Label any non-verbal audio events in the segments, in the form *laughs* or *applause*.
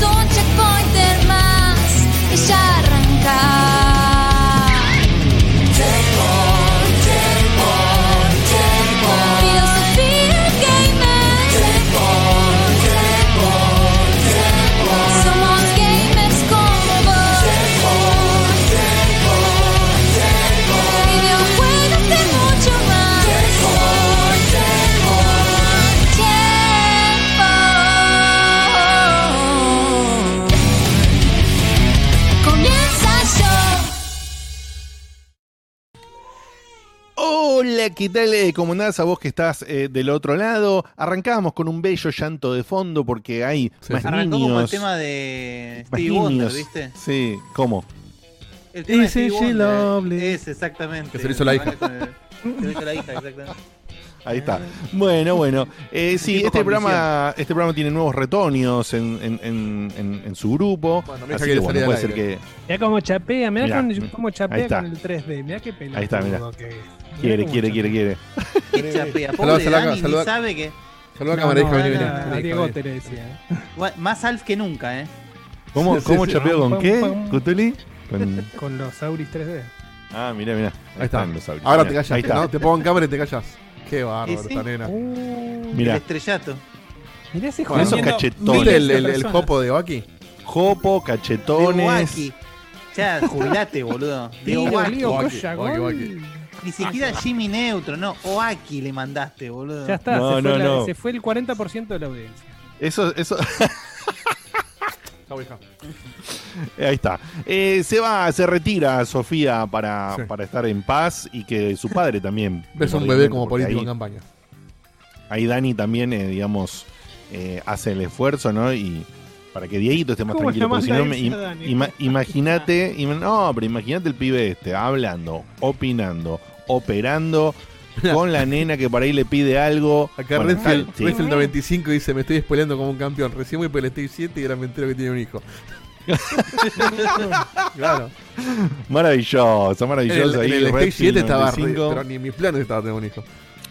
Vayas, es Hola, ¿qué tal? Eh, ¿Cómo andás a vos que estás eh, del otro lado? Arrancábamos con un bello llanto de fondo porque hay más Arrancó niños. como el tema de más Stevie Wonder, niños. ¿viste? Sí, ¿cómo? El tema de Ese Stevie Wonder. lovely. Es exactamente. Que se le hizo la hija. Se le hizo la hija, exactamente. Ahí está. Bueno, bueno. Eh, sí, este programa, este programa tiene nuevos retoños en, en- en- en- en su grupo. Bueno, así que bueno, puede ser que. Mirá cómo chapea, mirá, Mirá, cómo Ahí chapea está. con el 3D. Mirá qué pelotudo Ahí está, mirá. que Quiere, quiere, quiere, quiere. Qué chapea. Saluda, Pobre saluda, Dani, ni saluda. sabe que. Saluda a No, cámara, no, hija, vení, era vení. a Vení, Diego vení. te le decía. Gua- Más alf que nunca, ¿eh? ¿Cómo, cómo sí. chapeó con qué. Cutuli? Con... Con los Auris 3D. Ah, mira, mira. Ahí está. están los audios. Ahora te Mirá, callas, Ahí está. ¿no? Te pongo en cámara y te callas. Qué bárbaro, esta nena. Uh, Mirá. El estrellato. mirá ese Bueno, Esos cachetones. ¿Viste el, de el, jopo de Oaki? Jopo, De cachetones. Waki. Ya, jubilate, boludo. De Oaki. Ni siquiera Jimmy Neutro, no. Oaki le mandaste, boludo. Ya está, No, se, no, fue la- no. se fue el 40% de la audiencia. Eso, eso. *laughs* Hija. Ahí está. Eh, se va, se retira Sofía para, Sí. para estar en paz y que su padre también. *laughs* Ves un bebé como político en campaña. ahí Dani también, eh, digamos, eh, hace el esfuerzo, ¿no? Y para que Dieguito esté más ¿Cómo tranquilo. Porque si no, im- imagínate, im- no, pero imagínate el pibe este hablando, opinando, operando. *laughs* Con la nena que por ahí le pide algo. Acá Bueno, Redfield, sí. Redfield 95 dice, me estoy spoileando como un campeón. Recién voy por el Stage 7 y ahora me entero que tiene un hijo. *laughs* claro. Maravilloso, En maravilloso. el, en ahí, el Stage Redfield 7 estaba re- 95. pero ni en mis planes estaba tener un hijo.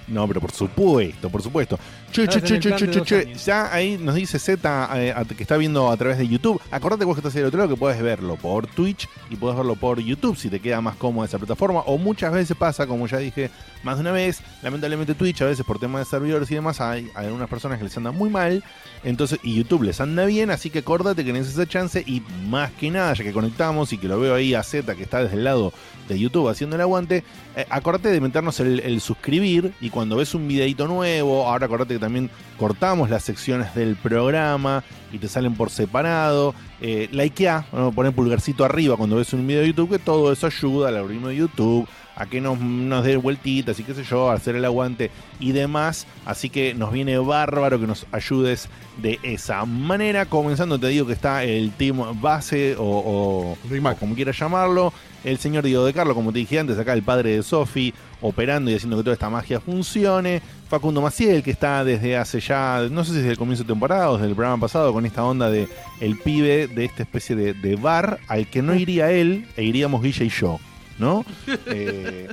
No, pero por supuesto, por supuesto. Che, che, en che, che, che, che. Ya ahí nos dice Z eh, a- que está viendo a través de YouTube. Acordate vos que estás del otro lado que puedes verlo por Twitch y puedes verlo por YouTube si te queda más cómoda esa plataforma. O muchas veces pasa, como ya dije más de una vez, lamentablemente Twitch a veces por temas de servidores y demás hay, hay algunas personas que les andan muy mal. Entonces, y YouTube les anda bien, así que acordate que tenés esa chance y más que nada, ya que conectamos y que lo veo ahí a Z que está desde el lado de YouTube haciendo el aguante, eh, acordate de meternos el, el suscribir y cuando ves un videito nuevo, ahora acordate que también cortamos las secciones del programa y te salen por separado. Eh, likea, ¿no? poner pulgarcito arriba cuando ves un video de YouTube, que todo eso ayuda al algoritmo de YouTube a que nos, nos dé vueltitas y qué sé yo, a hacer el aguante y demás. Así que nos viene bárbaro que nos ayudes de esa manera. Comenzando, te digo que está el team base o, o- como quieras llamarlo. El señor Diego de Carlo, como te dije antes, acá el padre de Sofi, operando y haciendo que toda esta magia funcione. Facundo Maciel, que está desde hace ya, no sé si desde el comienzo de temporada o desde el programa pasado, con esta onda de el pibe de esta especie de, de bar al que no iría él e iríamos Guilla y yo, ¿no? *laughs* Eh,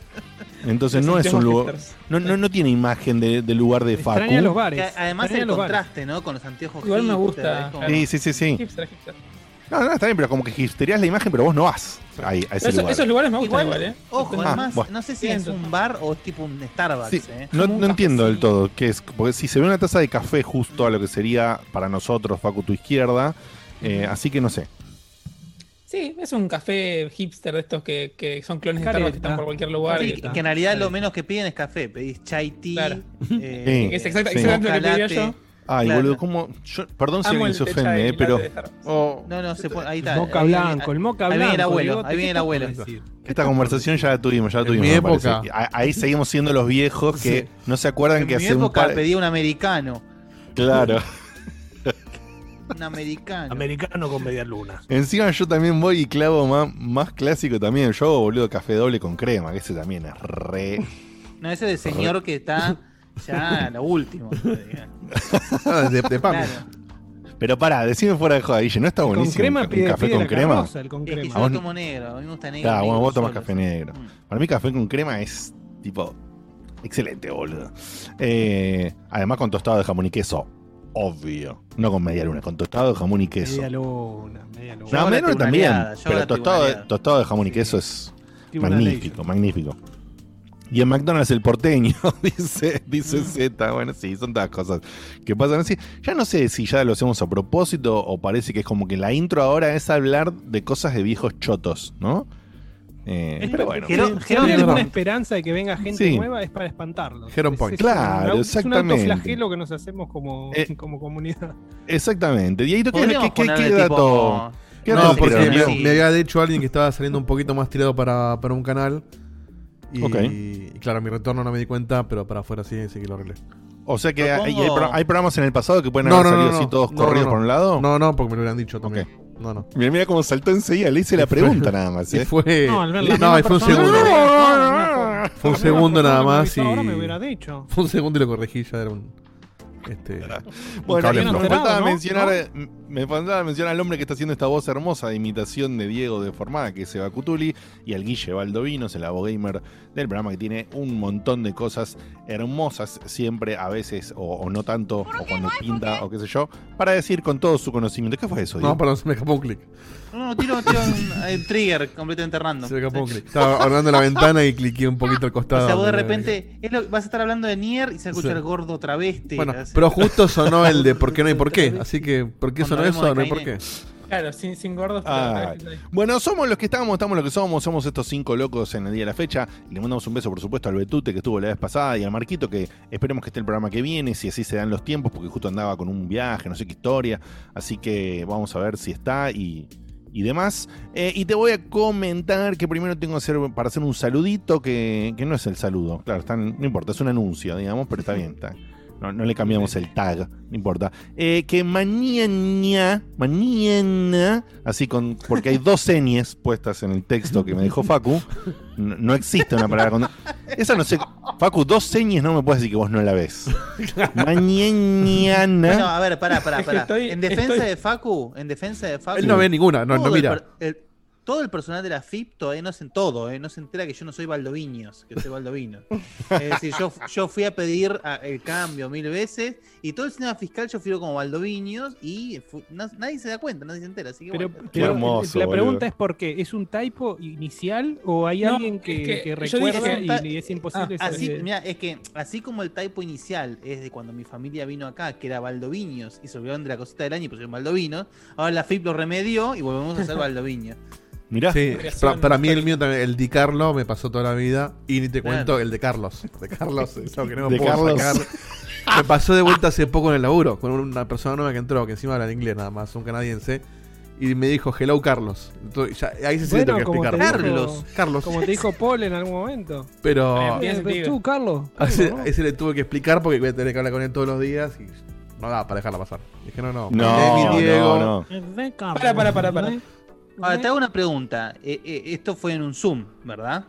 entonces no es un lugar. No, no, no tiene imagen de, de lugar de Facu. Extraña los Que bares. además extraña el los bares. contraste, ¿no? Con los anteojos. Igual me gusta. Sí, sí, sí, sí. Hipster, hipster. No, no, está bien, pero como que hipsterías la imagen, pero vos no vas ahí, a ese Eso- lugar. esos lugares me gustan Igual, igual, ¿eh? Ojo, Ah, además, bueno. no sé si es un bar o es tipo un Starbucks, Sí, ¿eh? no, entiendo del todo qué es, porque si se ve una taza de café justo a lo que sería para nosotros, Facu, tu izquierda, eh, así que no sé. Sí, es un café hipster de estos que, que son clones de. Starbucks que están por cualquier lugar. Sí, que, que en realidad lo menos que piden es café. Pedís chai tea, Claro. eh, Es exacta- Sí. exactamente lo que pedía yo. Ay, Claro. boludo, ¿cómo? Yo, perdón si Amo alguien se ofende, de eh, pero oh, No, no, se pone, ahí está. El moca ahí- blanco, el moca ahí blanco. viene el abuelo, ahí viene ¿qué el abuelo. esta conversación ya la tuvimos, ya la En tuvimos. mi me parece. época. Ahí seguimos siendo los viejos que Sí. no se acuerdan En que mi hace un época par... pedía un americano. Claro. Un americano. Americano con media luna. Encima yo también voy y clavo más, más clásico también. Yo hago, boludo, café doble con crema, que ese también es re... no, ese de señor que está ya lo último. *laughs* de. Claro. Pero pará, decime fuera de joda, Guille, ¿no está Con buenísimo crema un pide, café pide con crema? carroza, el con Es que crema. yo tomo negro, a mí me gusta negro. Claro, bueno, vos tomás solo, café sí. negro. Mm. Para mí café con crema es tipo excelente, boludo. Eh, además con tostado de jamón y queso, obvio. No con media luna, con tostado de jamón y queso. Media luna, media luna. No, media luna también, pero tostado de, tostado de jamón y queso es magnífico, magnífico. Y en McDonald's el porteño, *laughs* dice, dice Mm. Z. Bueno, sí, son todas cosas que pasan así. Ya no sé si ya lo hacemos a propósito o parece que es como que la intro ahora es hablar de cosas de viejos chotos, ¿no? Eh, Es pero para- bueno. Jero- Si hay alguna esperanza de que venga gente Sí. nueva es para espantarlos. Heron Es- Point. es Claro, un- exactamente. Es un autoflagelo que nos hacemos como, Eh, *laughs* como comunidad. Exactamente. Dieguito, ¿qué, qué, qué, qué dato? tipo- ¿Qué No, porque me, Sí. me había dicho alguien que estaba saliendo un poquito más tirado para, para un canal. Y, Ok. y claro, mi retorno no me di cuenta, pero para afuera sí, sí que lo arreglé. O sea que hay, programas en el pasado que pueden No, haber no, salido no, así no. todos No, corridos no, por un lado. No, no, porque me lo hubieran dicho también. No, no. Mira, mira cómo saltó enseguida, le hice la pregunta nada más. Y ¿eh? fue. No, al ver la No, y fue un segundo. No, no, Fue un segundo nada más y- Ahora me hubiera dicho. Fue un segundo y lo corregí, ya era un. Este. Bueno, y flojo. faltaba ¿no? mencionar, ¿No? eh, me faltaba mencionar al hombre que está haciendo esta voz hermosa de imitación de Diego de Formada, que es Seba Cutuli, y al Guille Valdovinos, el abogamer del programa, que tiene un montón de cosas hermosas, siempre, a veces, o, o no tanto, o cuando pinta, o qué sé yo, para decir con todo su conocimiento. ¿Qué fue eso, Diego? No, perdón, se me escapó un clic. No, no, tiro, tiro un, el trigger completamente random. Se me escapó un clic. Estaba ordenando la ventana y cliqué un poquito al costado. O sea, vos de repente es lo- vas a estar hablando de Nier y se va a escuchar Sí. gordo travesti. Bueno, así. pero justo sonó el de por qué no hay por qué. Así que, ¿por qué sonó No hay por qué. Claro, sin, sin gordos. pero Ah. Bueno, somos los que estamos, estamos los que somos, somos estos cinco locos en el día de la fecha. Le mandamos un beso, por supuesto, al Betute que estuvo la vez pasada y al Marquito que esperemos que esté el programa que viene, si así se dan los tiempos, porque justo andaba con un viaje, no sé qué historia. Así que vamos a ver si está y, y demás. Eh, y te voy a comentar que primero tengo que hacer para hacer un saludito que, que no es el saludo. Claro, está en- no importa, es un anuncio, digamos, pero está bien, está. No, no le cambiamos el tag, no importa. Eh, que mañana, mañana, así con, porque hay dos señas puestas en el texto que me dejó Facu. No, no existe una palabra con. Esa no sé. Facu, dos señas no me puedes decir que vos no la ves. Mañana. Bueno, a ver, pará, pará, Es que pará. *laughs* estoy- en defensa estoy- de Facu, en defensa de Facu. Él no ve ninguna, no, no mira. el- todo el personal de la FIP todavía no se todo, eh, no se entera que yo no soy Baldoviños, que soy Baldovino. *laughs* es decir, yo, yo fui a pedir a- el cambio mil veces y todo el sistema fiscal yo fui como Baldoviños y fu- no- nadie se da cuenta, nadie se entera. Así que Pero, bueno. Qué pero hermoso, la boludo. pregunta es por qué. ¿Es un typo inicial o hay No, alguien que, es que que yo dije recuerda que- y, y es imposible Ah, Así, mira, es que así como el typo inicial es de cuando mi familia vino acá, que era Baldoviños, y se olvidaron de la cosita del año y pusieron Baldovinos, ahora la FIP lo remedió y volvemos a hacer *laughs* Baldoviños. Mirá. Sí, para, para mí el mío también, el Di Carlo me pasó toda la vida. Y ni te cuento el de Carlos. De Carlos, eso que no me De puedo Carlos. sacar. Me pasó de vuelta hace poco en el laburo con una persona nueva que entró, que encima habla en inglés nada más, un canadiense. Y me dijo, hello Carlos. Entonces, ya- ahí se Bueno, tengo que explicar. Carlos. Carlos. Como te dijo Paul en algún momento. Pero Bien, Eh, sentido. tú, Carlos. a ese, ese le tuve que explicar porque voy a tener que hablar con él todos los días y no da para dejarla pasar. Dije, no, no. No, es mi Diego. no, no. Para, para, para, para. Ahora, te hago una pregunta. Eh, eh, esto fue en un Zoom, ¿verdad?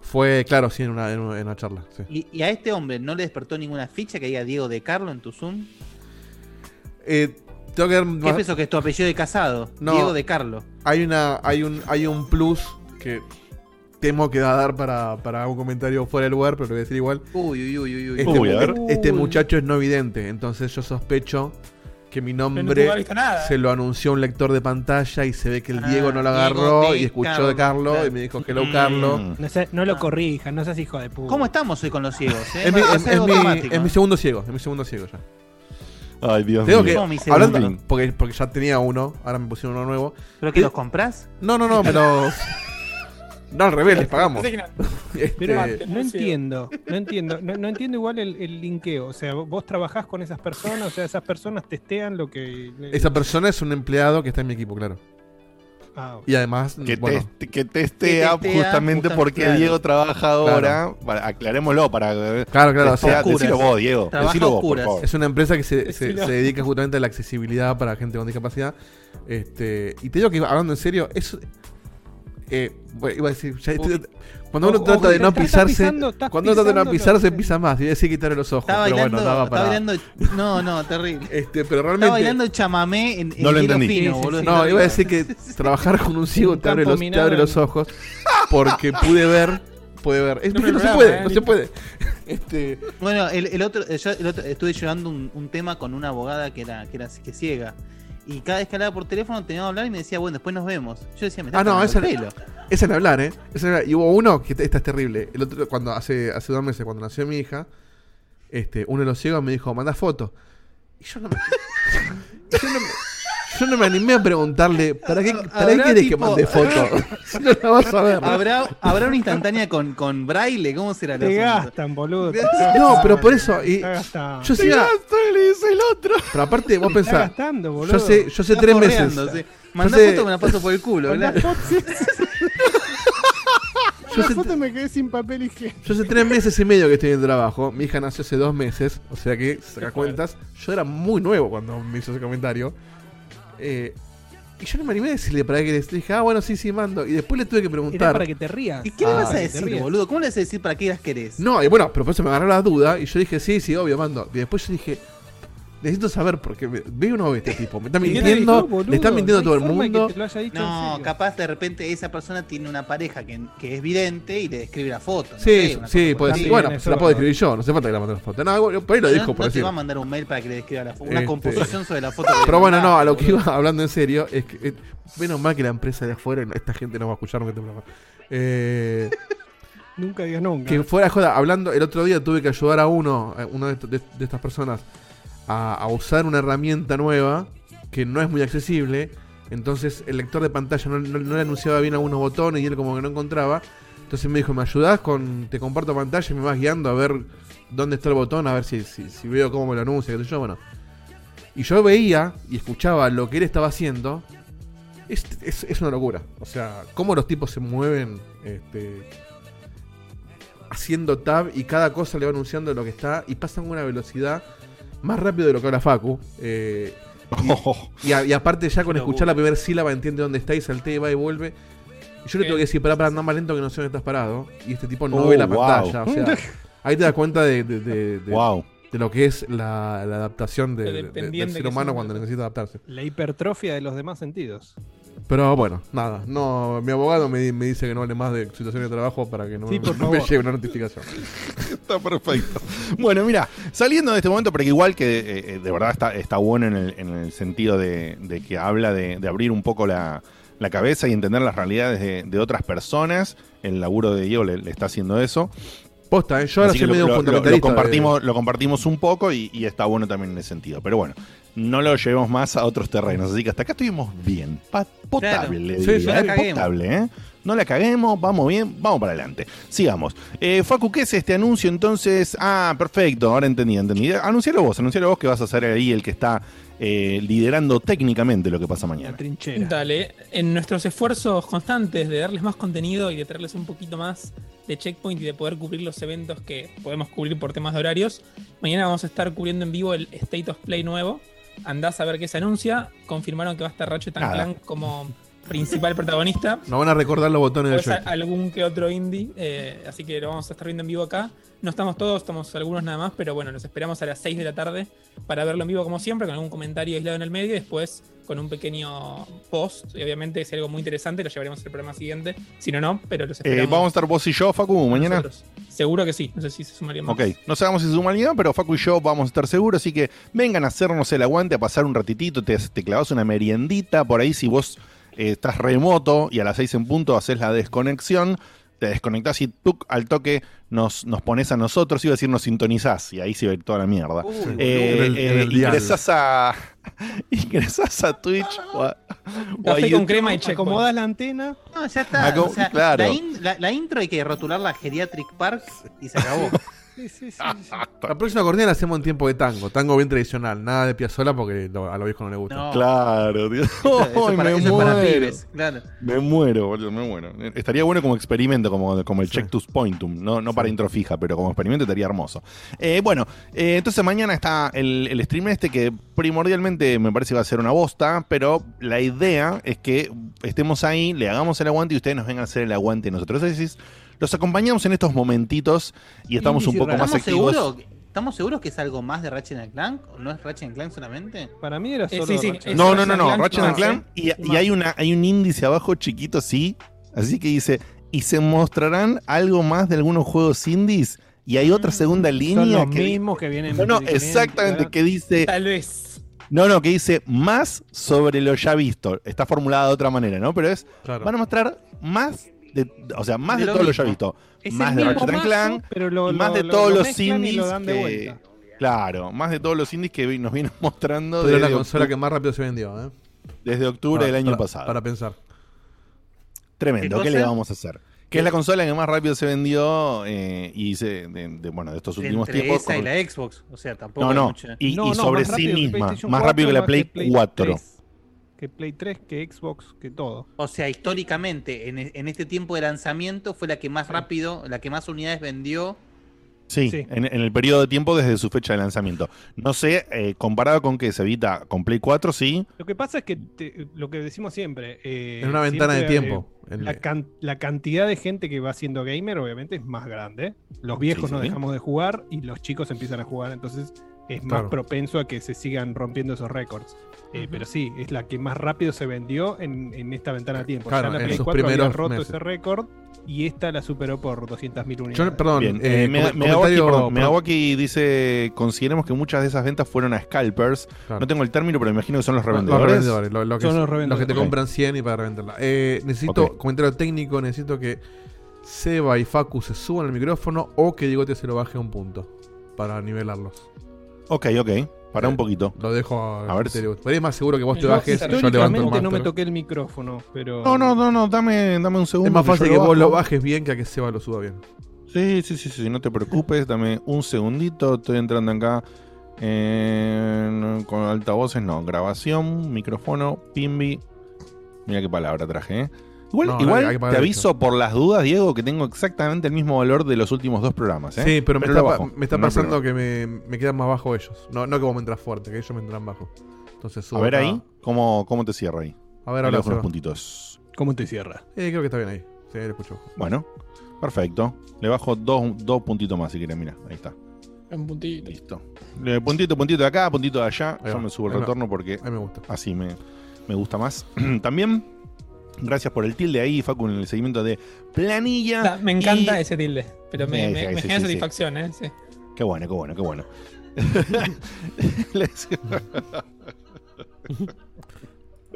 Fue, claro, sí, en una, en una, en una charla. sí. Y, y a este hombre no le despertó ninguna ficha que diga Diego de Carlo en tu Zoom. Eh, tengo que dar ¿Qué eso que es tu apellido de casado? No. Diego de Carlo. hay una hay un hay un plus que temo que va a dar para, para un comentario fuera del lugar, pero lo voy a decir igual. Uy, uy, uy, uy, uy. Este, Uy, a ver. este muchacho es no vidente, entonces yo sospecho que mi no nombre tuvo visto nada. se lo anunció un lector de pantalla y se ve que el Ah, Diego no lo agarró y escuchó de Carlo, Carlos claro. y me dijo hello Mm. Carlos. No, sé- no lo Ah. corrijas, no seas hijo de puta. ¿Cómo estamos hoy con los ciegos? eh? Es mi, es- es es ¿eh? segundo ciego, es mi segundo ciego ya. Ay, Dios Tengo mío. que, ¿Cómo mi segundo? hablando, porque, porque ya tenía uno, ahora me pusieron uno nuevo. ¿Pero que los compras? No, no, no, pero *laughs* No, al revés, les pagamos. *laughs* Este, Pero no entiendo, no entiendo, no, no entiendo igual el, el linkeo. O sea, vos trabajás con esas personas, o sea, esas personas testean lo que. esa persona es un empleado que está en mi equipo, claro. Ah, Y además, Que, bueno, teste- que testea Que testea justamente justamente, porque claro. Diego trabaja ahora. para- aclarémoslo para. claro, claro. o sea, decilo vos, Diego. Decilo vos, por oscuras. favor. es una empresa que se, se- se dedica justamente a la accesibilidad para gente con discapacidad. Este, y te digo que hablando en serio, es. Eh, bueno, iba a decir, ya cuando uno Ojo, trata de no pisarse, pisando, cuando uno trata de no pisarse, pisa más. Iba a decir quitarle los ojos, Está pero bailando, bueno, daba para. bailando. No, no, terrible. Este, pero Está realmente. bailando chamamé en, en No lo entendí. fino, Sí, sí, boludo. sí. No, iba a decir que *laughs* trabajar con un ciego te abre, los, te abre los ojos porque pude ver, pude ver. Es No que no se puede, eh, no se puede. *laughs* Este, Bueno, el, el otro, yo el otro- estuve llevando un, un tema con una abogada que era, que era que ciega. Y cada vez que hablaba por teléfono tenía que hablar y me decía, bueno, después nos vemos. Yo decía, me está Ah, no, esa- pelo. es en hablar, ¿eh? Es en hablar. Y hubo uno que esta es terrible. El otro, cuando hace, hace dos meses, cuando nació mi hija, este, uno de los ciegos me dijo, manda foto. Y yo no me, *laughs* yo no me, yo no me animé a preguntarle, ¿para qué, para qué querés que tipo- mande foto? Si *laughs* *laughs* no la vas a ver. ¿Habrá, ¿Habrá una instantánea con, con braille? ¿Cómo será Te gastan, boludo. *laughs* No, pero por eso. Y Está gastando. yo sí, iba- le dice el otro. pero aparte, vos pensás, gastando, boludo. yo sé, yo sé Está tres meses. sí. Mandá sé- foto me la paso por el culo. Yo La sé- foto me quedé sin papel higiénico. Yo hace tres meses y medio que estoy en trabajo. Mi hija nació hace dos meses. O sea que, saca cuentas. Yo era muy nuevo cuando me hizo ese comentario. Eh, y yo no me animé a decirle para qué les dije, ah, bueno, sí, sí, mando. Y después le tuve que Era preguntar. para que te rías. ¿Y qué le Ah, vas a que decir, boludo? ¿Cómo le vas a decir para qué las querés? No, y bueno, pero por eso me agarró la duda. Y yo dije, sí, sí, obvio, mando. Y después yo dije, necesito saber porque veo uno de este tipo. Me está ¿Qué te mintiendo. dijo, boludo? le está mintiendo a No todo el mundo. te No, capaz de repente esa persona tiene una pareja que, que es vidente y le describe la foto. no Sí, sé, una sí, puede ser. Bueno, se la puedo verdad. escribir yo. No hace falta que la mande la foto. No, por ahí lo No- dijo, no, por te decir. va a mandar un mail para que le describa la foto. Una Este- composición sobre la foto. *laughs* Pero bueno, no, a lo que iba hablando en serio es que eh, menos mal que la empresa de afuera, esta gente no va a escuchar nunca este programa. Eh, *laughs* Nunca digas nunca. que fuera de joda, hablando, el otro día tuve que ayudar a uno, a uno de, de- de estas personas, a, a usar una herramienta nueva que no es muy accesible. Entonces el lector de pantalla no, le anunciaba bien algunos botones y él como que no encontraba. Entonces me dijo, ¿me ayudás con, te comparto pantalla y me vas guiando a ver dónde está el botón, a ver si, veo cómo me lo anuncia, qué sé yo, bueno. Y yo veía y escuchaba lo que él estaba haciendo. Es, es- es una locura. O sea, cómo los tipos se mueven este, haciendo tab y cada cosa le va anunciando lo que está y pasan con una velocidad más rápido de lo que habla Facu. eh, y, *laughs* a- y aparte ya con escuchar la primera sílaba entiende dónde está y saltea y va y vuelve. Y yo le tengo que decir, pará, pará, andar más lento que no sé dónde estás parado. Y este tipo no Oh, ve la wow. pantalla. O sea, *laughs* ahí te das cuenta de, de- de- de- Wow. de lo que es la, la adaptación del ser humano cuando necesita adaptarse. La hipertrofia de los demás sentidos. Pero bueno, nada. no Mi abogado me, me dice que no hable más de situaciones de trabajo para que no, Sí, no me favor. llegue una notificación. *laughs* Está perfecto. Bueno, mira, saliendo de este momento, pero que igual que eh, eh, de verdad está, está bueno en el, en el sentido de, de que habla de, de abrir un poco la, la cabeza y entender las realidades de, de otras personas. El laburo de Diego le, le está haciendo eso. Posta, ¿eh? yo ahora soy medio lo, lo- lo fundamentalista. de- compartimos, lo compartimos un poco y, y está bueno también en ese sentido. Pero bueno, no lo llevemos más a otros terrenos. Así que hasta acá estuvimos bien. Potable, Claro. Sí, sí, no la ¿eh? caguemos. Potable, ¿eh? No la caguemos, vamos bien, vamos para adelante. Sigamos. Eh, Facu, ¿qué es este anuncio entonces? Ah, perfecto, ahora entendí, entendí. Anuncialo vos, anuncialo vos que vas a ser ahí el que está eh, liderando técnicamente lo que pasa La mañana. trinchera. Dale, en nuestros esfuerzos constantes de darles más contenido y de traerles un poquito más de checkpoint y de poder cubrir los eventos que podemos cubrir por temas de horarios, mañana vamos a estar cubriendo en vivo el State of Play nuevo. Andás a ver qué se anuncia. Confirmaron que va a estar Ratchet. Clank como principal protagonista. Nos van a recordar los botones del joystick. algún que otro indie, eh, así que lo vamos a estar viendo en vivo acá. No estamos todos, estamos algunos nada más, pero bueno, los esperamos a las 6 de la tarde para verlo en vivo como siempre, con algún comentario aislado en el medio y después con un pequeño post. Y obviamente hay algo muy interesante lo llevaremos al programa siguiente. Si no, no, pero los Eh, esperamos. vamos a estar vos y yo, Facu, mañana. nosotros. Seguro que sí, no sé si se sumaría más. Ok, no sabemos si se suma alguien, pero Facu y yo vamos a estar seguros, así que vengan a hacernos el aguante, a pasar un ratitito, te, te clavas una meriendita por ahí si vos eh, estás remoto y a las 6 en punto haces la desconexión, te desconectás y tuc, al toque nos, nos pones a nosotros, iba a decir nos sintonizás, y ahí se va a ir toda la mierda. Uy, Eh, En el- en eh, el dial. ingresás a, *laughs* ingresás a Twitch o a, o a Café con crema y. Acomodas la antena. No, ya está. O sea, claro. la, in- la- la intro hay que rotular la Geriatric Park y se acabó. *laughs* Sí, sí, sí. sí. La próxima cortina la hacemos en tiempo de tango. Tango bien tradicional. Nada de Piazzolla porque lo- a los viejos no les gusta. No, Claro, tío. *laughs* eso, eso Ay, para, me eso muero. pibes. Claro. Me muero, boludo, me muero. Estaría bueno como experimento, como, como el Sí. check to pointum, no, no para intro fija, pero como experimento estaría hermoso. Eh, bueno, eh, entonces mañana está el, el stream este que primordialmente me parece que va a ser una bosta, pero la idea es que estemos ahí, le hagamos el aguante y ustedes nos vengan a hacer el aguante nosotros. Es decir, los acompañamos en estos momentitos y estamos un poco más ¿Estamos activos. ¿Estamos seguros que es algo más de Ratchet and Clank? ¿O no es Ratchet and Clank solamente? Para mí era Eh, solo. sí, sí, Ratchet. es- No, no, no, Ratchet no, Ratchet and Clank, y, y hay, una, hay un índice abajo chiquito, sí, así que dice, y se mostrarán algo más de algunos juegos indies y hay otra segunda Son línea los que... mismos que vienen. No, no, exactamente, ¿verdad? que dice... Tal vez. No, no, que dice más sobre lo ya visto. Está formulada de otra manera, ¿no? Pero es, Claro. van a mostrar más de, o sea, más De de, lo todo lo ya visto. Es más de Ratchet and mazo, Clank pero lo, y más lo- de todos lo los indies que-. Claro, más de todos los indies que nos vienen *laughs* mostrando Pero es la desde, consola que más rápido se vendió, ¿eh? desde octubre Para- del año para- pasado. Para pensar. Tremendo, ¿Qué ¿qué, le vamos a hacer? Que es la consola que más rápido se vendió eh, y se, de, de- bueno, de estos últimos Entre tiempos. esa y la Xbox. O sea, tampoco No, no, mucha- y, No, y no, sobre más sí misma, más rápido que la 4, Play, que 4. 3, que Play 3, que Xbox, que todo. O sea, históricamente, en, e- en este tiempo de lanzamiento, fue la que más rápido, la que más unidades vendió. Sí, Sí. En, en el periodo de tiempo desde su fecha de lanzamiento. No sé, eh, comparado con que se evita con Play 4, sí. Lo que pasa es que te- lo que decimos siempre. eh, En una ventana de tiempo. eh, la, can- la cantidad de gente que va siendo gamer, obviamente, es más grande. Los viejos Sí, no sí. dejamos de jugar y los chicos empiezan a jugar. Entonces es más propenso a que se sigan rompiendo esos récords. Eh, Pero sí, es la que más rápido se vendió en, en esta ventana de tiempo. Claro, ya la en Play sus 4 había primeros roto meses. ese récord y esta la superó por 200.000 unidades. Yo, perdón, Bien, eh, eh, me- Megawaki, comentario- perdón, Megawaki dice, consideremos que muchas de esas ventas fueron a scalpers. Claro. No tengo el término, pero imagino que son los Los revendedores. revendedores, lo, lo que, Son los los que revendedores. te compran 100 y para revenderla. Eh, necesito, comentario técnico, necesito que Seba y Facu se suban al micrófono o que Digote se lo baje a un punto para nivelarlos. Ok, ok, para un poquito. Lo dejo a, A ver es más seguro que vos te Yo, bajes yo levanto el no me máster. toqué el micrófono, pero. No, no, no, no, dame, dame un segundo. Es más fácil que vos lo bajes bien que a que Seba lo suba bien. Sí, sí, sí, sí, no te preocupes, dame un segundito, estoy entrando acá en- con altavoces, no, grabación, micrófono, Pimbi. Mira qué palabra traje, ¿eh? Igual, No, igual hay te aviso por las dudas, Diego, que tengo exactamente el mismo valor de los últimos dos programas, ¿eh? Sí, pero, me, está, me está pasando que me, me quedan más bajo ellos. No, no que vos me entras fuerte, que ellos me entran bajo. Entonces A subo ver acá. ahí, ¿cómo, cómo te cierra ahí? A ver, ahora bajo unos puntitos. ¿Cómo te cierra? Eh, creo que está bien ahí. Sí, ahí lo escucho. Bueno, perfecto. Le bajo dos, dos puntitos más si quieres, mira, ahí está. Un puntito. Listo. Puntito, puntito de acá, puntito de allá. Ahí Yo va. me subo el Ahí va. retorno porque Ahí me gusta. así me, me gusta más. *clears throat* También, gracias por el tilde ahí, Facu, en el seguimiento de planilla. Da- me encanta Y- ese tilde, pero me, Sí, me- sí, me sí, genera sí, sí. satisfacción, ¿eh? Sí. Qué bueno, qué bueno, qué bueno. *laughs*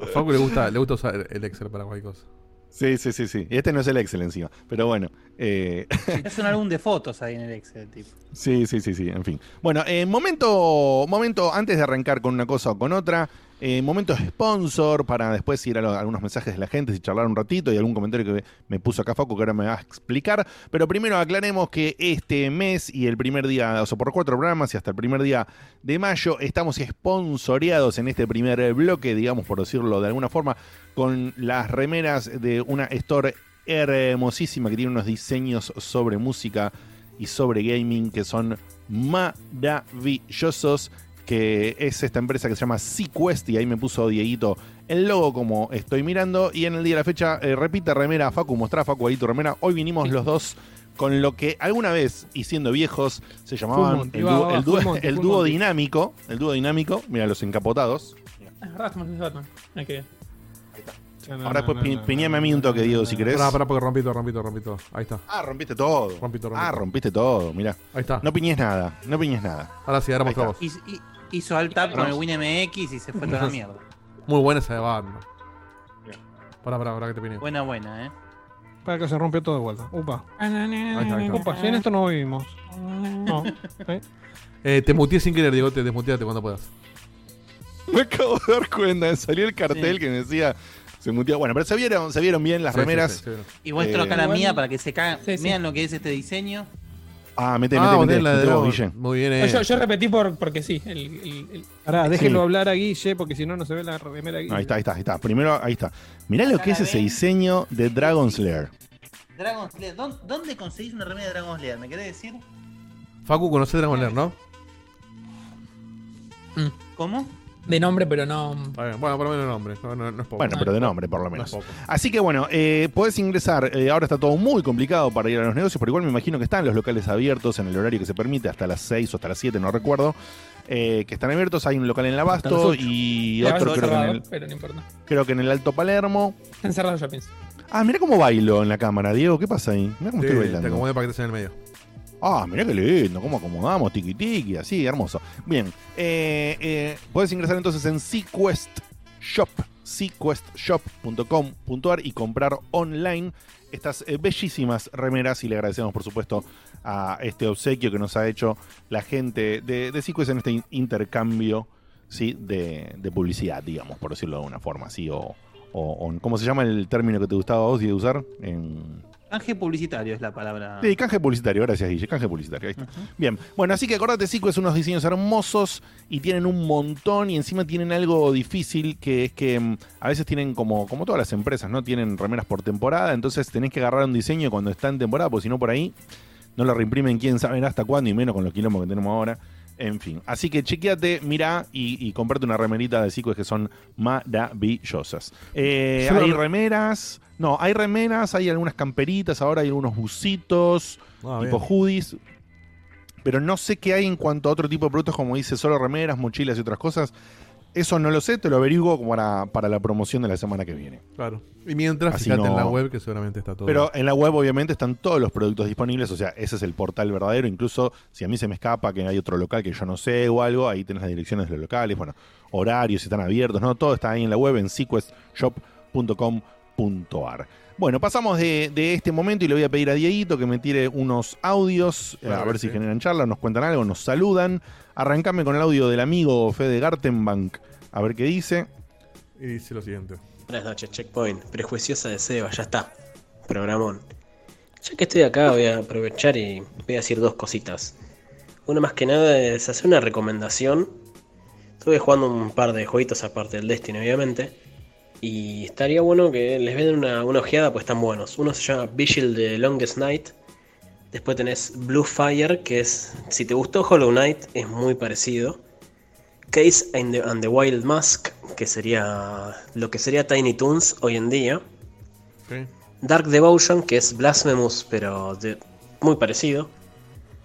A Facu le gusta, le gusta usar el Excel para cualquier cosa. Sí, sí, sí, sí. Y este no es el Excel encima. Pero bueno. eh, *laughs* Es un álbum de fotos ahí en el Excel, tipo. Sí, sí, sí, sí, en fin. Bueno, eh, momento, momento, antes de arrancar con una cosa o con otra, eh, momento sponsor para después ir a, lo- a algunos mensajes de la gente y charlar un ratito y algún comentario que me puso acá Facu que ahora me va a explicar. Pero primero aclaremos que este mes y el primer día, o sea, por cuatro programas y hasta el primer día de mayo, estamos sponsoreados en este primer bloque, digamos por decirlo de alguna forma, con las remeras de una store hermosísima que tiene unos diseños sobre música y sobre gaming que son maravillosos. Que es esta empresa que se llama Sequest y ahí me puso Dieguito el logo como estoy mirando. Y en el día de la fecha, eh, repite remera, Facu, mostrá Facu ahí tu remera. Hoy vinimos los dos con lo que alguna vez, y siendo viejos, se llamaban el dúo, el dúo- dúo dinámico. El dúo dinámico, mira, los encapotados. Ah, Batman, es Ahora después pi- piñame a mí un toque, Diego, si querés. Pará, pará, porque rompí todo, rompí todo, rompí todo. Ahí está. Ah, rompiste todo. Rompí todo, rompí Ah, todo. rompiste todo, mira. Ahí está. No piñes nada, no piñes nada. Ahora sí, ahora mostramos. Hizo, hi- hizo alt tab con el WinMX y se fue toda la mierda. *laughs* Muy buena esa de Batman. Pará, pará, pará que te pine. Buena, buena, eh. Para que se rompió todo de vuelta. Upa. está, ahí está. Upa, si en esto no vivimos. No. *laughs* ¿eh? Eh, te muteé sin querer, Diego, te desmuteate cuando puedas. Me acabo de dar cuenta, me salió el cartel que me decía. Se muteaba. Bueno, pero se vieron, se vieron bien las Sí, remeras. sí. Y muestro Eh, acá la mía para que se cagan. Sí, sí. Vean lo que es este diseño. Ah, mete, Ah, mete, vos mete. la de vos. Guille. Muy bien, No, eh. yo, yo repetí por, porque sí. El, el- el- Pará, déjenlo Sí. hablar a Guille, porque si no, no se ve la remera Guille. Ahí está, ahí está, ahí está. Primero, ahí está. Mirá lo que es ese diseño de Dragon Slayer. Dragon Slayer. ¿Dó- ¿Dónde conseguís una remera de Dragon Slayer? ¿Me querés decir? Facu, conocés Dragon Lair, ¿no? ¿Cómo? De nombre, pero no. Bueno, por lo menos nombre. No, no, no es poco. Bueno, No, pero de no. nombre, por lo menos. Así que bueno, eh, podés ingresar. eh, ahora está todo muy complicado para ir a los negocios, pero igual me imagino que están los locales abiertos en el horario que se permite, hasta las 6 o hasta las 7, no recuerdo. eh, que están abiertos. Hay un local en el Abasto y otro creo que, en cerrado, el, pero no importa. creo que en el Alto Palermo. Están cerrados los shoppings. Ah, mira cómo bailo en la cámara, Diego. ¿Qué pasa ahí? Mira cómo Sí, estoy te bailando. acomodé para que estés en el medio. Ah, mirá qué lindo, cómo acomodamos, tiki tiki, así, hermoso. Bien, eh, eh, puedes ingresar entonces en Sequest Shop, sequestshop.com.ar y comprar online estas eh, bellísimas remeras y le agradecemos por supuesto a este obsequio que nos ha hecho la gente de, de Sequest en este in- intercambio ¿sí? de, publicidad, digamos, por decirlo de alguna forma, así, o, ¿cómo se llama el término que te gustaba a vos de usar? En... Canje publicitario es la palabra. Sí, canje publicitario, gracias Guille, canje publicitario, ahí está. Bien, bueno, así que acordate, Zico es unos diseños hermosos y tienen un montón y encima tienen algo difícil que es que mm, a veces tienen como, como todas las empresas, ¿no? Tienen remeras por temporada, entonces tenés que agarrar un diseño cuando está en temporada, porque si no por ahí no lo reimprimen quién sabe hasta cuándo y menos con los quilombos que tenemos ahora. En fin, así que chequeate, mirá y, y comprate una remerita de Zico que son maravillosas. Eh, hay remeras, no, hay remeras, hay algunas camperitas, ahora hay algunos bucitos Ah, tipo bien. hoodies. Pero no sé qué hay en cuanto a otro tipo de productos, como dice, solo remeras, mochilas y otras cosas. Eso no lo sé, te lo averiguo como para, para la promoción de la semana que viene. Claro. Y mientras, Así fíjate en la web que seguramente está todo. Pero en la web obviamente están todos los productos disponibles, o sea, ese es el portal verdadero. Incluso si a mí se me escapa que hay otro local que yo no sé o algo, ahí tenés las direcciones de los locales, bueno, horarios, si están abiertos, ¿no? Todo está ahí en la web en sequestshop.com.ar. Bueno, pasamos de, de este momento y le voy a pedir a Dieguito que me tire unos audios, eh, a ver si generan charla, nos cuentan algo, nos saludan. Arrancame con el audio del amigo Fede Gartenbank, a ver qué dice. Y dice lo siguiente. Buenas noches, Checkpoint. Prejuiciosa de Seba, ya está. Programón. Ya que estoy acá, voy a aprovechar y voy a decir dos cositas. Una más que nada es hacer una recomendación. Estuve jugando un par de jueguitos aparte del Destiny, obviamente. Y estaría bueno que les den una, una ojeada, pues están buenos. Uno se llama Vigil de Longest Night. Después tenés Blue Fire, que es, si te gustó Hollow Knight, es muy parecido. Case and the, and the Wild Mask, que sería lo que sería Tiny Toons hoy en día. Sí. Dark Devotion, que es Blasphemous, pero de- muy parecido.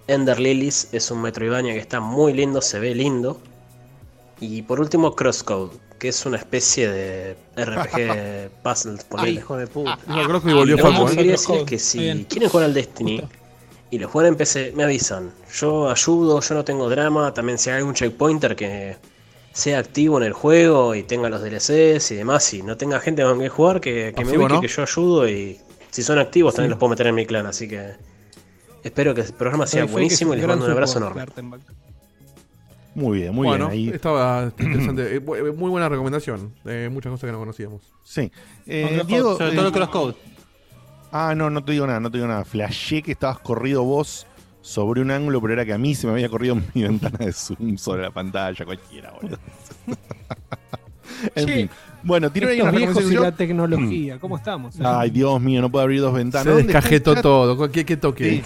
Ender Lilies es un Metroidvania que está muy lindo, se ve lindo. Y por último, Crosscode, que es una especie de RPG *laughs* puzzle. Ay, hijo de puta. No, creo que volvió Lo que ¿eh? quería Crosscode. decir es que si quieren jugar al Destiny Justo. y lo juegan en PC, me avisan. Yo ayudo, yo no tengo drama. También si hay algún checkpointer que sea activo en el juego y tenga los DLCs y demás, y no tenga gente con que jugar, que, que me ubique, ¿no? que yo ayudo y si son activos también los puedo meter en mi clan. Así que espero que el programa sea buenísimo y es les mando un abrazo enorme. Muy bien, muy bueno, bien. Ahí. estaba *clears throat* interesante. Eh, bu- muy buena recomendación. Eh, muchas cosas que no conocíamos. Sí. Eh, Con los Diego, Sobre eh, todo el Crosscode. Ah, no, no te digo nada, no te digo nada. Flashé que estabas corrido vos sobre un ángulo, pero era que a mí se me había corrido *laughs* mi ventana de Zoom sobre la pantalla, cualquiera, boludo. *laughs* en Che, fin. Bueno, tiro ahí una viejos y la tecnología, ¿cómo estamos? eh? Ay, Dios mío, no puedo abrir dos ventanas. Se ¿Dónde está el descajetó todo. ¿Qué, qué toque? Sí.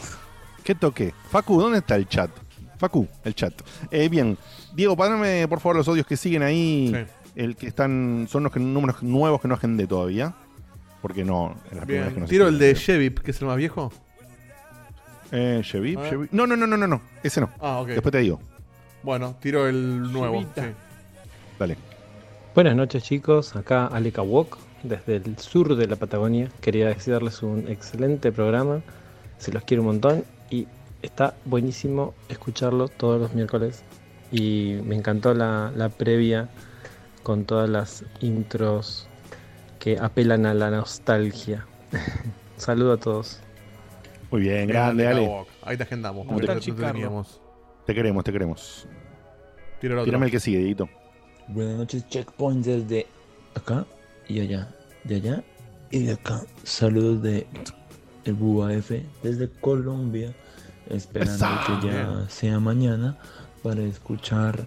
¿Qué toqué? Facu, ¿dónde está el chat? Facu, el chat. Eh, bien, Diego, pásame por favor los audios que siguen ahí. Sí. El que están. Son los que- números nuevos que no agendé todavía. Porque no. en las primeras que Bien. nos Tiro el de. Shevip, que es el más viejo. Eh. Chevy. No, no, no, no, no, no. Ese no. Ah, ok. Después te digo. Bueno, tiro el nuevo. Sí. Dale. Buenas noches chicos, acá Aleka Wok, desde el sur de la Patagonia. Quería desearles un excelente programa, se los quiero un montón y está buenísimo escucharlo todos los miércoles. Y me encantó la, la previa con todas las intros que apelan a la nostalgia. *laughs* Saludo a todos. Muy bien, grande, Ale. Walk. Ahí te agendamos. ¿Cómo porque te- queremos, te queremos. Otro. Tírame el que sigue, Dieguito. Buenas noches, Checkpoint desde acá y allá, de allá y de acá. Saludos de el BUAF desde Colombia, esperando Esa. que ya sea mañana para escuchar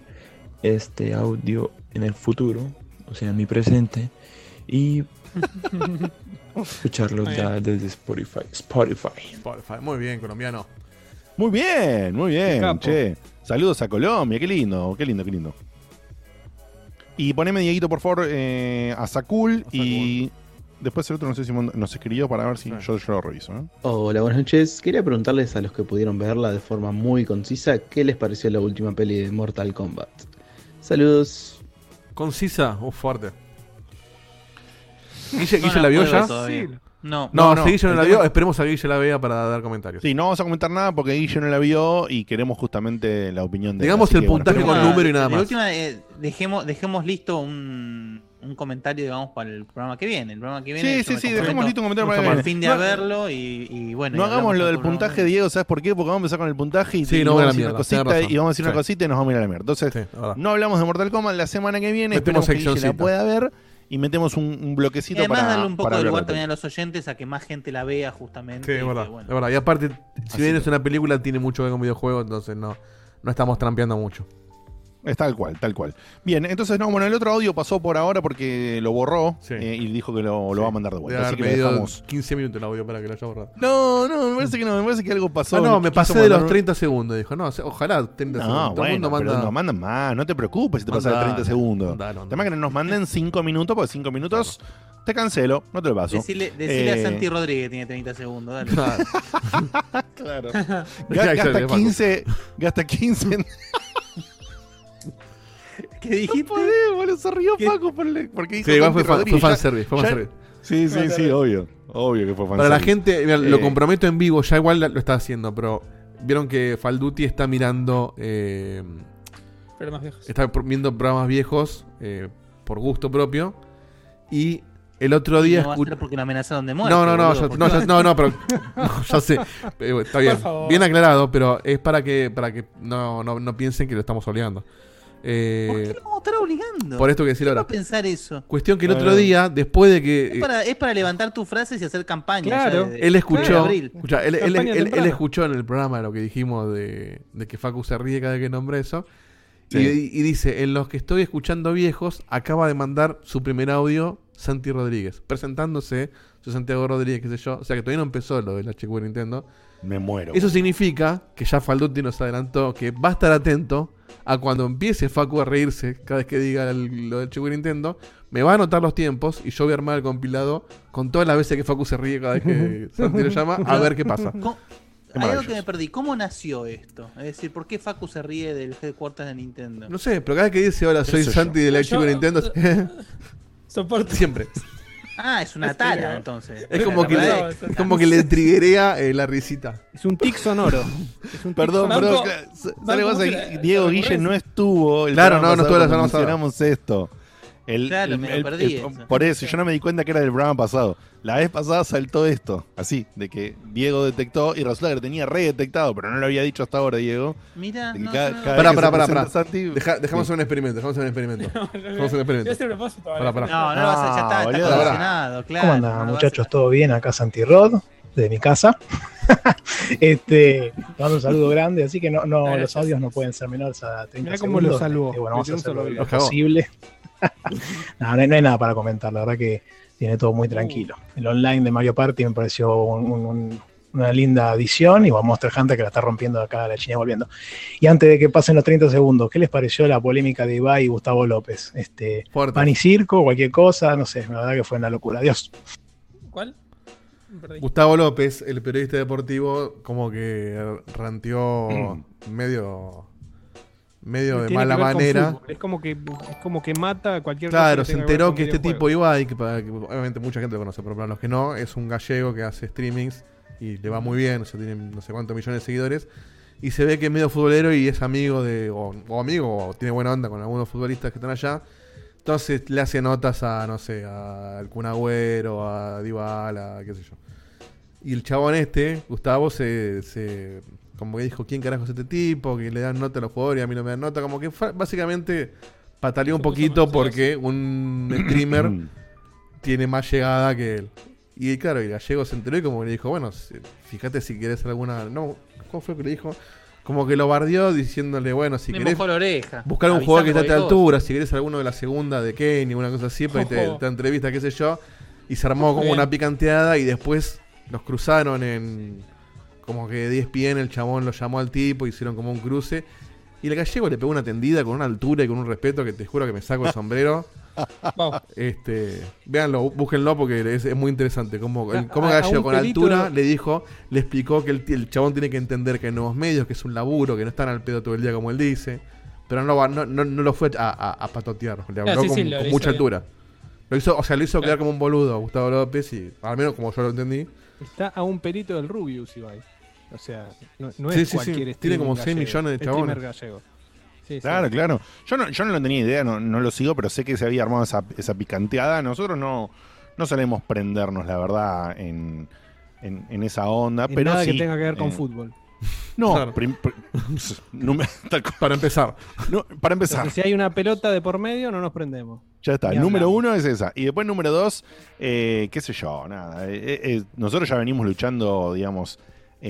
este audio en el futuro, o sea, en mi presente, y *laughs* escucharlo Muy ya desde Spotify. Spotify. Spotify. Muy bien, colombiano. Muy bien, muy bien, che. Saludos a Colombia, qué lindo, qué lindo, qué lindo. Y poneme, Dieguito, por favor, eh, a Sakul y después el otro no sé si nos escribió para ver si Sí. yo, yo lo reviso. ¿eh? Hola, buenas noches. Quería preguntarles a los que pudieron verla de forma muy concisa, ¿qué les pareció la última peli de Mortal Kombat? Saludos. Concisa, uh, fuerte. *laughs* Guille, No Guille la vio ya. todavía. No. No, No, no, si Guille no el la tema- vio, esperemos a que Guille la vea para dar comentarios. Sí, no vamos a comentar nada porque Guille no la vio y queremos justamente la opinión de él, Digamos el puntaje con a- número y nada más. última, eh, dejemos, dejemos listo un, un comentario, digamos, para el programa que viene. El programa que viene Sí, sí, sí, dejemos listo un comentario para que viene. fin de No- verlo y, y bueno. No y hagamos lo del el puntaje, programa. Diego, ¿sabes por qué? Porque vamos a empezar con el puntaje y, Sí, y no, vamos a decir mierda, una cosita y vamos a decir una cosita y nos vamos a ir a la mierda. Entonces, Sí, no hablamos de Mortal Kombat la semana que viene, Metemos esperemos que la pueda ver y metemos un, un Y bloquecito además para, darle un poco de lugar también a los oyentes a que más gente la vea justamente. Sí, y es verdad, bueno. es verdad. Y aparte, si Así bien es una película, tiene mucho que ver con videojuegos, entonces no, no estamos trampeando mucho. Es tal cual, tal cual. Bien, entonces, no, bueno, el otro audio pasó por ahora porque lo borró Sí. eh, y dijo que lo, lo va a mandar de vuelta. Así haber que dejamos. 15 minutos el audio para que lo haya borrado. No, no, me parece que no, me parece que algo pasó. Ah, no, me pasé de los mandar- 30 segundos. Dijo, no, ojalá 30 No, segundos. Todo el bueno, mundo pero manda. no mandan más, no te preocupes si te pasas de Mandale, 30 segundos. mandale. tema es que no nos manden 5 minutos, porque 5 minutos te cancelo, no te lo paso. Decirle, decirle Eh, a Santi Rodríguez que tiene 30 segundos. Dale. Claro. *laughs* Ya, *laughs* Gasta ya, 15, gasta 15 en *laughs* ¿Qué dijiste? Podés, boludo, se rió ¿Qué? Paco por el- porque dijo Sí, igual fue, fan, fue fanservice, fue fanservice. Sí, sí, sí, obvio. Obvio que fue Para la fanservice. gente, mira, lo Eh, comprometo en vivo, ya igual lo está haciendo, pero vieron que Falduti está mirando, eh, viejos. está viendo programas viejos eh, por gusto propio. Y el otro día no va a escu- ser porque lo amenazaron de muerte. No, no, no, boludo, ya, porque- no, ya- no, no, pero *laughs* no, ya sé. Eh, está bien, bien aclarado, pero es para que para que no, no, no piensen que lo estamos obligando. ¿Por Eh, qué lo vamos a estar obligando? por esto que decir ¿Quién va ahora. a pensar eso? Cuestión que el otro día, después de que Es eh, para, es para levantar tus frases y hacer campaña. Claro. ya de- él escuchó, abril. escucha, él, él- él- él escuchó en el programa lo que dijimos de, de que Facu se ríe cada vez que nombra eso. Sí. Y, y dice, en los que estoy escuchando viejos, acaba de mandar su primer audio Santi Rodríguez, presentándose, soy Santiago Rodríguez, qué sé yo. O sea que todavía no empezó lo de la HQ Nintendo. Me muero. Eso significa que ya Falduti nos adelantó que va a estar atento a cuando empiece Facu a reírse cada vez que diga el- lo del Chico Nintendo. Me va a anotar los tiempos y yo voy a armar el compilado con todas las veces que Facu se ríe cada vez que *laughs* Santi lo llama a ver qué pasa. ¿Cómo- Qué Hay algo que me perdí. ¿Cómo nació esto? Es decir, ¿por qué Facu se ríe del headquarters de Nintendo? No sé, pero cada vez que dice hola, soy yo? Santi del Yo- Chico Nintendo, *laughs* *laughs* Soporte. siempre. Ah, es una que- entonces. Es como que le, es- como que le triguea eh, la risita. Es un tic sonoro. Es un tic Perdón, perdón. Diego Guille no estuvo. El Claro, no, no estuvo la semana pasada. mencionamos esto. El, Claro, el- me lo perdí el- eso. por eso, yo no me di cuenta que era del programa pasado. La vez pasada saltó esto, así, de que Diego detectó y resulta que lo tenía re detectado, pero no lo había dicho hasta ahora, Diego. Mira, no, cada- no, cada Pará, vez que pará, se pará, presenta pará. Santi- Deja- dejamos Sí. un experimento, dejamos un experimento. Voy Vamos a hacer un experimento. propósito. Pará, pará. no, no lo vas a, ya está, está boludo. claro. ¿Cómo andan, lo muchachos? ¿Todo bien? Acá Santi Rod, de mi casa. *laughs* este, te mando un saludo grande, así que no, no los audios no pueden ser menores a 30 Mirá cómo segundos. lo salvó. Este, bueno, vamos a hacer lo, lo Lo posible. *laughs* no, no hay, no hay nada para comentar, la verdad que tiene todo muy tranquilo. El online de Mario Party me pareció un- un- un- una linda adición y bueno, Monster Hunter que la está rompiendo acá la China volviendo. Y antes de que pasen los 30 segundos, ¿qué les pareció la polémica de Ibai y Gustavo López? Este, Fuerte. pan y circo, cualquier cosa, no sé, la verdad que fue una locura. Adiós. ¿Cuál? Gustavo López, el periodista deportivo, como que ranteó medio medio de mala manera. Es como que es como que mata a cualquier Claro, cosa se enteró que este tipo que, para- que obviamente mucha gente lo conoce, pero para los que no, es un gallego que hace streamings y le va muy bien, o sea, tiene no sé cuántos millones de seguidores. Y se ve que es medio futbolero y es amigo de, o, o amigo, o tiene buena onda con algunos futbolistas que están allá. Entonces le hace notas a, no sé, al Kun Agüero, a Dybala, qué sé yo. Y el chabón este, Gustavo, se, se como que dijo, ¿quién carajo es este tipo? Que le dan nota a los jugadores y a mí no me dan nota. Como que básicamente pataleó un poquito porque un streamer *clears throat* tiene más llegada que él. Y claro, y Gallego se enteró y como que le dijo, bueno, si- fíjate si querés alguna... No, ¿cómo fue que le dijo? Como que lo bardeó diciéndole, bueno, si Me querés mojó la oreja. buscar un jugador que esté a esta altura, si querés alguno de la segunda de Kenny, una cosa así, pues te, entrevista, qué sé yo. Y se armó como una picanteada y después los cruzaron en... Como que 10 pies el chabón lo llamó al tipo, hicieron como un cruce. Y el gallego le pegó una tendida con una altura y con un respeto que te juro que me saco el sombrero. *laughs* Wow. Este, véanlo, búsquenlo porque es, es muy interesante. Como, el, A- como a- a Gallego con altura le dijo, le explicó que el, el chabón tiene que entender que hay nuevos medios, que es un laburo, que no están al pedo todo el día como él dice. Pero no, no, no, no lo fue a, a- a patotear, le habló Ah, sí, con, sí, mucha bien. altura. Lo hizo, o sea, lo hizo Claro. quedar como un boludo a Gustavo López y al menos como yo lo entendí. Está a un pelito del Rubius, Ibai. O sea, no, no Sí, es sí, sí. cualquier Tiene streamer como seis gallego, millones de chabones. gallego. Sí, sí. Claro, claro. Yo no, yo no lo tenía idea, no, no lo sigo, pero sé que se había armado esa, esa picanteada. Nosotros no, no solemos prendernos, la verdad, en, en, en esa onda. En pero nada sí, que tenga que ver con eh, fútbol. *laughs* No, Claro. prim-. *laughs* Para empezar. No, para empezar. Entonces, si hay una pelota de por medio, no nos prendemos. Ya está. Ni Número uno es esa. Y después número dos, eh, qué sé yo, nada. eh, nosotros ya venimos luchando, digamos,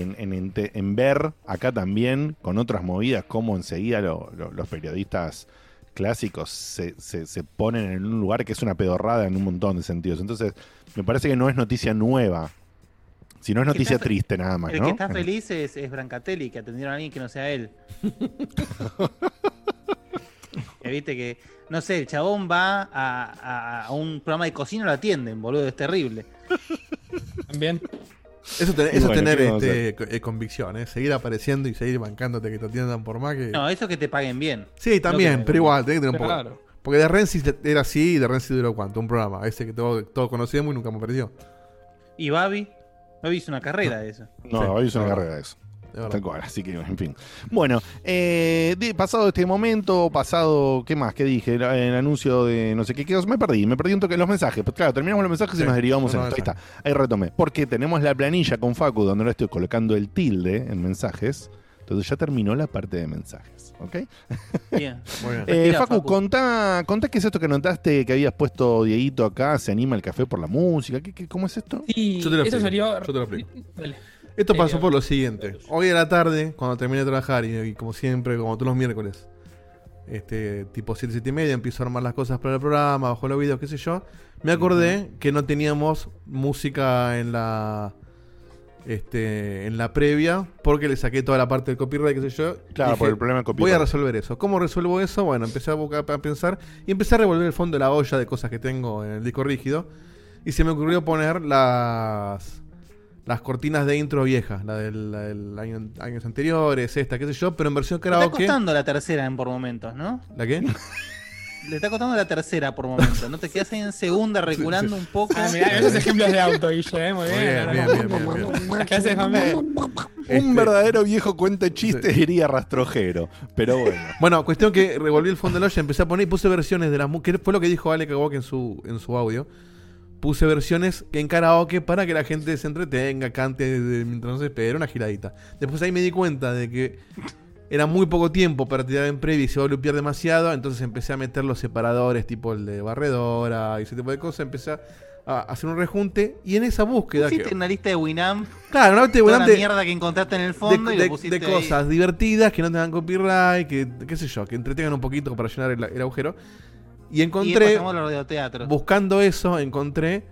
en, en, ente- en ver acá también con otras movidas cómo enseguida lo- lo- los periodistas clásicos se, se- se ponen en un lugar que es una pedorrada en un montón de sentidos. Entonces, me parece que no es noticia nueva. Si no es noticia está triste nada más, El ¿no? que está feliz es, es Brancatelli, que atendieron a alguien que no sea él. *laughs* viste que, no sé, el chabón va a, a- a un programa de cocina y lo atienden, boludo, es terrible. También. Eso, te- Y eso bueno, tener ¿qué vamos a este, eh, convicción, ¿eh? seguir apareciendo y seguir bancándote que te atiendan por más que... No, eso es que te paguen bien. Sí, también, No pero igual, tenés que tener un poco. Claro. Porque de Renzi era así y de Renzi duró cuánto, un programa, ese que todos, todos conocíamos y nunca me perdió. Y Babi, Babi hizo una carrera de eso. No, Sí, hoy es una carrera de eso. Tal cual, así que, en fin. Bueno, eh, de- pasado este momento, pasado, ¿qué más? ¿Qué dije? El, el anuncio de no sé qué, qué me perdí, me perdí un toque los mensajes. Pues claro, terminamos los mensajes y nos derivamos en no, esto. Ahí está, ahí retomé. Porque tenemos la planilla con Facu donde ahora estoy colocando el tilde en mensajes. Entonces ya terminó la parte de mensajes, ¿ok? Bien. *laughs* Muy bien. Eh, Respira, Facu, Facu. Contá, contá qué es esto que notaste que habías puesto Dieguito acá, se anima el café por la música, ¿qué, qué- cómo es esto? Sí, Yo te lo eso salió. yo te lo explico. Dale. Esto pasó por lo siguiente. Hoy a la tarde, cuando terminé de trabajar, y, y como siempre, como todos los miércoles, este tipo 7, 7 y media, empiezo a armar las cosas para el programa, bajo los videos, qué sé yo. Me acordé que no teníamos música en la este en la previa, porque le saqué toda la parte del copyright, qué sé yo. Claro, Dije, por el problema del Voy a copyright. resolver eso. ¿Cómo resuelvo eso? Bueno, empecé a, buscar, a pensar y empecé a revolver el fondo de la olla de cosas que tengo en el disco rígido. Y se me ocurrió poner las las cortinas de intro viejas, la del, la del año, años anteriores, esta, qué sé yo, pero en versión Le está karaoke. costando la tercera en por momentos, ¿no? ¿La qué? *laughs* Le está costando la tercera por momentos. ¿No te quedas ahí en segunda *laughs* reculando un poco? Ah, mirá, esos ejemplos de auto, Guille, eh, muy bien. bien, bien, bien, bien, bien. ¿Qué haces? Este- Un verdadero viejo cuenta chistes diría rastrojero, pero bueno. *laughs* Bueno, cuestión que revolví el fondo de la olla, empecé a poner y puse versiones de las que fue lo que dijo Ale Kawak en su, en su audio. Puse versiones en karaoke para que la gente se entretenga, cante de- mientras no se espera, una giradita. Después ahí me di cuenta de que era muy poco tiempo para tirar en previa y se va a lupear demasiado, entonces empecé a meter los separadores tipo el de barredora y ese tipo de cosas, empecé a, a hacer un rejunte y en esa búsqueda... Pusiste que- una lista de Winamp, claro, una lista de la volante mierda que encontraste en el de, fondo y de- lo pusiste de ahí. cosas divertidas que no tengan copyright, que qué sé yo, que entretengan un poquito para llenar el, el agujero. Y Y encontré, radioteatros. buscando eso, encontré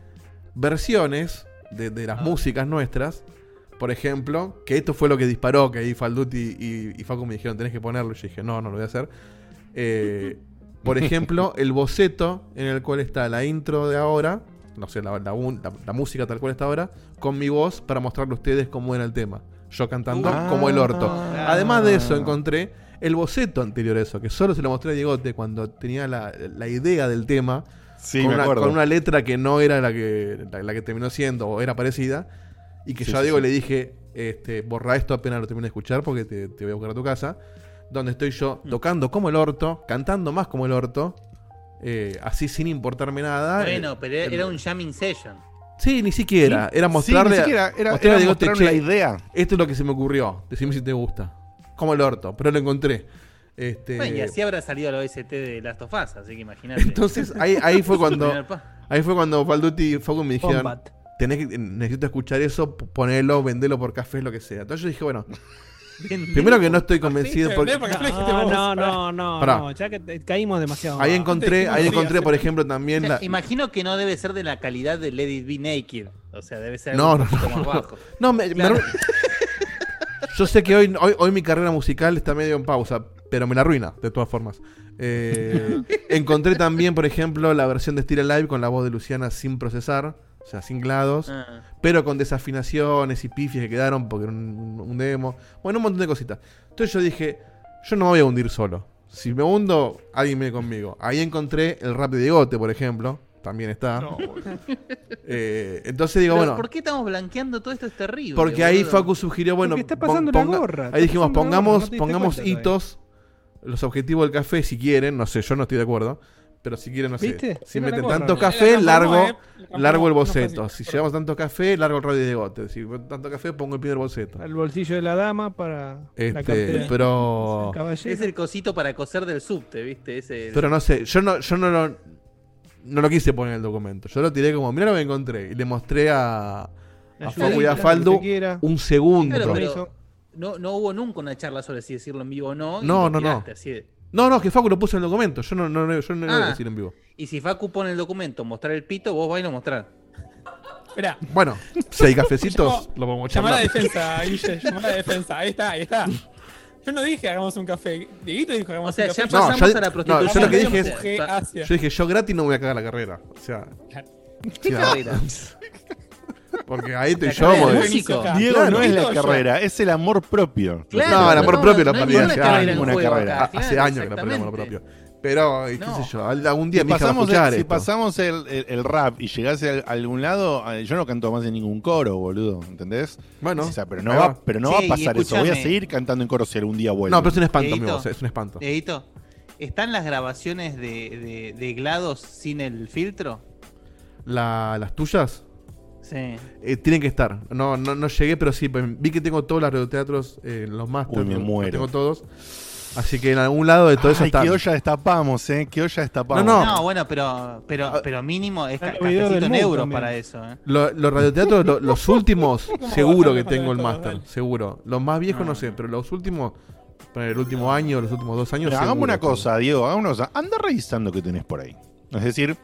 versiones de, de las Ah. músicas nuestras. Por ejemplo, que esto fue lo que disparó, que ahí Falduti y, y Facu me dijeron, tenés que ponerlo. Y yo dije, no, no lo voy a hacer. Eh, *laughs* por ejemplo, el boceto en el cual está la intro de ahora, no sé, la, la un- la- la música tal cual está ahora, con mi voz para mostrarle a ustedes cómo era el tema. Yo cantando Ah. como el orto. Además de eso, encontré el boceto anterior a eso, que solo se lo mostré a Diegote cuando tenía la, la idea del tema, Sí, con, me una, acuerdo. con una letra que no era la que, la, la que terminó siendo o era parecida. Y que Sí, yo a sí, Diego sí. le dije, este, borra esto apenas lo termine de escuchar porque te, te voy a buscar a tu casa. Donde estoy yo Mm. tocando como el orto, cantando más como el orto, eh, así sin importarme nada. Bueno, Eh, pero era un jamming session. Sí, ni siquiera. Sí, Era sí, mostrarle. ni siquiera, era- mostrarle era a Diegote, mostrarle "Che, la idea". Esto es lo que se me ocurrió. Decime si te gusta. Como el orto, pero lo encontré. Este, Bueno, y así habrá salido la OST de Last of Us, así que imagínate. Entonces ahí, *laughs* ahí fue cuando ahí fue cuando Falduti y Facu me dijeron Combat. tenés que, necesito escuchar eso, ponelo, vendelo por café, lo que sea. Entonces yo dije, bueno, primero que no estoy convencido *laughs* porque No, no, no, no, Pará. no, ya que te- caímos demasiado. ahí encontré, ahí encontré, por ejemplo, O también sea, la, Imagino que no debe ser de la calidad de It Be Naked. O sea, debe ser No, un no, poquito no, más no. bajo. No, me- me Claro. arru- *laughs* Yo sé que hoy, hoy, hoy mi carrera musical está medio en pausa, pero me la arruina, de todas formas. Eh, encontré también, por ejemplo, la versión de Steel Alive con la voz de Luciana sin procesar, o sea, sin glados, Ah. pero con desafinaciones y pifias que quedaron porque era un, un demo. Bueno, un montón de cositas. Entonces yo dije, yo no me voy a hundir solo. Si me hundo, alguien viene conmigo. Ahí encontré el rap de Diegote, por ejemplo. También está. *laughs* Eh, entonces digo, Pero, bueno. ¿Por qué estamos blanqueando todo esto? Es terrible. Porque ahí boludo. Facu sugirió, bueno, Porque está pasando gorra, ahí dijimos, gorra, pongamos, no pongamos hitos, los objetivos del café si quieren, no sé, yo no estoy de acuerdo, pero si quieren, no sé, ¿Viste? si Era meten gorra. tanto La café, largo, eh, largo el boceto, si llevamos tanto café, largo el radio de gote, si tanto café, pongo el primer boceto. Al bolsillo de la dama para la Este, cartera. pero. Es el cosito para coser del subte, ¿viste? Ese, pero no sé, yo no, yo no lo, no lo quise poner en el documento, yo lo tiré como, mira lo que encontré, y le mostré a, Facu y a lo quiera. un segundo. Claro, Compromiso. pero no, no hubo nunca una charla sobre si decirlo en vivo o no. No, lo no, no. de- No, no, que Facu lo puso en el documento, yo no, no, no- yo no lo voy a Ah. decir en vivo. Y si Facu pone el documento mostrar el pito, vos vais a mostrar. Espera. Bueno, si hay *laughs* cafecitos, lo podemos Llamá a la charlar. defensa, Guille. Llamá a la defensa. Ahí está, ahí está. Yo no dije hagamos un café. Dieguito dijo hagamos O sea, un café. ya No, pasamos yo- a la no, yo prostitución. lo que dije es- hacia. Yo dije, yo gratis no voy a cagar la carrera. O sea, ¿Qué carrera? porque ahí estoy La yo. Acá. Diego Claro. no es la yo. carrera, es el amor propio. Claro, No, el amor propio lo no hay perdí hace carrera años. acá, hace claro, años que lo perdí el amor propio. Pero, qué No. sé yo, algún día Si mi hija va a pasamos, escuchar el, si esto. pasamos el, el- el rap y llegase a, algún lado, eh, yo no canto más en ningún coro, boludo, ¿entendés? Bueno, O sea, pero no va, va. pero no va a pasar eso. Voy a seguir cantando en coro si algún día vuelvo. No, pero es un espanto, mi Dieguito. voz, es un espanto. Dieguito, ¿están las grabaciones de, de, de GLaDOS sin el filtro? La- las tuyas Sí. eh, tienen que estar. No, no, no llegué, pero sí. pues, vi que tengo todos los radioteatros, eh, los más. Uy, me muero. Tengo todos. Así que en algún lado de todo eso Ay, está. qué olla destapamos, ¿eh? Qué olla destapamos. No, No, bueno, pero, pero, pero mínimo es ca- en euros también. para eso. ¿eh? Lo- los radioteatros, lo- los *laughs* últimos, ¿Cómo seguro que tengo el máster, seguro. Los más viejos no Ah. sé, pero los últimos, para el último año, los últimos dos años. Pero hagamos seguro una tengo. cosa, Diego, hagamos una cosa. Anda revisando qué tenés por ahí. Es decir,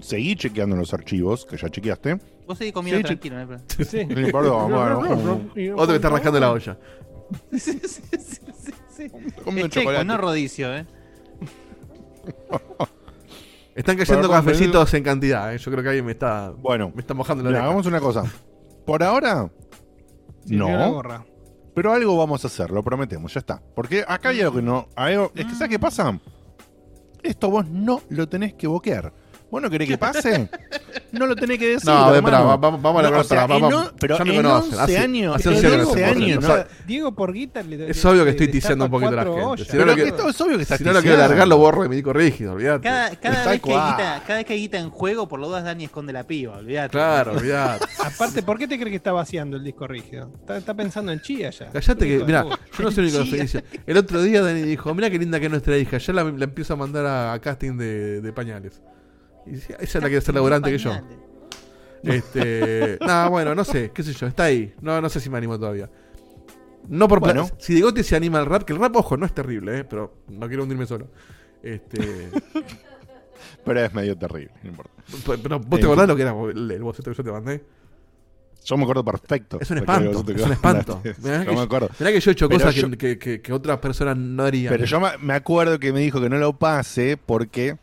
seguí chequeando los archivos, que ya chequeaste. Vos seguís comiendo Sí, tranquilo, no hay problema. Sí. No importa, bueno, Otro que está rascando la olla. *laughs* Sí, sí, sí, sí, sí. comiendo Es checo, chocolate. no rodicio, ¿eh? *laughs* Están cayendo cafecitos en cantidad, ¿eh? Yo creo que alguien me está, Bueno, me está mojando la mira, hagamos una cosa. Por ahora, no. Pero algo vamos a hacer, lo prometemos, ya está. Porque acá hay algo que no. algo- es que, ¿sabes qué pasa? Esto vos no lo tenés que boquear. ¿Vos no querés que pase? *laughs* No lo tenés que decir. No, a ver, pará, vamos, vamos a No, hablar o sea, vamos, pero ya me en conocen. 11 hace, años, hace en 11 años que 11 me conocen. años, O no- Diego por guita le Es obvio que estoy le tiseando un poquito a la gente. Si no, Pero lo que es obvio que estás si no lo quiero tiseando. largar, lo borro de mi disco rígido, olvídate. Cada, cada, vez que hay cual. guita, cada vez que hay guita en juego, por lo dudas Dani esconde la piba, olvídate. Claro, olvídate. *laughs* Aparte, ¿por qué te crees que está vaciando el disco rígido? Está, está pensando en chía ya. Callate que, mira, yo no soy el único que feliz. El otro día Dani dijo, mira qué linda que es nuestra hija, ya la, la empiezo a mandar a, casting de pañales. Y decía, ella es la que es laburante que yo. Este, *laughs* nada, bueno, no sé, qué sé yo, está ahí. No, no sé si me animo todavía. No por Bueno. Si Digote se anima al rap, que el rap, ojo, no es terrible, eh, pero no quiero hundirme solo. Este, *laughs* Pero es medio terrible, no importa. pero vos te acordás lo que era el, el boceto que yo te mandé? Yo me acuerdo perfecto. Es un espanto, es un espanto. *laughs* Mirá Yo que me acuerdo. Mirá que yo he hecho Pero cosas yo- que, que, otras personas no harían. Pero yo me acuerdo que me dijo que no lo pase porque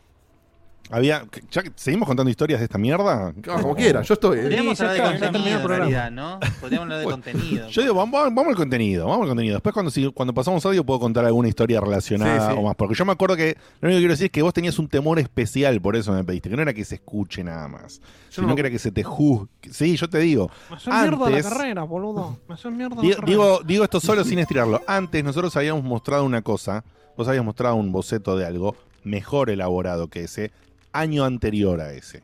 había. ¿Ya que- ¿Seguimos contando historias de esta mierda? Ah, como quiera, yo estoy. eh. Podríamos Sí, hablar de contenido en realidad, ¿no? Podríamos hablar de contenido. Yo digo, vamos, vamos al contenido, vamos al contenido. Después cuando, si- cuando pasamos audio puedo contar alguna historia relacionada Sí, sí. o más. Porque yo me acuerdo que lo único que quiero decir es que vos tenías un temor especial, por eso me pediste, que no era que se escuche nada más, sino no- que era que se te juzgue. Sí, yo te digo. Me hace mierda la Antes- carrera, boludo. Me hace mierda la Digo, carrera. digo, digo esto solo sin estirarlo. Antes nosotros habíamos mostrado una cosa, vos habías mostrado un boceto de algo mejor elaborado que ese, año anterior a ese.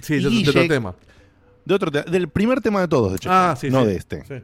Sí, yo de otro tema. De otro te- del primer tema de todos, de hecho. Ah, sí, no sí. de este. Sí.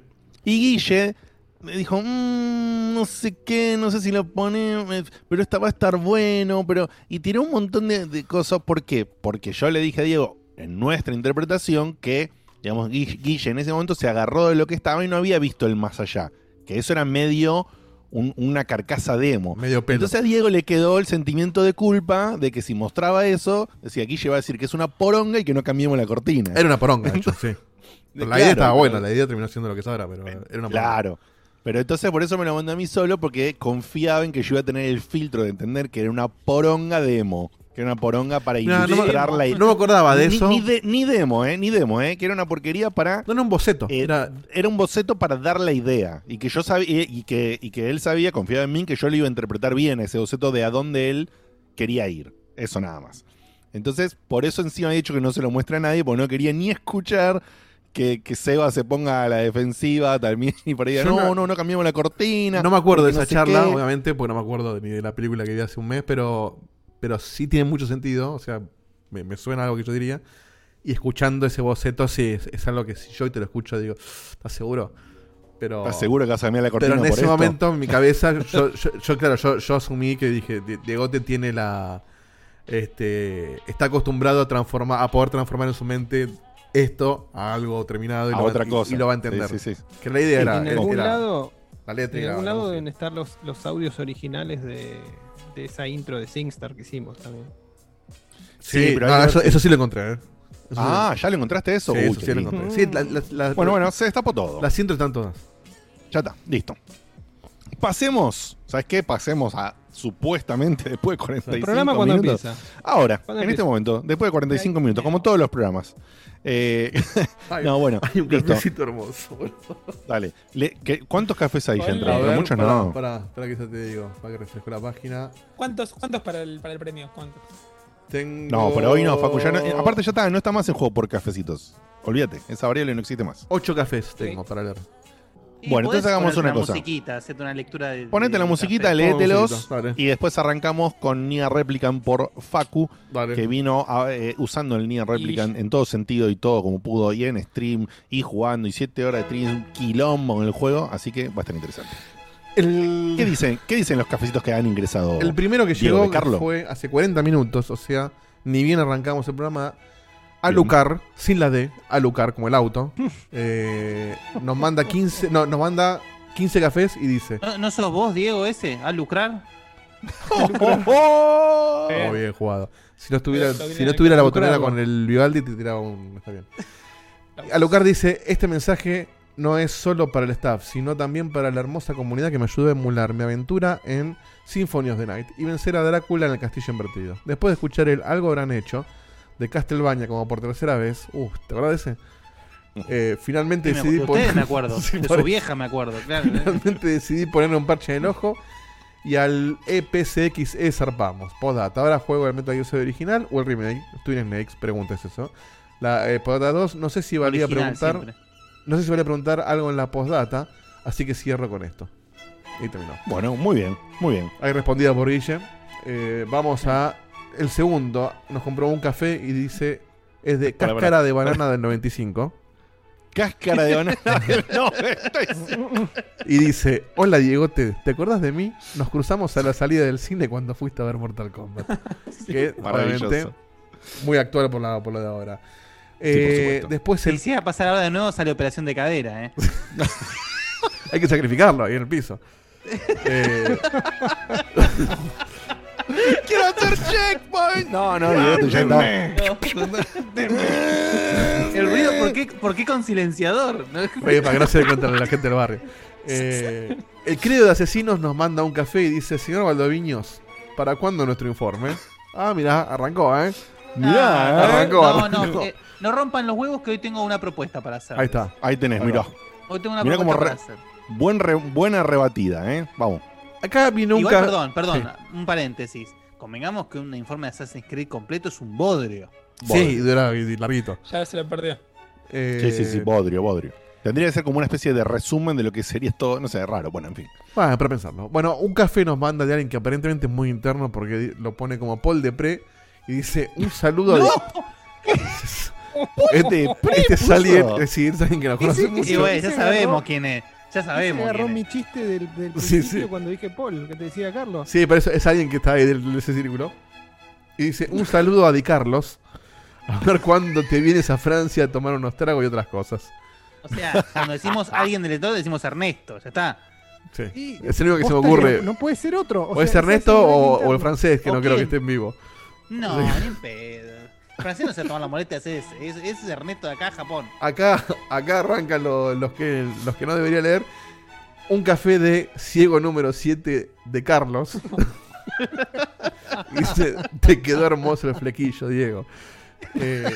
Y Guille me dijo, "Mm, no sé qué, no sé si lo pone, eh, pero esta va a estar bueno, pero... Y tiró un montón de, de cosas. ¿Por qué? Porque yo le dije a Diego, en nuestra interpretación, que, digamos, Gui- Guille en ese momento se agarró de lo que estaba y no había visto el más allá. Que eso era medio un- una carcasa demo. Medio pelo. Entonces a Diego le quedó el sentimiento de culpa de que si mostraba eso, decía, Guille va a decir que es una poronga y que no cambiemos la cortina. Era una poronga, de hecho, sí. *laughs* La Claro, idea estaba buena, la idea terminó siendo lo que es ahora, pero era una poronga. Claro. Pero entonces por eso me lo mandé a mí solo, porque confiaba en que yo iba a tener el filtro de entender que era una poronga demo. Que era una poronga para No, no ilustrar la no me acordaba de Ni- eso. Ni, de- ni demo, ¿eh? Ni demo, ¿eh? Que era una porquería para. No, no, un boceto. era, era un boceto para dar la idea. Y que yo sabía. Y que, y que él sabía, confiaba en mí, que yo le iba a interpretar bien ese boceto de a dónde él quería ir. Eso nada más. Entonces, por eso encima he dicho que no se lo muestre a nadie, porque no quería ni escuchar que, que Seba se ponga a la defensiva también *laughs* y por ahí no, no- no, no, cambiamos la cortina. No me acuerdo de no esa charla, qué". obviamente, porque no me acuerdo ni de la película que vi hace un mes, pero, pero sí tiene mucho sentido. O sea, me, me suena algo que yo diría. Y escuchando ese boceto, sí, es, es algo que si yo te lo escucho, digo, ¿estás seguro? Pero, ¿Estás seguro que vas a cambiar la cortina Pero en por ese esto? momento, en mi cabeza, *laughs* yo, yo, yo, claro, yo, yo asumí que dije, "Die- Diegote tiene la. Este, está acostumbrado a transformar, a poder transformar en su mente esto a algo terminado y, A lo, va- otra y- cosa. y lo va a Sí, entender. sí, sí. Que la idea era. en algún era lado, la letra y en algún la lado deben estar los, los audios originales de, de esa intro de SingStar que hicimos también. Sí, pero no, hay que eso, sí lo encontré. ¿eh? Eso Ah, sí. ¿ya le encontraste eso? Sí, Uy, eso qué sí lo encontré. Sí, la- la- la- Bueno, bueno, se destapó todo. Las intros están todas. Ya está, listo. Pasemos, ¿sabes qué? Pasemos a supuestamente *laughs* después de 45 ¿El programa cuándo minutos. empieza? Ahora, ¿Cuándo en este momento, después de 45 minutos, como todos los programas. Eh, *laughs* Ay, no, bueno, Hay un listo. cafecito hermoso. boludo. Dale. Le- ¿qué- ¿Cuántos cafés hay ya ver, Muchos no. Pará, pará que ya te digo. Para que refresco la página. ¿Cuántos, cuántos para, el, para el premio? ¿Cuántos? Tengo. No, pero hoy no, Facu. ya no- eh, aparte ya está, no está más en juego por cafecitos. Olvídate, esa variable no existe más. Ocho cafés tengo para leer. Y Bueno, entonces hagamos una cosa. musiquita, hacerte una lectura de. Ponete de la musiquita, léetelos y después arrancamos con Nia Replicant por Facu, Dale. que vino a- eh, usando el Nia Replicant en todo sentido y todo como pudo, y en stream, y jugando, y 7 horas de stream, un quilombo en el juego, así que va a estar interesante. El, ¿Qué dicen, ¿Qué dicen los cafecitos que han ingresado? el primero que Diego, llegó Carlo. fue hace 40 minutos, o sea, ni bien arrancamos el programa. Alucar, sin la D, Alucar como el auto. *laughs* eh, nos manda 15, no, nos manda 15 cafés y dice, ¿No, no sos vos, Diego, ese? ¿A lucrar? muy *laughs* *laughs* bien jugado. Si no estuviera, si no estuviera la botonera con el Vivaldi, te tiraba un. Está bien. Alucar dice: Este mensaje no es solo para el staff, sino también para la hermosa comunidad que me ayudó a emular mi aventura en Symphony of the Night y vencer a Drácula en el castillo invertido. Después de escuchar el Algo habrán hecho de Castlevania como por tercera vez, uh, ¿te acuerdas de ese? *laughs* Eh, finalmente Sí, decidí ustedes me poner- acuerdo. *laughs* Sí, de por su vieja me acuerdo, claro. ¿eh? Finalmente decidí ponerle un parche en el ojo y al E EPCXE zarpamos. Postdata, ¿ahora juego el Metal Gear Solid original o el remake? Twin Snakes, preguntas eso. La eh, postdata 2, no sé si valía Original preguntar. siempre. No sé si valía preguntar algo en la postdata, así que cierro con esto. Y terminó. Bueno, muy bien, muy bien. Ahí respondida por Guille. Eh, vamos a el segundo. Nos compró un café y dice es de Para, para. cáscara de banana *laughs* del 95. Cáscara de banana. no, estoy- Y dice, hola Diego, ¿te, ¿te acuerdas de mí? Nos cruzamos a la salida del cine cuando fuiste a ver Mortal Kombat. que Maravilloso. obviamente muy actual por, la, por lo de ahora. por Eh, supuesto. después Si el- hiciera pasar ahora de nuevo, sale operación de cadera, ¿eh? *laughs* hay que sacrificarlo ahí en el piso. *laughs* Eh, ¡Quiero hacer checkpoint! No, no, Diego, ya está. El ruido, ¿por qué, ¿por qué con silenciador? ¿No? oye, para que no se dé cuenta la gente del barrio. Eh, el credo de asesinos nos manda un café y dice, señor Valdoviños, ¿para cuándo nuestro informe? Ah, mirá, arrancó, ¿eh? Mirá, Ah, ¿eh? arrancó, no, arrancó. no, eh, no rompan los huevos que hoy tengo una propuesta para hacer. Ahí está. Ahí tenés, mirá. Hoy tengo una Mirá propuesta para hacer. Buen re- buena rebatida, ¿eh? Vamos. Acá viene un Igual, perdón, perdón, Sí. un paréntesis. Convengamos que un informe de Assassin's Creed completo es un bodrio. Sí, dura y larguito. Ya se lo perdió. Eh, Sí, sí, sí, bodrio, bodrio. Tendría que ser como una especie de resumen de lo que sería todo, no sé, raro, bueno, en fin. Bueno, para pensarlo. Bueno, un café nos manda de alguien que aparentemente es muy interno porque lo pone como Paul de Pre y dice un saludo a... *laughs* *laughs* Este, este es alguien, eh, sí, es alguien que nos conoce Y mucho. bueno, ya sabemos quién es. Ya sabemos. Se agarró mi chiste del, *laughs* principio sí. cuando dije Paul, que te decía Carlos. Sí, pero eso es alguien que está ahí de ese círculo. Y dice, un saludo a Di Carlos. A ver cuándo te vienes a Francia a tomar unos tragos y otras cosas. O sea, cuando decimos alguien del lector, decimos Ernesto, ya está. Sí. Y- Es el único que se me ocurre. No puede ser otro. O, sea, es Ernesto o, o el francés, que ¿O no creo que esté en vivo. No, ni en pedo. Francés no se toma la molestia hacer ese. Ese es Ernesto de acá, Japón. Acá, acá arrancan lo- los, que, los que no debería leer. Un café de ciego número 7 de Carlos. *laughs* Dice, te quedó hermoso el flequillo, Diego. Eh,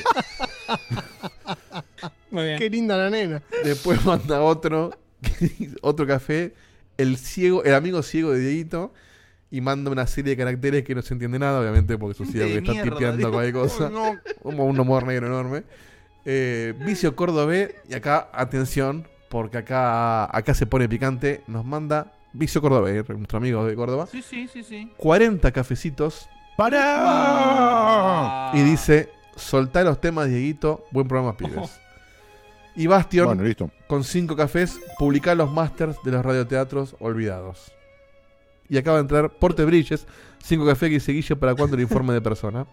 Muy bien. Qué linda la nena. después manda otro, *laughs* otro café, el ciego, el amigo ciego de Dieguito. Y manda una serie de caracteres que no se entiende nada, obviamente, porque su que está mierda, tipeando Dios. cualquier cosa. *laughs* Como un humor negro enorme. Eh, Vicio Córdobé, y acá, atención, porque acá, acá se pone picante, nos manda Vicio Córdobé, nuestro amigo de Córdoba, Sí, sí, sí, sí. 40 cafecitos ¡Para! y dice, soltá los temas, Dieguito, buen programa, pibes. Y Bastion, Bueno, listo. con 5 cafés, publicá los masters de los radioteatros olvidados. Y acaba de entrar Porte Bridges, 5 cafés que dice Guille para cuando el informe de persona.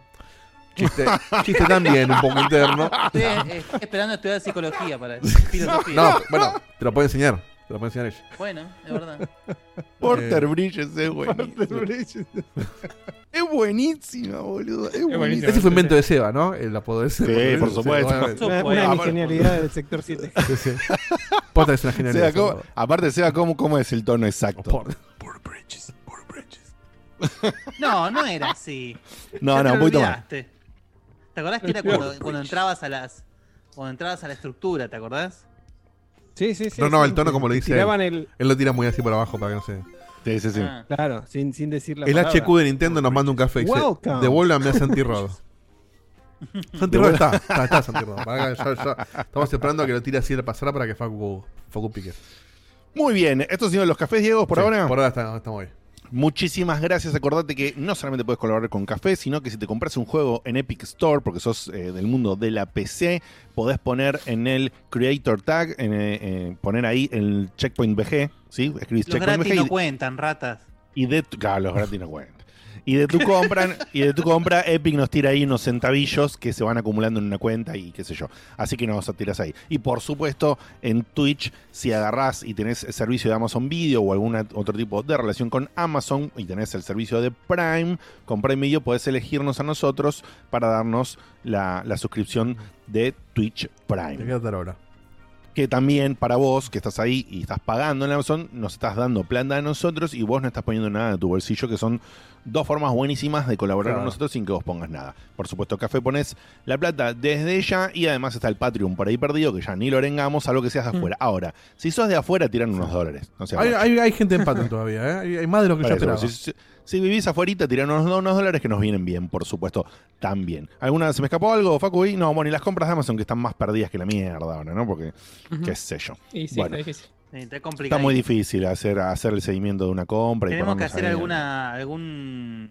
Chiste, chiste también, un poco interno. Estoy, eh, esperando estudiar psicología para *laughs* filosofía. No, bueno, te lo puede enseñar. Te lo puede enseñar ella. Bueno, es verdad. Porter Eh, Bridges es buenísimo. *laughs* Es buenísima, boludo. Es buenísimo. buenísima. Ese fue invento de Seba, ¿no? El apodo de Seba. Sí, por supuesto. Una, una bueno. ingeniería del sector 7. Sí, sí. Posta es una Seba, genialidad. ¿cómo- ese apodo. aparte, Seba, ¿cómo, ¿cómo es el tono exacto? Por- *laughs* No, no era así. No, Ya no, más. olvidaste. ¿Te acordás que era cuando, cuando entrabas a las. Cuando entrabas a la estructura, ¿te acordás? Sí, sí, sí. No, no, sí, el tono como lo dice Tiraban el. Él lo tira muy así por abajo para que no se. Sí, sí, sí. Ah. Claro, sin, sin decir la El palabra. HQ de Nintendo nos manda un café y dice: Welcome. Devuélvame a Santi Rod. *laughs* Santi Rod está, está, está Santi Rod. Para Estamos esperando a que lo tire así de pasar para que Facu, Facu pique. Muy bien, estos han sido los cafés, Diego, por Sí, ahora. Por ahora está- estamos ahí. Muchísimas gracias. Acordate que no solamente puedes colaborar con Café, sino que si te compras un juego en Epic Store, porque sos eh, del mundo de la PC, podés poner en el Creator Tag, en, eh, eh, poner ahí el Checkpoint VG, ¿sí? Escribís Los Checkpoint gratis no y- cuentan, ratas. y, de claro, los gratis no cuentan. Y de tu compra, y de tu compra, Epic nos tira ahí unos centavillos que se van acumulando en una cuenta y qué sé yo. Así que nos tiras ahí. Y por supuesto, en Twitch, si agarrás y tenés el servicio de Amazon Video o algún otro tipo de relación con Amazon y tenés el servicio de Prime, con Prime Video podés elegirnos a nosotros para darnos la, la suscripción de Twitch Te Prime queda tal hora. que también para vos que estás ahí y estás pagando en Amazon, nos estás dando plata a nosotros y vos no estás poniendo nada de tu bolsillo, que son dos formas buenísimas de colaborar Claro. con nosotros sin que vos pongas nada. Por supuesto, Café pones la plata desde ella y además está el Patreon por ahí perdido, que ya ni lo orengamos, algo que seas de afuera. Ahora, si sos de afuera, tiran unos dólares. No Hay, guacho. hay, hay gente en Patreon todavía, ¿eh? Hay, hay más de lo que yo eso, esperaba. si, si- si vivís afuera, tiran unos, unos dólares que nos vienen bien, por supuesto, también. ¿Alguna, ¿Se me escapó algo, Facu? Y no, bueno, y las compras de Amazon que están más perdidas que la mierda ahora, ¿no? Porque, qué sé yo. Y sí, Bueno. está difícil. Está complicado. Está muy difícil hacer, hacer el seguimiento de una compra. y Tenemos que hacer alguna, algún,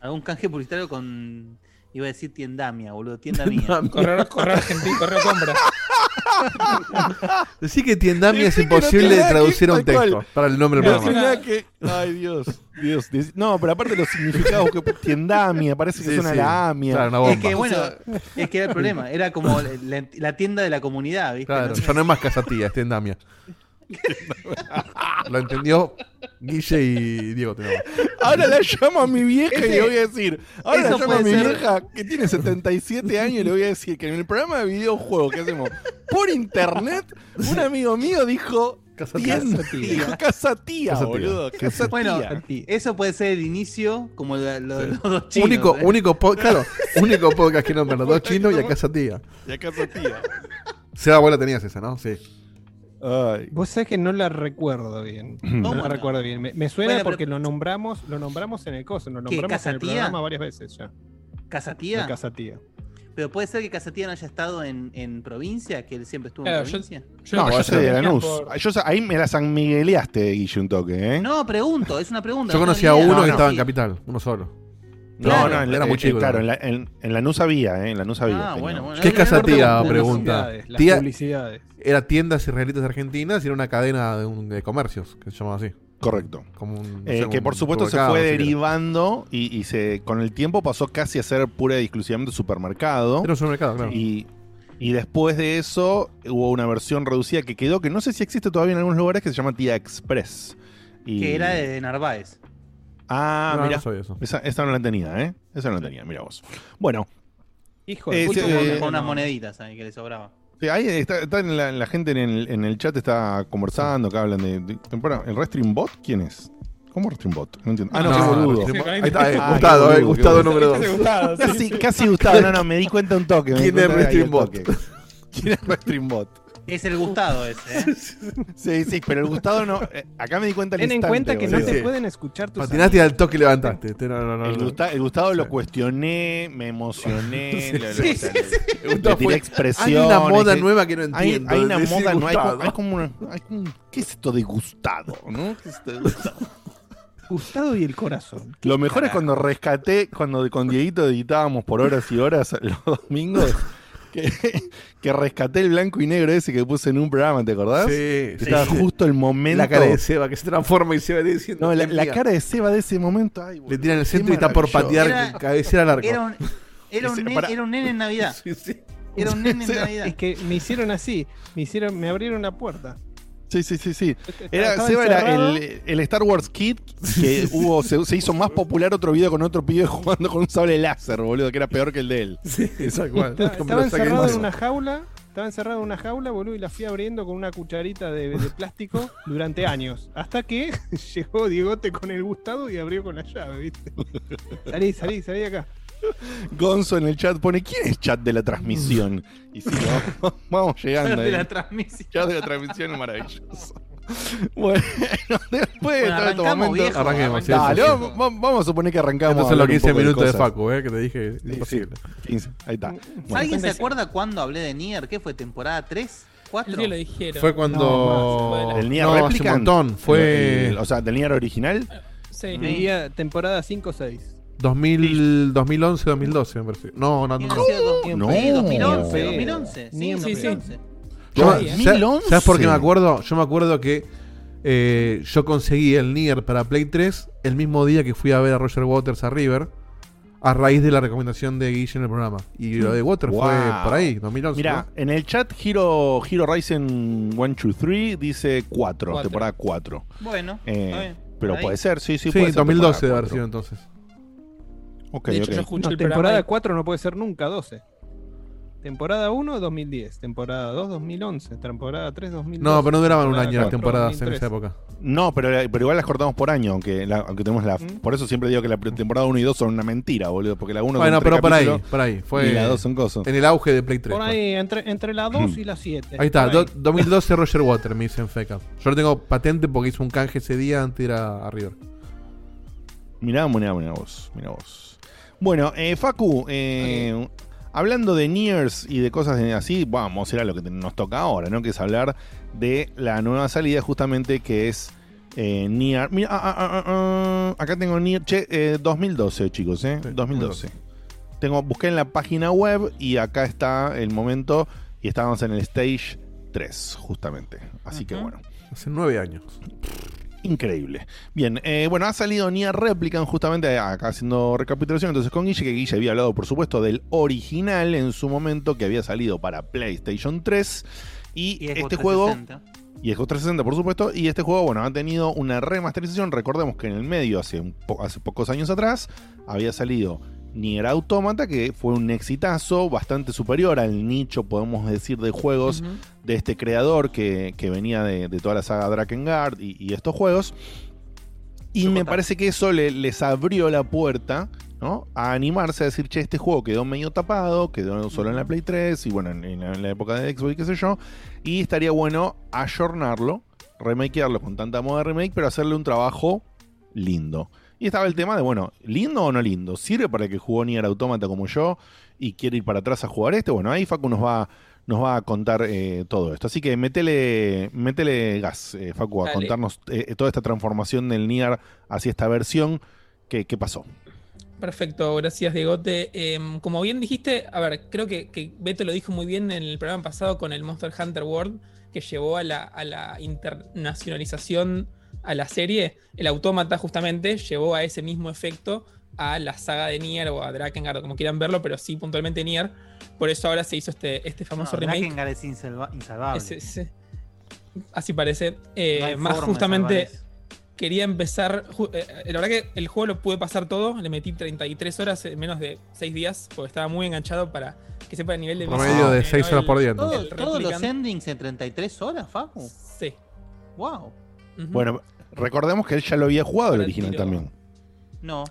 algún canje publicitario con, iba a decir tiendamia, boludo, tienda mía. *laughs* Correr, correr argentino, correr compra. *laughs* Decir que tiendamia es imposible de traducir a un cual. texto para el nombre del No, programa. que- Ay, Dios. No, pero aparte los significados que tiendamia, parece que Sí, suena sí. la amia. Claro, una Es que bueno, es que era el problema, era como *laughs* la, la tienda de la comunidad, ¿viste? Claro, No ya no es más casatía, es tiendamia. *laughs* Lo entendió Guille y Diego. tenemos. Ahora la llamo a mi vieja y le voy a decir. Ahora la llamo a mi ser- vieja que tiene 77 años y le voy a decir que en el programa de videojuegos que hacemos por internet, un amigo mío dijo. Casa tía, Casa tía. boludo. Casa. Bueno, tía. eso puede ser el inicio, como lo de los dos chinos. único, ¿eh? único, po- claro, único podcast que nombra los dos chinos y a casatía. Y a casa tía. Seba, vos la tenías esa, ¿no? Sí. Ay. Vos sabés que no la recuerdo bien. ¿Cómo *clears throat* No no? la recuerdo bien. Me, me suena Bueno, pero- porque lo nombramos, lo nombramos en el coso, lo ¿Qué, nombramos en el programa varias veces ya. ¿Casa La tía? casa tía. Pero puede ser que Casatía no haya estado en, en provincia, que él siempre estuvo Claro, en provincia. Yo No, no, yo soy de Lanús. por- Yo, ahí me la San Migueleaste, Guille, un toque, ¿eh? No, pregunto, es una pregunta. Yo no conocía a uno No, que no. estaba en. Capital, uno solo. No, Claro, no, en la- era muy eh, chico Claro, en la, en, en la NUS había, ¿eh? En la NUS había. Ah, tenía. bueno, bueno. ¿Qué casa no, tía? no, Pregunta. publicidades, las Tía publicidades. era tiendas israelitas argentinas y era una cadena de, un- de comercios que se llamaba así. Correcto. Como un, no Eh, sé, que un por supuesto se fue derivando y, y se con el tiempo pasó casi a ser pura y exclusivamente supermercado. Era un supermercado, claro. Y, y después de eso hubo una versión reducida que quedó, que no sé si existe todavía en algunos lugares, que se llama Tía Express. Y- Que era de Narváez. Ah, No, mira. no sabía eso. Esa, esa no la tenía, ¿eh? Esa no la tenía, mira vos. Bueno, Hijo Eh, de sí, con, eh, con unas moneditas ahí que le sobraba. sí, ahí está, está en la, la gente en el, en el chat está conversando, que hablan de... de- bueno, ¿el Restream Bot quién es? ¿Cómo Restream Bot? No entiendo. Ah, no, No, qué boludo. sí, Ahí está, eh, Ah, Gustavo, eh, Gustavo qué número Ese dos. Gustavo, sí. Casi, casi Gustavo, no, no, me di cuenta un toque. *laughs* ¿Quién es Restream Bot? ¿Quién es Restream Bot? Es el Gustado ese, ¿eh? *laughs* Sí, sí, pero el Gustavo no. eh, acá me di cuenta al Ten en instante, cuenta que no te Sí. pueden escuchar tus Patinaste y al toque levantaste. Este, no, no, no, El, no. Gusta- el Gustavo lo cuestioné, me emocioné, Sí, lo- lo- sí, o sea, sí, le tiré expresiones. Hay una moda que- nueva que no entiendo. hay una moda, no hay, como una. hay como- ¿Qué es esto de Gustavo? ¿no? ¿Qué es esto de Gustavo? Gustado y el corazón. Lo mejor es cuando rescaté, cuando con Dieguito editábamos por horas y horas los domingos, que, *laughs* que rescaté el blanco y negro ese que puse en un programa, ¿te acordás? Sí, Estaba sí. justo el momento. La cara de Seba que se transforma y Seba diciendo. No, la, cara de Seba de ese momento. ay, Le boludo, tiran el centro y está por patear Era- cabecera al arco. Era un, era un, Ese- ne- para- era un nene en Navidad. *laughs* Sí, sí. Era un nene en *laughs* Navidad. Es que me hicieron así, me hicieron, me abrieron la puerta. Sí, sí, sí, sí. *laughs* Era, Seba era el, el Star Wars Kid que hubo, se, se hizo más popular otro video con otro pibe *laughs* jugando con un sable láser, boludo, que era peor que el de él. *laughs* Sí, cual. Estaba, encerrado en una jaula, estaba encerrado en una jaula, boludo, y la fui abriendo con una cucharita de, de plástico durante años. Hasta que llegó Diegote con el gustado y abrió con la llave, ¿viste? Salí, salí, salí de acá. *laughs* Gonzo en el chat pone, ¿quién es chat de la transmisión? Y sí, vamos, *laughs* vamos llegando. de ahí. la transmisión. Chat de la transmisión es maravilloso. *laughs* Bueno, después de Bueno, todo este arrancamos, momento... viejo. Arranquemos, sí, Dale, sí, vamos, vamos- a suponer que arrancamos. Estos a son los hablar un 15 poco minutos de, cosas. Facu, eh, que te dije. Sí, imposible. sí, 15, ahí está. Bueno. ¿Alguien se 56. acuerda cuando hablé de Nier? ¿Qué fue? ¿Temporada 3? ¿4? El día lo dijeron. Fue cuando. No, más, ¿Del Nier no, hace un montón. Fue El- el- o sea, del Nier original. Sí. Veía temporada 5 o 6. 2000, 2011, 2012, me parece. No, no, no. ¿Quién no. No. Sí, 2011, Ni en 2011. Sí, Ni en 2011. Yo- Ahí, ¿eh? ¿sabes- 2011. ¿Sabes por qué me acuerdo? Yo me acuerdo que eh, yo conseguí el Nier para Play 3 el mismo día que fui a ver a Roger Waters a River. A raíz de la recomendación de Guille en el programa. Y lo de Waters fue Wow. por ahí, 2011. Mira, ¿no? en el chat Hero, Hero Ryzen 1, 2, 3 dice 4, Cuatro. temporada 4. Bueno, Eh, pero ahí. puede ser, sí, sí, Sí, puede ser 2012 temporada de haber sido entonces. Ok, De hecho, ok. yo escuché No, el temporada programa. 4 no puede ser nunca 12. Temporada 1, 2010. Temporada 2, 2011. Temporada 3, 2012. No, pero no duraban un año las temporadas en 2003. esa época. No, pero, pero igual las cortamos por año, aunque, la- aunque tenemos la. Mm. Por eso siempre digo que la temporada 1 y 2 son una mentira, boludo. Porque la 1 Bueno, pero por ahí, por ahí. Fue y la 2 son cosas. en el auge de Play 3. Por ahí, entre, entre la 2 y la 7. Ahí está, do- 2012 Roger Waters me dice en FECA. Yo lo tengo patente porque hizo un canje ese día antes de ir a, a River. Mirá, mirá, mirá vos, mirá vos. Bueno, eh, Facu, eh, hablando de Niers y de cosas así, vamos, era lo que nos toca ahora, ¿no? Que es hablar de la nueva salida justamente que es eh, Nier. Mira, ah, ah, ah, ah, acá tengo Nier, che, eh, 2012, chicos, ¿eh? Sí, 2012. Tengo, busqué en la página web y acá está el momento y estábamos en el stage 3, justamente. Así que bueno. Hace nueve años. Increíble. Bien, eh, bueno, ha salido Nier Replicant justamente acá haciendo recapitulación. Entonces, con Guille, que Guille había hablado, por supuesto, del original en su momento que había salido para PlayStation 3. Y, este juego. 360. Y Xbox 360, por supuesto. Y este juego, bueno, ha tenido una remasterización. Recordemos que en el medio, hace, un po- hace pocos años atrás, había salido Nier Automata, que fue un exitazo bastante superior al nicho, podemos decir, de juegos de este creador que, que venía de, de toda la saga Drakengard y, y estos juegos. Y me parece que eso le- les abrió la puerta ¿no? a animarse a decir, che, este juego quedó medio tapado, quedó solo en la Play 3 y bueno, en, en la, en la época de Xbox y qué sé yo. Y estaría bueno ayornarlo, remakearlo con tanta moda de remake, pero hacerle un trabajo lindo. Y estaba el tema de, bueno, ¿lindo o no lindo? ¿Sirve para el que jugó Nier Automata como yo y quiere ir para atrás a jugar este? Bueno, ahí Facu nos va, nos va a contar eh, todo esto. Así que métele, métele gas, eh, Facu, a Dale. contarnos eh, toda esta transformación del Nier hacia esta versión. ¿Qué, qué pasó? Perfecto, gracias Diegote. Em, como bien dijiste, a ver, creo que, que Beto lo dijo muy bien en el programa pasado con el Monster Hunter World, que llevó a la, a la internacionalización a la serie. El autómata justamente llevó a ese mismo efecto a la saga de Nier o a Drakengard, como quieran verlo, pero sí puntualmente Nier. Por eso ahora se hizo este, este famoso No, remake. Drakengard es insalva- insalvable. Así parece. Eh, No hay más justamente quería empezar. ju- eh, la verdad que el juego lo pude pasar todo. Le metí 33 horas en menos de 6 días, porque estaba muy enganchado para que sepa el nivel de Promedio de eh, seis ¿no? horas por día, todos los endings en 33 horas, Facu. Sí. Wow. Bueno, recordemos que él ya lo había jugado el original tiro. también. No.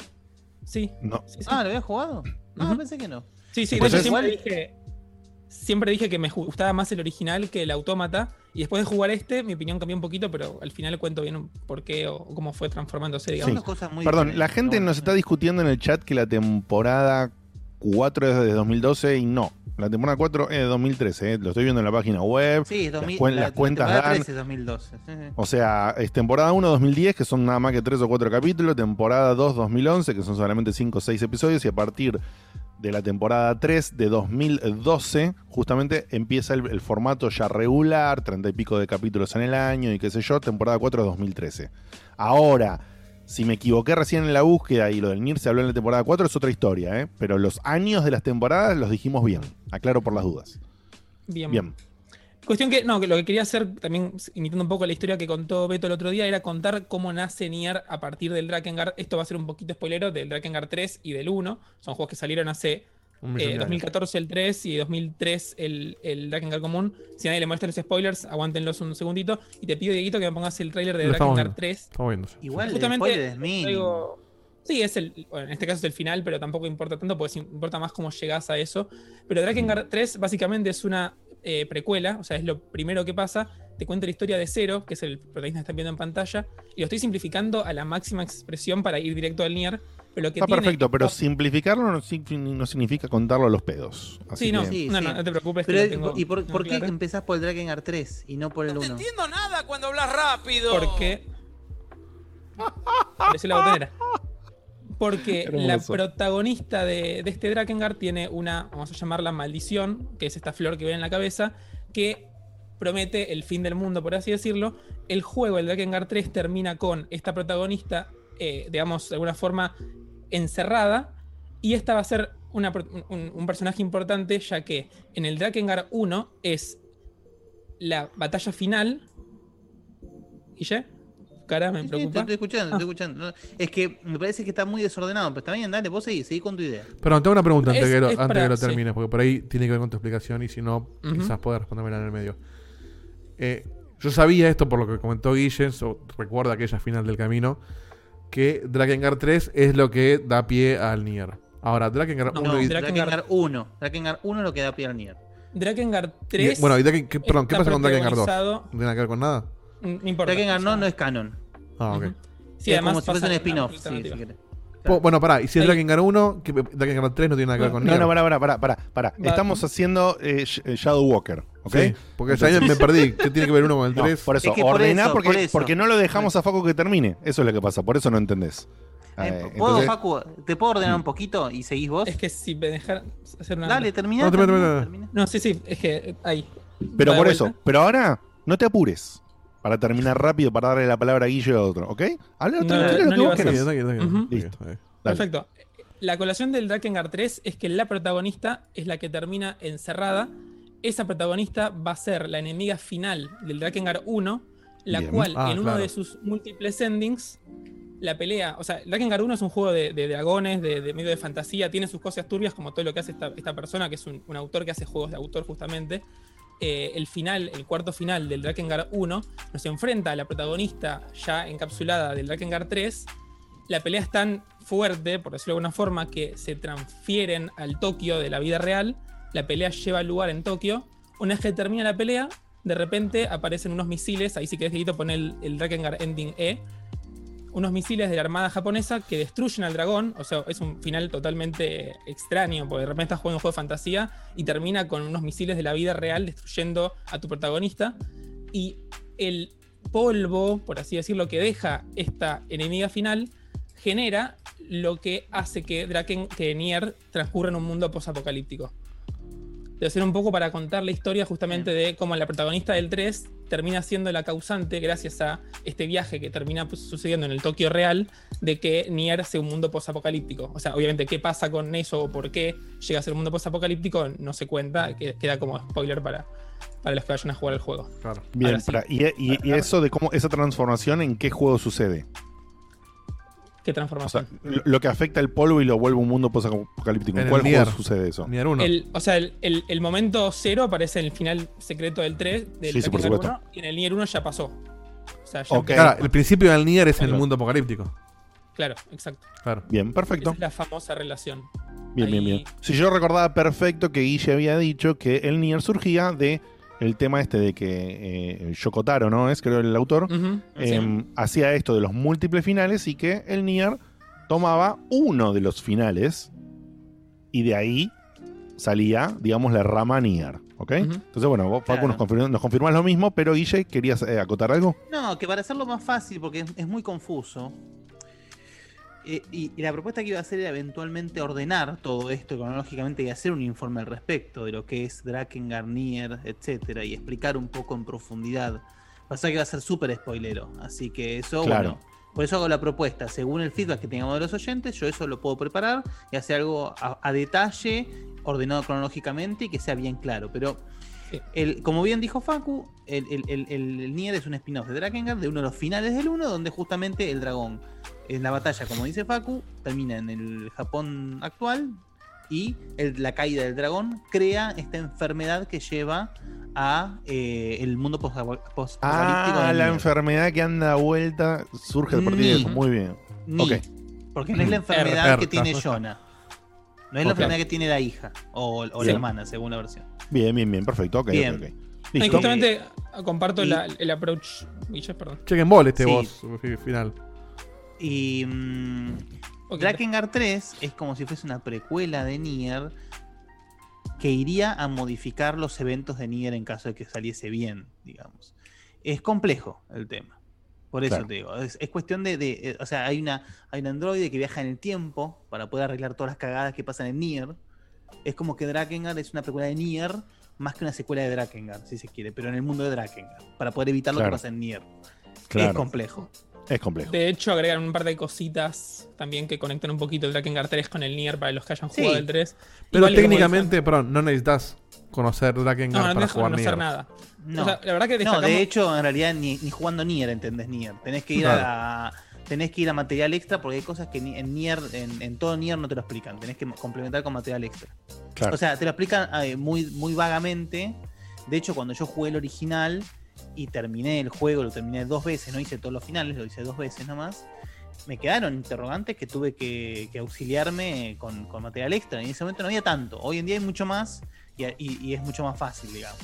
Sí. No. sí, sí. Ah, ¿lo había jugado? No, pensé que no. Sí, sí, de Entonces- hecho siempre dije, siempre dije que me gustaba más el original que el autómata. Y después de jugar este, mi opinión cambió un poquito, pero al final cuento bien un por qué o cómo fue transformándose, Son digamos. dos cosas muy Perdón, la gente ¿no? nos está discutiendo en el chat que la temporada 4 es de 2012 y no. La temporada 4 es de 2013, ¿eh? lo estoy viendo en la página web. Sí, es 2000, las, cuen- la- las la cuentas temporada dan. 13 es 2012. Sí, sí. O sea, es temporada 1 2010, que son nada más que 3 o 4 capítulos, temporada 2 2011, que son solamente 5 o 6 episodios, y a partir de la temporada 3 de 2012, justamente empieza el, el formato ya regular, 30 y pico de capítulos en el año y qué sé yo, temporada 4 de 2013. Ahora, si me equivoqué recién en la búsqueda y lo del NIR se habló en la temporada 4, es otra historia, ¿eh? pero los años de las temporadas los dijimos bien, aclaro por las dudas. Bien. Bien. Cuestión que, no, que lo que quería hacer, también imitando un poco la historia que contó Beto el otro día, era contar cómo nace Nier a partir del Drakengard. Esto va a ser un poquito spoilero del Drakengard 3 y del 1. Son juegos que salieron hace eh, de años. 2014 el 3 y 2003 el, el Drakengard común. Si a nadie le molestan los spoilers, aguántenlos un segundito. Y te pido, Dieguito, que me pongas el tráiler de Drakengard viendo. 3. Estamos viendo. sí. Igual Justamente es traigo- Sí, es el. bueno, en este caso es el final, pero tampoco importa tanto, porque importa más cómo llegás a eso. Pero Drakengard 3 básicamente es una eh, precuela, o sea, es lo primero que pasa. Te cuenta la historia de Zero, que es el protagonista que están viendo en pantalla, y lo estoy simplificando a la máxima expresión para ir directo al Nier. Pero lo que Está tiene- perfecto, pero simplificarlo no, sig- no significa contarlo a los pedos. Así Sí, no, que- Sí, no, sí. no, no te preocupes. Pero, tengo ¿Y por, por qué claro. empezás por el Drakengard 3 y no por el 1? entiendo nada cuando hablas rápido. Porque. Apareció la botonera. Porque Hermoso. la protagonista de, de este Drakengard tiene una, vamos a llamarla maldición, que es esta flor que ven en la cabeza, que promete el fin del mundo, por así decirlo. El juego, el Drakengard 3, termina con esta protagonista, eh, digamos, de alguna forma encerrada. Y esta va a ser una un, un personaje importante, ya que en el Drakengard 1 es la batalla final. ¿Guille? Cara, me Sí, sí, te estoy escuchando, te Ah. estoy escuchando. No, Es que me parece que está muy desordenado, pero está bien, dale, vos seguí, seguí con tu idea. Pero tengo una pregunta antes, Es- que, lo, es antes para- que lo sí. termines, porque por ahí tiene que ver con tu explicación y si no, Ujú. quizás puedas respondérmela en el medio. Eh, yo sabía esto por lo que comentó Guille, so- recuerda aquella final del camino, que Drakengard 3 es lo que da pie al Nier. Ahora, Drakengard No, 1 No, y... Drakengard- Drakengard 1. Drakengard 1 es lo que da pie al Nier. Drakengard y- 3. bueno, y Draken- ¿qué, perdón, ¿qué pasa con Drakengard 2? protagonizado- ¿No tiene nada que ver con nada? No importa. Drakengard o sea, no, no es canon. Ah, ok. Ujú. Sí, es además como si fuese un spin-off. Sí, si. Po- Bueno, pará, y si es Ahí- Drakengard 1, que Drakengard 3 no tiene nada que ver con No, Nier. no, pará, pará, pará, pará, pará. Estamos haciendo eh, Sh- eh, Shadow Walker, ¿ok? Sí, porque ya me perdí. ¿Qué tiene que ver uno con el No, 3? por eso, Es que por ordená eso, porque, por eso. porque no lo dejamos a Facu que termine. Eso es lo que pasa, por eso no entendés. Eh, Eh, ¿Puedo, entonces- Facu? ¿Te puedo ordenar Mm. un poquito y seguís vos? Es que si me dejar hacer una. Dale, terminá. No, termina, termina. No, sí, sí, es que eh, ahí. pero de por vuelta. eso, pero ahora no te apures para terminar rápido, para darle la palabra a Guillo y a otro, ¿ok? Habla No, tranquilo, no lo que vos Listo. Perfecto. La colación del Drakengard 3 es que la protagonista es la que termina encerrada. Esa protagonista va a ser la enemiga final del Drakengard 1, la Bien. cual Ah, en uno claro. de sus múltiples endings, la pelea. O sea, Drakengard 1 es un juego de, de dragones, de, de medio de fantasía, tiene sus cosas turbias, como todo lo que hace esta, esta persona, que es un, un autor que hace juegos de autor justamente. Eh, el final, el cuarto final del Drakengard 1, nos enfrenta a la protagonista ya encapsulada del Drakengard 3 la pelea es tan fuerte, por decirlo de alguna forma, que se transfieren al Tokio de la vida real. La pelea lleva lugar en Tokio. Una vez que termina la pelea, de repente aparecen unos misiles. Ahí si querés, Dieguito, pon el, el Drakengard Ending E. Unos misiles de la armada japonesa que destruyen al dragón. O sea, es un final totalmente extraño, porque de repente estás jugando un juego de fantasía y termina con unos misiles de la vida real destruyendo a tu protagonista. Y el polvo, por así decirlo, que deja esta enemiga final genera lo que hace que Draken, que Nier transcurra en un mundo posapocalíptico. Debe ser un poco para contar la historia justamente de cómo la protagonista del 3 termina siendo la causante, gracias a este viaje que termina pues, sucediendo en el Tokio real, de que Nier sea un mundo posapocalíptico. O sea, obviamente, qué pasa con eso o por qué llega a ser un mundo posapocalíptico no se cuenta, que- queda como spoiler para, para los que vayan a jugar el juego. Bien, sí. para- y, y- y eso de cómo esa transformación en qué juego sucede. ¿Qué O transformación? sea, lo, que afecta el polvo y lo vuelve un mundo posapocalíptico. ¿En En cuál el juego Nier. sucede eso? Nier 1. El- o sea, el, el- el momento cero aparece en el final secreto del 3, del Sí, sí, por Dragon supuesto. 1, y en el Nier 1 ya pasó. O sea, ya Ok. Claro, el principio del Nier es en el mundo apocalíptico. Claro, exacto. Claro. Bien, perfecto. Esa es la famosa relación. Bien, bien, bien. Si yo recordaba perfecto que Guille había dicho que el Nier surgía de el tema este de que eh, Yokotaro, ¿no? Es creo el autor. Em, hacía esto de los múltiples finales y que el Nier tomaba uno de los finales y de ahí salía, digamos, la rama Nier. ¿Ok? Entonces, bueno, vos, Facu, Claro. nos, confirmás, nos confirmás lo mismo, pero Guille, ¿querías eh, acotar algo? No, que para hacerlo más fácil, porque es, es muy confuso. Eh, y, y la propuesta que iba a hacer era eventualmente ordenar todo esto cronológicamente y hacer un informe al respecto de lo que es Drakengard, Nier, etcétera, y explicar un poco en profundidad. Pasa que va a ser súper spoilero, así que eso, Claro. bueno, por eso hago la propuesta. Según el feedback que tengamos de los oyentes, yo eso lo puedo preparar y hacer algo a, a detalle, ordenado cronológicamente y que sea bien claro. Pero el, como bien dijo Facu, el, el, el, el- el Nier es un spin-off de Drakengard, de uno de los finales del 1, donde justamente el dragón, en la batalla, como dice Facu, termina en el Japón actual y el- la caída del dragón crea esta enfermedad que lleva a eh, el mundo post- post-apocalíptico. Ah, la enfermedad que anda a vuelta surge a partir de eso. Muy bien. Ni. Ok. Porque no es la Mm. enfermedad R, que R, tiene. Jonah. No es la enfermedad que tiene la hija o, o Sí. la hermana, según la versión. Bien, bien, bien. Perfecto. Ok, Bien. ok, ok. Y Listo. justamente comparto Y- la- el approach. Perdón. Chequen bol este Sí. boss fi- final. Y mm. Drakengard 3 es como si fuese una precuela de Nier que iría a modificar los eventos de Nier en caso de que saliese bien, digamos. Es complejo el tema. Por eso Claro. te digo, es, es cuestión de, de- eh, o sea, hay una hay un androide que viaja en el tiempo para poder arreglar todas las cagadas que pasan en Nier. Es como que Drakengard es una precuela de Nier más que una secuela de Drakengard, si se quiere, pero en el mundo de Drakengard, para poder evitar lo Claro. que pasa en Nier. Claro. Es complejo. Es complejo. De hecho, agregan un par de cositas también que conectan un poquito el Drakengard 3 con el Nier para los que hayan Sí. jugado el 3. Pero Igual técnicamente, perdón, no necesitas conocer Drakengard No, no para jugar conocer Nier. nada. No. O sea, la verdad que No, destacamos... de hecho, en realidad ni, ni jugando Nier entendés Nier. Tenés que ir Claro. a tenés que ir a material extra porque hay cosas que en Nier, en, en todo Nier no te lo explican. Tenés que complementar con material extra. Claro. O sea, te lo explican eh, muy, muy vagamente. De hecho, cuando yo jugué el original y terminé el juego, lo terminé dos veces, no hice todos los finales, lo hice dos veces nomás. Me quedaron interrogantes que tuve que, que auxiliarme con, con material extra. Y en ese momento no había tanto. Hoy en día hay mucho más y, y- y es mucho más fácil, digamos.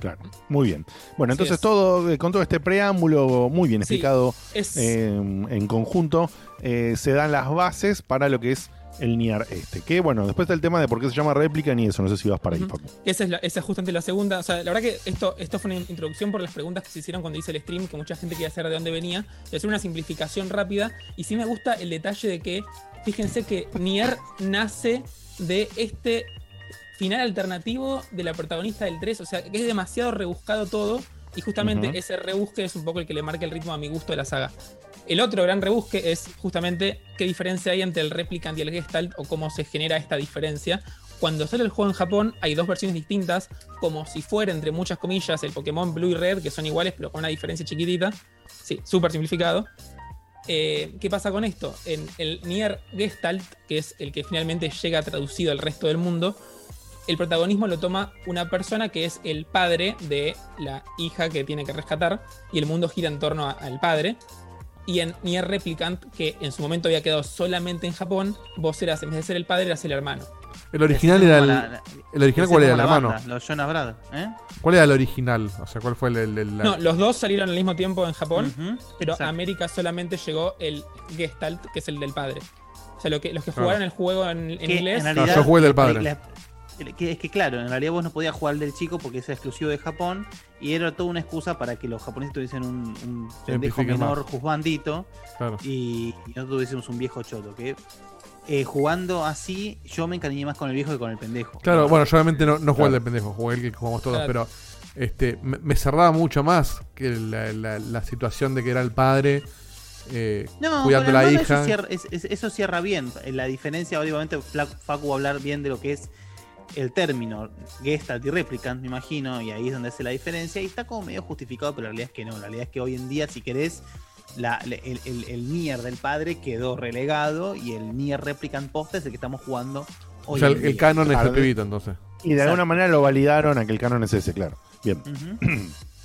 Claro. Muy bien. Bueno, Así entonces es. todo, eh, con todo este preámbulo muy bien Sí, explicado es- eh, en conjunto, eh, se dan las bases para lo que es el Nier este. Que bueno, después está el tema de por qué se llama réplica ni eso. No sé si vas para ahí, Facu. Esa es, la- esa es justamente la segunda. O sea, la verdad que esto, esto fue una introducción por las preguntas que se hicieron cuando hice el stream, que mucha gente quería saber de dónde venía. Y hacer una simplificación rápida. Y sí me gusta el detalle de que, fíjense que Nier nace de este final alternativo de la protagonista del 3. O sea, que es demasiado rebuscado todo. Y justamente ese rebusque es un poco el que le marca el ritmo a mi gusto de la saga. El otro gran rebusque es justamente qué diferencia hay entre el Replicant y el Gestalt o cómo se genera esta diferencia. Cuando sale el juego en Japón hay dos versiones distintas, como si fuera, entre muchas comillas, el Pokémon Blue y Red, que son iguales pero con una diferencia chiquitita. Sí, súper simplificado. Eh, ¿Qué pasa con esto? En el Nier Gestalt, que es el que finalmente llega traducido al resto del mundo, el protagonismo lo toma una persona que es el padre de la hija que tiene que rescatar, y el mundo gira en torno al padre. Y en Nier Replicant, que en su momento había quedado solamente en Japón, vos eras, en vez de ser el padre, eras el hermano. El original era el. El original, ¿cuál era? El hermano. Los Jonas Brothers, ¿eh? ¿Cuál era el original? O sea, ¿cuál fue el. el- el- la- No, los dos salieron al mismo tiempo en Japón, pero exacto. a América solamente llegó el Gestalt, que es el del padre. O sea, lo que, los que Claro. jugaron el juego en, inglés. en realidad yo jugué el del padre. La, que- es que claro, en realidad vos no podías jugar al del chico porque es exclusivo de Japón y era toda una excusa para que los japoneses tuviesen un, un pendejo menor más. juzgandito Claro. y, y nosotros tuviésemos un viejo choto. Que eh, jugando así, yo me encariñé más con el viejo que con el pendejo. Claro, bueno, yo obviamente no, no jugué Claro. el del pendejo, jugué el que jugamos todos, Claro. pero este me, me cerraba mucho más que la, la- la situación de que era el padre eh, No, cuidando la hija. Eso cierra, es- es- eso cierra bien. La diferencia, obviamente, Facu va a hablar bien de lo que es el término Gestalt y Replicant, me imagino, y ahí es donde hace la diferencia. Y está como medio justificado, pero la realidad es que no. La realidad es que hoy en día, si querés, la- el, el, el Nier del padre quedó relegado y el Nier Replicant posta es el que estamos jugando O hoy sea, en el, el canon es el pibito, entonces. Y de alguna manera lo validaron a que el canon es ese, claro. Bien.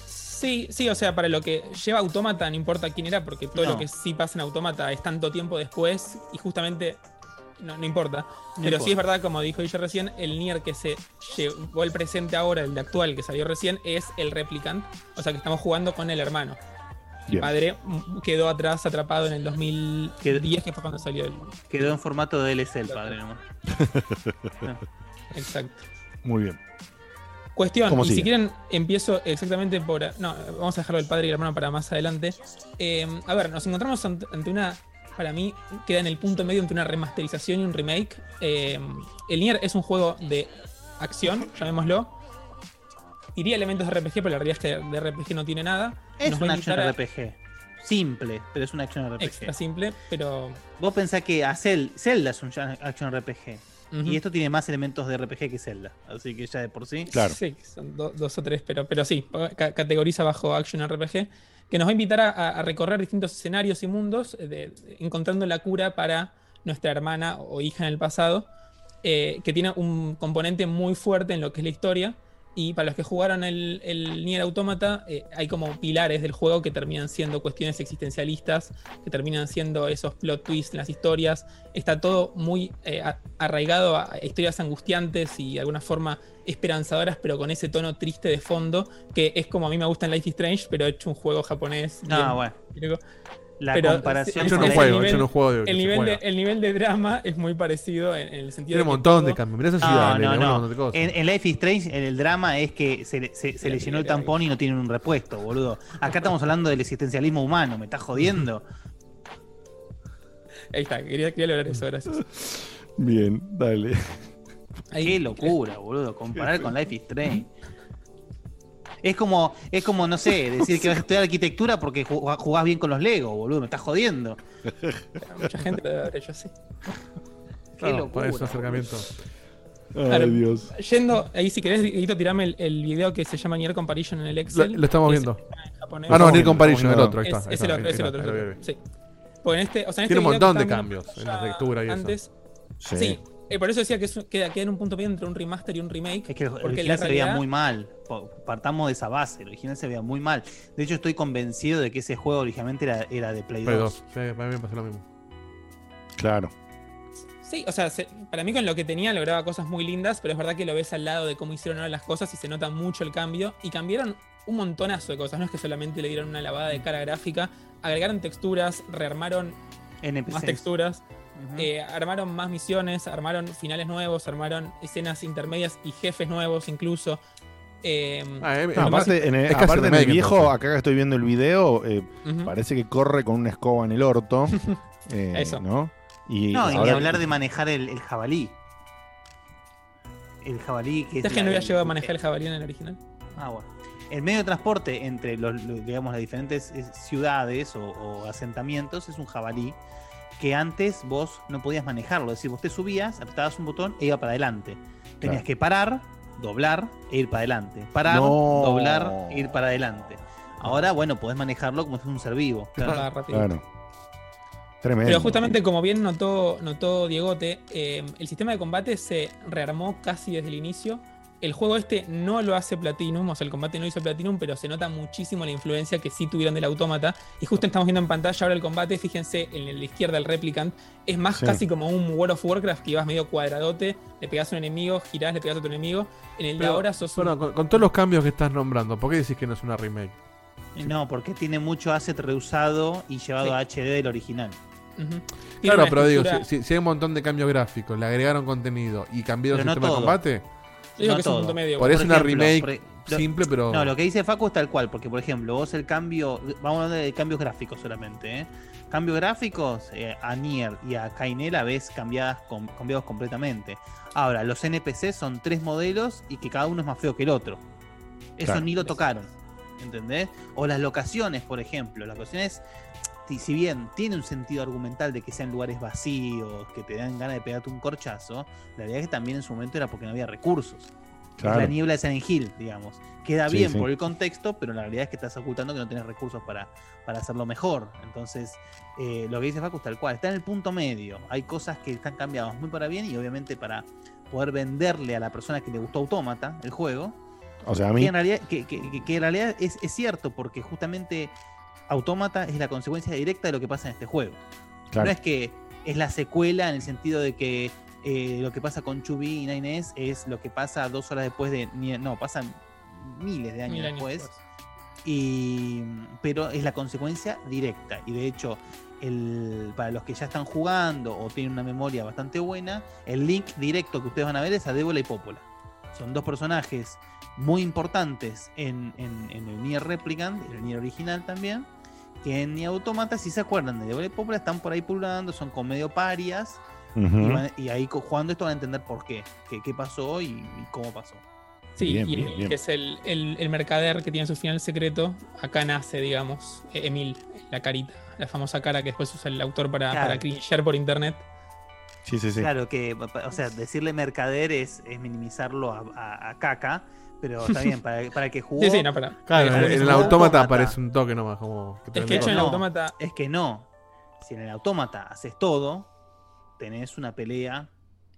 Sí, sí, o sea, para lo que lleva Autómata, no importa quién era, porque todo No. lo que sí pasa en Autómata es tanto tiempo después y justamente no, no importa. No Pero importa. sí es verdad, como dijo ella recién, el Nier que se llevó al presente ahora, el de actual que salió recién, es el Replicant. O sea que estamos jugando con el hermano. El padre quedó atrás atrapado en el 2010, que fue cuando salió el. Quedó en formato de DLC el padre nomás. *laughs* Exacto. Muy bien. Cuestión, ¿Cómo y sigue? si quieren, empiezo exactamente por. No, vamos a dejarlo del padre y el hermano para más adelante. Eh, a ver, nos encontramos ante una. Para mí, queda en el punto medio entre una remasterización y un remake. Eh, el Nier es un juego de acción, llamémoslo. Iría elementos de RPG, pero la realidad es que de RPG no tiene nada. Es Nos una action a- RPG. Simple, pero es una action RPG. Extra simple, pero. Vos pensás que a Cel- Zelda es un action RPG. Ujú. Y esto tiene más elementos de RPG que Zelda. Así que ya de por sí. Sí, son do- dos o tres, pero, pero sí, ca- categoriza bajo Action RPG, que nos va a invitar a, recorrer distintos escenarios y mundos, eh, encontrando la cura para nuestra hermana o hija en el pasado, eh, que tiene un componente muy fuerte en lo que es la historia. Y para los que jugaron el, el Nier Automata, eh, hay como pilares del juego que terminan siendo cuestiones existencialistas, que terminan siendo esos plot twists en las historias. Está todo muy eh, arraigado a historias angustiantes y de alguna forma esperanzadoras, pero con ese tono triste de fondo, que es como a mí me gusta en Life is Strange, pero he hecho un juego japonés. Bien- Ah, bueno. La pero comparación el juego, nivel- juego de- el nivel, de, juega. el nivel de drama es muy parecido en, en el sentido Tiene un montón de cambios. Mirá esa No, ciudad, no, no. montón de cosas. En, en Life is Strange, en el drama es que se, se- se le llenó el tampón y no tienen un repuesto, boludo. Acá estamos hablando del existencialismo humano, ¿me estás jodiendo? Ahí está, quería, quería lograr eso, gracias. Bien, dale. Qué locura, boludo, comparar con Life is Strange. Es como, es como, no sé, decir que *laughs* vas a estudiar arquitectura porque ju- jugás bien con los Legos, boludo, me estás jodiendo. Mucha gente lo debe haber hecho así. *laughs* Qué Claro, locura. para acercamiento. Claro, Dios. Yendo, ahí si querés, Dieguito, tirame el, el video que se llama Nier Comparison en el Lo, Excel. lo estamos que es viendo. en. Ah, no, Near Comparison, el estamos otro. Ahí Es, es el ahí otro, es el está, otro. ahí es el lo otro, vi. Sí. Pues en este, o sea, en este Tiene un montón de cambios en la textura y eso. antes, Sí. Sí, eh, por eso decía que es queda, queda en un punto medio entre un remaster y un remake. Es que el original se veía muy mal. Partamos de esa base. El original se veía muy mal. De hecho, estoy convencido de que ese juego originalmente era, era de Play, Play 2. 2. Sí, para mí me pasó lo mismo. Claro. Sí, o sea, se- para mí con lo que tenía lograba cosas muy lindas, pero es verdad que lo ves al lado de cómo hicieron ahora las cosas y se nota mucho el cambio. Y cambiaron un montonazo de cosas, no es que solamente le dieron una lavada de cara gráfica, agregaron texturas, rearmaron NPCs. más texturas, Eh, armaron más misiones, armaron finales nuevos, armaron escenas intermedias y jefes nuevos incluso. Eh, Ah, eh, No, aparte, en el, es casi aparte en el remake, viejo, entonces. acá que estoy viendo el video, eh, parece que corre con una escoba en el orto. *laughs* eh, Eso. ¿no? Y no, y ni hablar de manejar el, el jabalí. El jabalí que es. ¿Sabes que no había el- llegado a manejar el jabalí en el original? Ah, bueno. El medio de transporte entre los, los, digamos, las diferentes ciudades o, o asentamientos es un jabalí que antes vos no podías manejarlo. Es decir, vos te subías, apretabas un botón e iba para adelante. Tenías Claro. que parar, doblar e ir para adelante. Parar, No. doblar e ir para adelante. Ahora, bueno, podés manejarlo como si fuera un ser vivo. Claro. Tremendo. Pero justamente como bien notó, notó Diegote, eh, el sistema de combate se rearmó casi desde el inicio. El juego este no lo hace Platinum, o sea, el combate no hizo Platinum, pero se nota muchísimo la influencia que sí tuvieron del autómata. Y justo estamos viendo en pantalla ahora el combate, fíjense, en la izquierda el Replicant, es más Sí. casi como un World of Warcraft que ibas medio cuadradote, le pegás a un enemigo, girás, le pegás a otro enemigo. En el de Pero, ahora sos un- bueno, con, con todos los cambios que estás nombrando, ¿por qué decís que no es una remake? No, porque tiene mucho asset reusado y llevado Sí. a HD del original. Claro, pero digo, estructura- si, si- si hay un montón de cambios gráficos, le agregaron contenido y cambiaron el no sistema de combate, Yo digo No que es un todo. punto medio. Por eso una ejemplo, remake por- lo- simple, pero. No, lo que dice Facu es tal cual, porque por ejemplo, vos el cambio, vamos a hablar de cambios gráficos solamente, ¿eh? Cambios gráficos, eh, a Nier y a Kainela ves cambiadas, com- cambiados completamente. Ahora, los NPC son tres modelos y que cada uno es más feo que el otro. Eso Claro. ni lo tocaron, ¿entendés? O las locaciones, por ejemplo, las locaciones, si- si bien tiene un sentido argumental de que sean lugares vacíos, que te dan ganas de pegarte un corchazo, la realidad es que también en su momento era porque no había recursos. Es la niebla de Silent Hill, digamos. Queda Sí, bien sí. por el contexto, pero la realidad es que estás ocultando que no tienes recursos para, para hacerlo mejor. Entonces, eh, lo que dice Facu tal cual. Está en el punto medio. Hay cosas que están cambiadas muy para bien y obviamente para poder venderle a la persona que le gustó Autómata el juego. O sea, a Que mí. en realidad, que, que- que- que en realidad es, es cierto, porque justamente Autómata es la consecuencia directa de lo que pasa en este juego. Claro. No es que es la secuela en el sentido de que eh, lo que pasa con Chubby y Nines es lo que pasa dos horas después de. No, pasan miles de años, Mil años después. después. Y, pero es la consecuencia directa. Y de hecho, el, para los que ya están jugando o tienen una memoria bastante buena, el link directo que ustedes van a ver es a Débola y Popola. Son dos personajes muy importantes en, en- en el Nier Replicant, en el Nier original también. Que en Nier Automata, si se acuerdan de y Popola, están por ahí pululando, son como medio parias. Y, van- y ahí jugando esto van a entender por qué, qué, qué pasó y, y cómo pasó. Sí, Bien, y bien, el bien. que es el, el, el mercader que tiene su final secreto, acá nace, digamos, eh, Emil, la carita, la famosa cara que después usa el autor para, Claro. para cringear por internet. Sí, sí, sí. Claro que, o sea, decirle mercader es, es minimizarlo a, a- a caca, pero está bien, para, para el que *laughs* jugó. Sí, sí, no, para. Claro, para en, el autómata aparece un toque nomás, como. que Es que hecho en el No. autómata. Es que no. Si en el autómata haces todo, tenés una pelea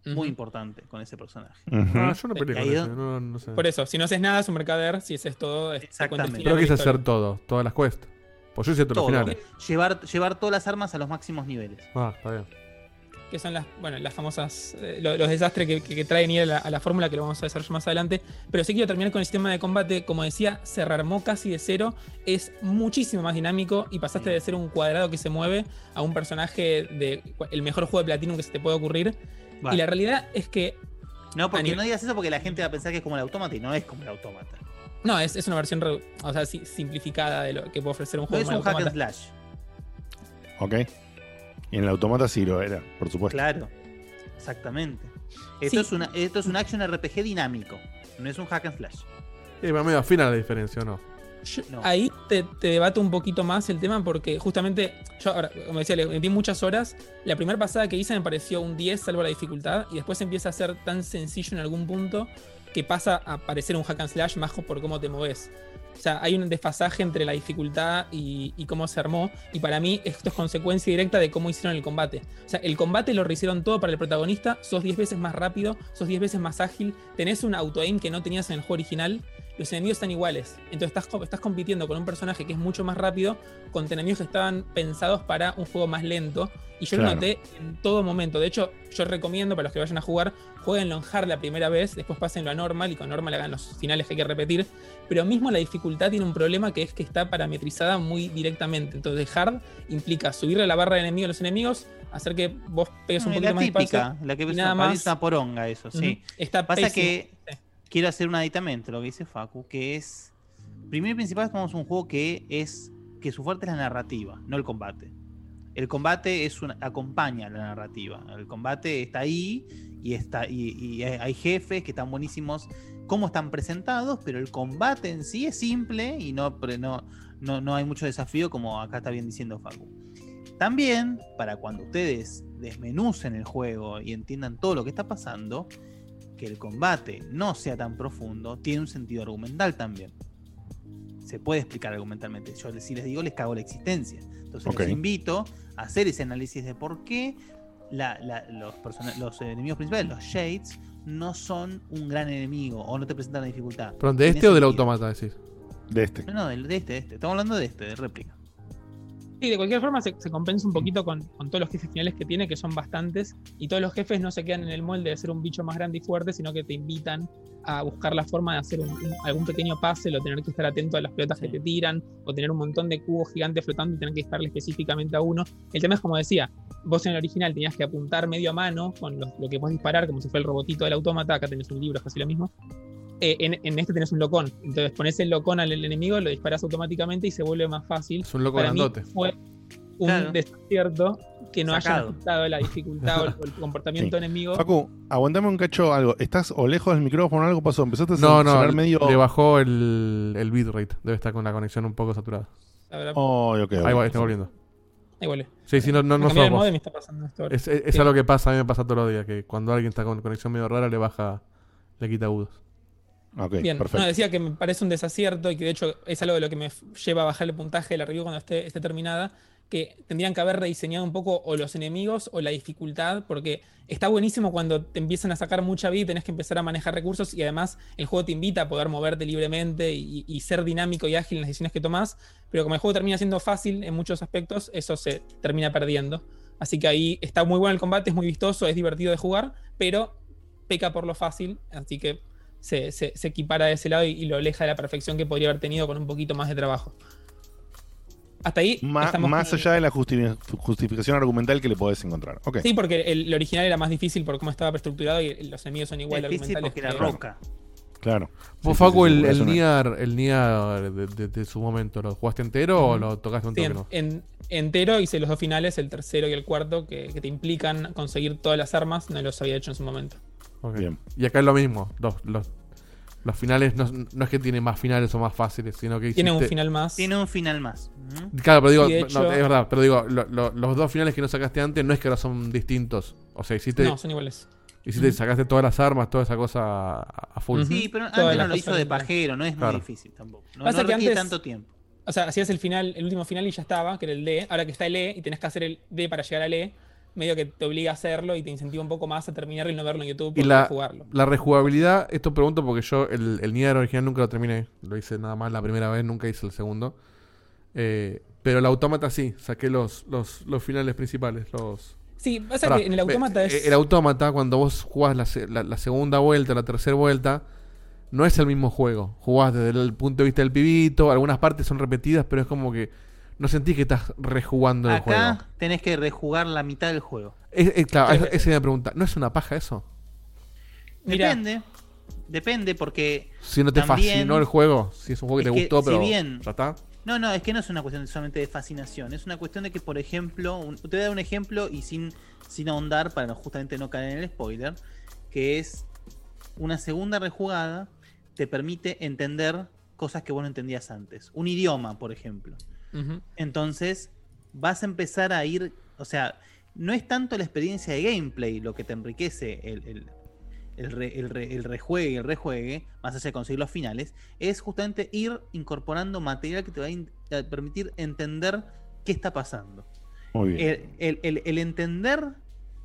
muy importante con ese personaje. Ah, yo no peleé Y con no, no sé. Por eso, si no haces nada es un mercader, si haces todo es Exactamente. Pero quise hacer todo, todas las quests. Pues yo hice todos Todo. los finales. Llevar, llevar todas las armas a los máximos niveles. Ah, está bien. Que son las, bueno, las famosas, eh, lo- los desastres que, que, que traen ir a la, a la fórmula que lo vamos a desarrollar más adelante. Pero sí quiero terminar con el sistema de combate. Como decía, se rearmó casi de cero. Es muchísimo más dinámico y pasaste de ser un cuadrado que se mueve a un personaje de el mejor juego de Platinum que se te puede ocurrir. Vale. Y la realidad es que, No, porque nivel- no digas eso porque la gente va a pensar que es como el autómata y no es como el autómata. no, es, es una versión o sea, si- simplificada de lo que puede ofrecer un No juego es como un el hack and Automata. slash. Ok. Y en el automata sí lo era, por supuesto. Claro, exactamente. Esto, Sí. es una, esto es un action RPG dinámico, no es un hack and slash. Sí, va medio afina la diferencia, ¿o ¿no? Yo- No. Ahí te, te debato un poquito más el tema porque justamente, yo ahora, como decía, le metí muchas horas. La primera pasada que hice me pareció un 10 salvo la dificultad y después empieza a ser tan sencillo en algún punto que pasa a parecer un hack and slash más por cómo te moves. O sea, hay un desfasaje entre la dificultad y, cómo se armó. Y para mí esto es consecuencia directa de cómo hicieron el combate. O sea, el combate lo rehicieron todo para el protagonista. Sos 10 veces más rápido, sos 10 veces más ágil. Tenés un auto-aim que no tenías en el juego original. Los enemigos están iguales. Entonces estás, estás compitiendo con un personaje que es mucho más rápido contra enemigos que estaban pensados para un juego más lento. Y yo lo noté en todo momento. De hecho, yo recomiendo para los que vayan a jugar, jueguenlo en hard la primera vez, después pásenlo a normal y con normal hagan los finales que hay que repetir. Pero mismo la dificultad tiene un problema que es que está parametrizada muy directamente. Entonces, hard implica subirle la barra de enemigo a los enemigos, hacer que vos pegues un No, poquito la más típica, la que y nada más. poronga eso, sí. Está Pasa pésimo. que quiero hacer un aditamento, lo que dice Facu, que es. Primero y principal, tenemos un juego que es. que su fuerte es la narrativa, no el combate. El combate es una, acompaña la narrativa. El combate está ahí y, está, y, hay jefes que están buenísimos cómo están presentados, pero el combate en sí es simple y no, no, no, no hay mucho desafío, como acá está bien diciendo Facu. También, para cuando ustedes desmenucen el juego y entiendan todo lo que está pasando, que el combate no sea tan profundo, tiene un sentido argumental también. Se puede explicar argumentalmente. Yo si les digo, les cago la existencia. Entonces Ok. los invito a hacer ese análisis de por qué la- la- los, enemigos principales, los Shades, no son un gran enemigo o no te presentan la dificultad. ¿Perdón, de este o del automata decís? De este. No, no, del- de este, de este. Estamos hablando de este, de réplica. Sí, Sí, de cualquier forma se, se compensa un poquito con, con todos los jefes finales que tiene, que son bastantes, y todos los jefes no se quedan en el molde de ser un bicho más grande y fuerte, sino que te invitan a buscar la forma de hacer un- un- algún pequeño puzzle o tener que estar atento a las pelotas que te tiran, o tener un montón de cubos gigantes flotando y tener que dispararle específicamente a uno. El tema es como decía, vos en el original tenías que apuntar medio a mano con lo, lo que puedes disparar, como si fuera el robotito del autómata, acá tenés un libro, es casi lo mismo. Eh, en, en este tenés un locón, entonces pones el locón al enemigo, lo disparas automáticamente y se vuelve más fácil. Es un loco Para mí grandote. fue un Claro. desacierto que no hayan Sacado. ajustado la dificultad o el, comportamiento Sí. enemigo. Facu, aguantame un cacho algo. ¿Estás o lejos del micrófono o algo pasó? Empezaste a No, no, sonar medio. le bajó el, el bitrate. Debe estar con la conexión un poco saturada. Oh, ok, ok. Ahí va, está volviendo. ahí vuelve. Sí, sí, no, no, no somos. modem y está pasando esto ahora. Es, es, es algo que pasa, a mí me pasa todos los días, que cuando alguien está con conexión medio rara le baja, le quita agudos. Ok, Bien, perfecto. no, decía que me parece un desacierto y que de hecho es algo de lo que me lleva a bajar el puntaje de la review cuando esté, esté terminada, que tendrían que haber rediseñado un poco o los enemigos o la dificultad, porque está buenísimo cuando te empiezan a sacar mucha vida y tenés que empezar a manejar recursos y además el juego te invita a poder moverte libremente y, y ser dinámico y ágil en las decisiones que tomás, pero como el juego termina siendo fácil en muchos aspectos, eso se termina perdiendo. Así que ahí está muy bueno el combate, es muy vistoso, es divertido de jugar, pero peca por lo fácil, así que se, se- se equipara de ese lado y, y lo aleja de la perfección que podría haber tenido con un poquito más de trabajo. Hasta ahí. Ma- estamos más con- allá de la justi- justificación argumental que le podés encontrar. Ok. Sí, porque el, el original era más difícil por cómo estaba preestructurado y los enemigos son igual Difícil argumentales. porque era que- roca. Claro. Vos, Sí, Facu, sí, sí, el, el Nier, el Nier de, de- de su momento, ¿lo jugaste entero o lo tocaste un Sí, toque? en, no? en- entero hice los dos finales, el tercero y el cuarto, que, que te implican conseguir todas las armas, no los había hecho en su momento. Bien. Y acá es lo mismo. Los, los, los finales no, no es que tiene más finales o más fáciles, sino que Tiene un hiciste- final más. Tiene un final más. Claro, pero digo, no, es verdad, pero digo, lo- lo- los dos finales que no sacaste antes no es que ahora son distintos. O sea, hiciste, No, son iguales. hiciste Ujú. sacaste todas las armas, toda esa cosa a, full. Sí, pero Todas antes no lo hizo de pajero, no es Claro. muy difícil tampoco. No, Pasa no que antes- tanto tiempo. O sea, hacías el final, el último final y ya estaba, que era el D. Ahora que está el E y tenés que hacer el D para llegar al E, medio que te obliga a hacerlo y te incentiva un poco más a terminarlo y no verlo en YouTube Y la, jugarlo. la rejugabilidad, esto pregunto porque yo el, el Nier original nunca lo terminé. Lo hice nada más la primera vez, nunca hice el segundo. Eh, pero el autómata sí, saqué los, los, los finales principales. Los... Sí, pasa Pará, que en el autómata eh, es. El autómata, cuando vos jugás la, la- la segunda vuelta, la tercera vuelta, no es el mismo juego. Jugás desde el punto de vista del pibito, algunas partes son repetidas, pero es como que no sentís que estás rejugando el juego. Acá tenés que rejugar la mitad del juego. Es, es- claro, Claro. esa es mi pregunta. ¿No es una paja eso? Mirá. Depende. Depende porque. Si no te también- fascinó el juego, si es un juego que te que gustó, si pero bien- ya está. No, no, es que no es una cuestión solamente de fascinación. Es una cuestión de que, por ejemplo, un- te voy a dar un ejemplo y sin, sin ahondar para no- justamente no caer en el spoiler. Que es una segunda rejugada te permite entender cosas que vos no entendías antes. Un idioma, por ejemplo. Entonces, vas a empezar a ir. O sea, no es tanto la experiencia de gameplay lo que te enriquece el, el, el, re- el re- el rejuegue el rejuegue, más allá de conseguir los finales, es justamente ir incorporando material que te va a, in- a permitir entender qué está pasando. Muy bien. El entender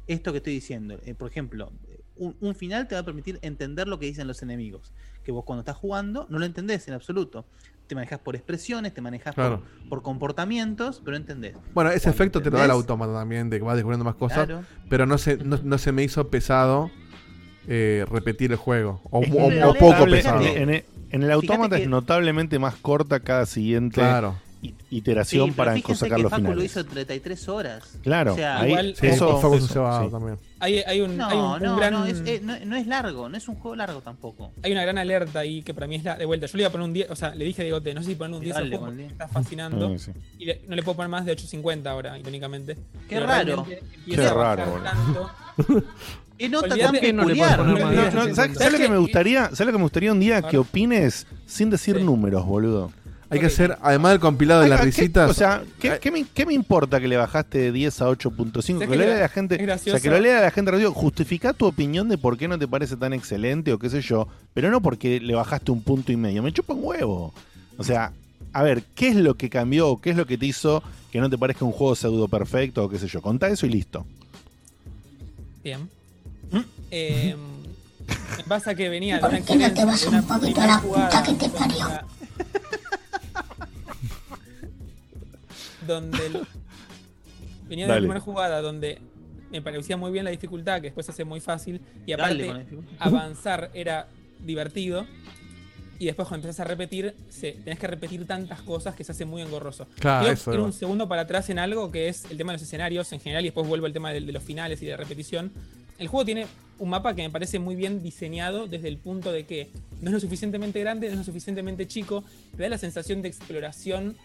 esto que estoy diciendo, eh, por ejemplo, un, un final te va a permitir entender lo que dicen los enemigos, que vos cuando estás jugando no lo entendés en absoluto. Te manejas por expresiones, te manejas Claro. por, por comportamientos, pero entendés. Bueno, ese Cuando efecto te lo da el autómata también, de que vas descubriendo más cosas. Claro. Pero no se, no, no se me hizo pesado eh, repetir el juego. O, poco pesado. En, en- en el autómata que- es notablemente más corta cada siguiente Claro. Iteración Sí, para sacar que los Facu lo finales. hizo en 33 horas. Claro, O sea, ahí, igual- eso, Facu eso, se va sí. también. Hay, hay un, No, hay un- un no, gran- no, es, eh, no, no es largo, no es un juego largo tampoco. hay una gran alerta ahí que para mí es la de vuelta. Yo le iba a poner un 10, o sea, le dije a Diegote, no sé si ponerle un 10 al Dale, juego me está fascinando. Ah, sí. Y le- no le puedo poner más de 8.50 ahora, irónicamente. Qué Pero raro. Qué raro, boludo. tanto. *laughs* ¿Qué nota tan peculiar? puedes poner No, más no, de no, 8.50. ¿sabes, lo que me gustaría? ¿Sabes lo que me gustaría un día que opines sin decir números, boludo? Hay que hacer, además del compilado de las ¿qué- risitas. o sea, ¿qué, me, qué me importa que le bajaste de 10 a 8.5? Es Que que lo lea la gente. O sea, que lo lea la gente radio. Justifica tu opinión de por qué no te parece tan excelente o qué sé yo. Pero no porque le bajaste un punto y medio. Me chupa un huevo. O sea, a ver, ¿qué es lo que cambió o qué es lo que te hizo que no te parezca un juego pseudo perfecto o qué sé yo? Contá eso y listo. Bien. Eh, *laughs* pasa que venía de una ¿Por qué no te experiencia, vas de un una poquito a primera la puta que te parió? Donde el- *laughs* venía de la primera jugada donde me parecía muy bien la dificultad, que después se hace muy fácil, y aparte avanzar era divertido. Y después cuando empezás a repetir, se, tenés que repetir tantas cosas que se hace muy engorroso. Claro, Quiero eso ir un segundo para atrás en algo que es el tema de los escenarios en general y después vuelvo al tema de, de los finales y de repetición. El juego tiene un mapa que me parece muy bien diseñado desde el punto de que no es lo suficientemente grande, no es lo suficientemente chico, te da la sensación de exploración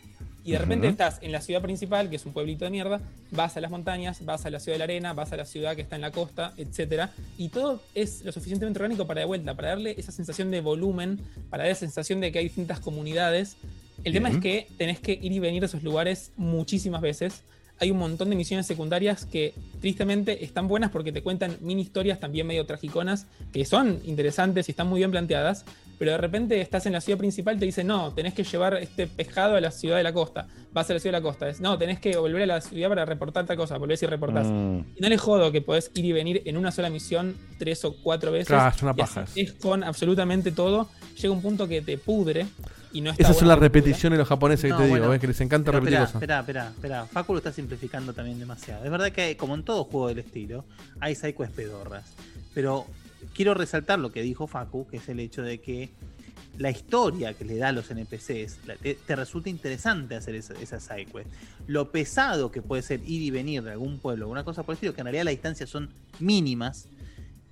y de repente Ujú. estás en la ciudad principal, que es un pueblito de mierda, vas a las montañas, vas a la ciudad de la arena, vas a la ciudad que está en la costa, etcétera, y todo es lo suficientemente orgánico para de vuelta, para darle esa sensación de volumen, para dar esa sensación de que hay distintas comunidades. El tema es que tenés que ir y venir a esos lugares muchísimas veces. Hay un montón de misiones secundarias que tristemente están buenas porque te cuentan mini historias también medio tragiconas, que son interesantes y están muy bien planteadas, pero de repente estás en la ciudad principal y te dicen, no, tenés que llevar este pescado a la ciudad de la costa. Vas a la ciudad de la costa. Es, no, tenés que volver a la ciudad para reportar tal cosa. Volvés y reportás. Mm. Y no le jodo que podés ir y venir en una sola misión tres o cuatro veces. Claro, es una paja Es con absolutamente todo. Llega un punto que te pudre y no está Esas son las repeticiones de los japoneses que No, te digo, bueno, ¿ves? Que les encanta pero repetir espera, cosas. Espera, espera, espera. Facu lo está simplificando también demasiado. Es verdad que como en todo juego del estilo, hay psychos pedorras. Pero quiero resaltar lo que dijo Facu, que es el hecho de que la historia que le da a los NPCs te, te resulta interesante hacer esa, esa side quest. Lo pesado que puede ser ir y venir de algún pueblo, una cosa por el estilo, que en realidad las distancias son mínimas.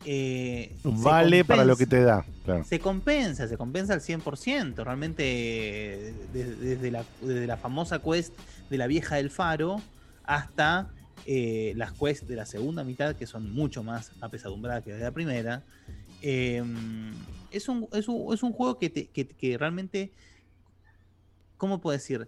eh, Vale para lo que te da. Claro. Se compensa, se compensa al 100%. Realmente, eh, de- desde, la, desde la famosa quest de la vieja del faro hasta eh, las quests de la segunda mitad, que son mucho más apesadumbradas que de la primera. eh, es, un, es, un, es un juego que, te- que- que realmente, ¿cómo puedo decir?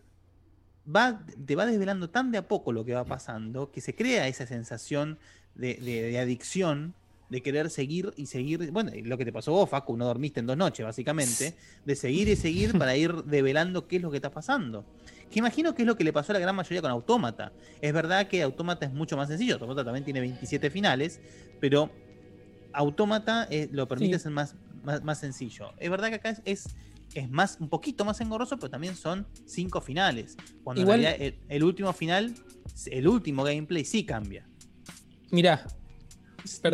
Va, te va desvelando tan de a poco lo que va pasando que se crea esa sensación de, de- de adicción, de querer seguir y seguir. Bueno, lo que te pasó vos, Facu, no dormiste en dos noches, básicamente, de seguir y seguir *laughs* para ir develando qué es lo que está pasando. Que imagino que es lo que le pasó a la gran mayoría con Autómata. Es verdad que Autómata es mucho más sencillo, Autómata también tiene 27 finales, pero Autómata eh, lo permite Sí. ser más, más, más sencillo. Es verdad que acá es, es, es más, un poquito más engorroso, pero también son cinco finales. Cuando Igual- en realidad el, el último final, el último gameplay sí cambia. Mirá.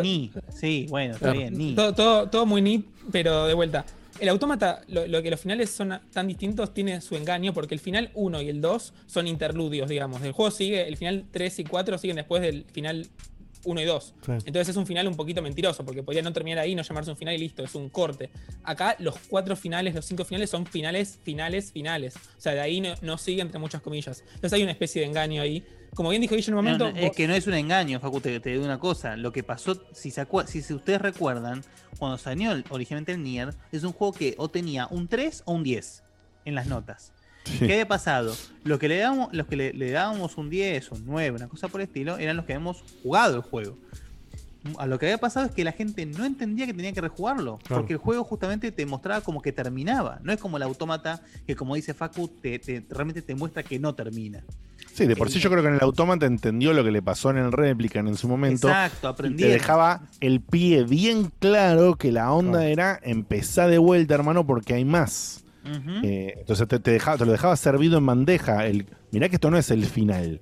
Ni, sí, bueno, está bien, ni. Todo, todo, todo muy neat, pero de vuelta. El autómata, lo, lo que los finales son tan distintos, tiene su engaño, porque el final 1 y el 2 son interludios, digamos. El juego sigue, el final 3 y 4 siguen después del final 1 y 2. Sí. Entonces es un final un poquito mentiroso, porque podría no terminar ahí, no llamarse un final y listo, es un corte. Acá los cuatro finales, los cinco finales son finales, finales, finales. O sea, de ahí no, no sigue entre muchas comillas. Entonces hay una especie de engaño ahí. Como bien dijo Guille en un momento, no, es vos- que no es un engaño, Facu, te, te digo una cosa. Lo que pasó, si, se si, si ustedes recuerdan, cuando salió originalmente el Nier, es un juego que o tenía un 3 o un 10 en las notas. ¿Qué había pasado? Los que le dábamos, los que le, le dábamos un 10, un 9, una cosa por el estilo, eran los que habíamos jugado el juego. A lo que había pasado es que la gente no entendía que tenía que rejugarlo. Claro. Porque el juego justamente te mostraba como que terminaba. No es como el autómata que, como dice Facu, te, te- realmente te muestra que no termina. Sí, de por sí yo creo que en el autómata entendió lo que le pasó en el Replican en su momento. Exacto, aprendí. te dejaba el pie bien claro que la onda era empezar de vuelta, hermano, porque hay más. Eh, entonces te, te dejaba, te lo dejaba servido en bandeja. El, mirá que esto no es el final.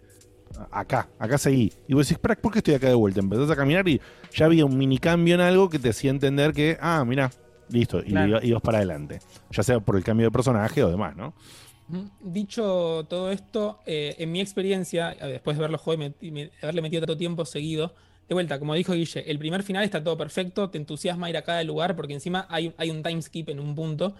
Acá, acá seguí. Y vos decís, "Espera, ¿por qué estoy acá de vuelta? Empezás a caminar y ya había un mini cambio en algo que te hacía entender que, ah, mirá, listo, y Claro. ibas para adelante. Ya sea por el cambio de personaje o demás, ¿no? Dicho todo esto, eh, en mi experiencia, después de ver los juegos y met- y me- haberle metido tanto tiempo seguido, de vuelta, como dijo Guille, el primer final está todo perfecto, te entusiasma ir a cada lugar porque encima hay, hay un time skip en un punto.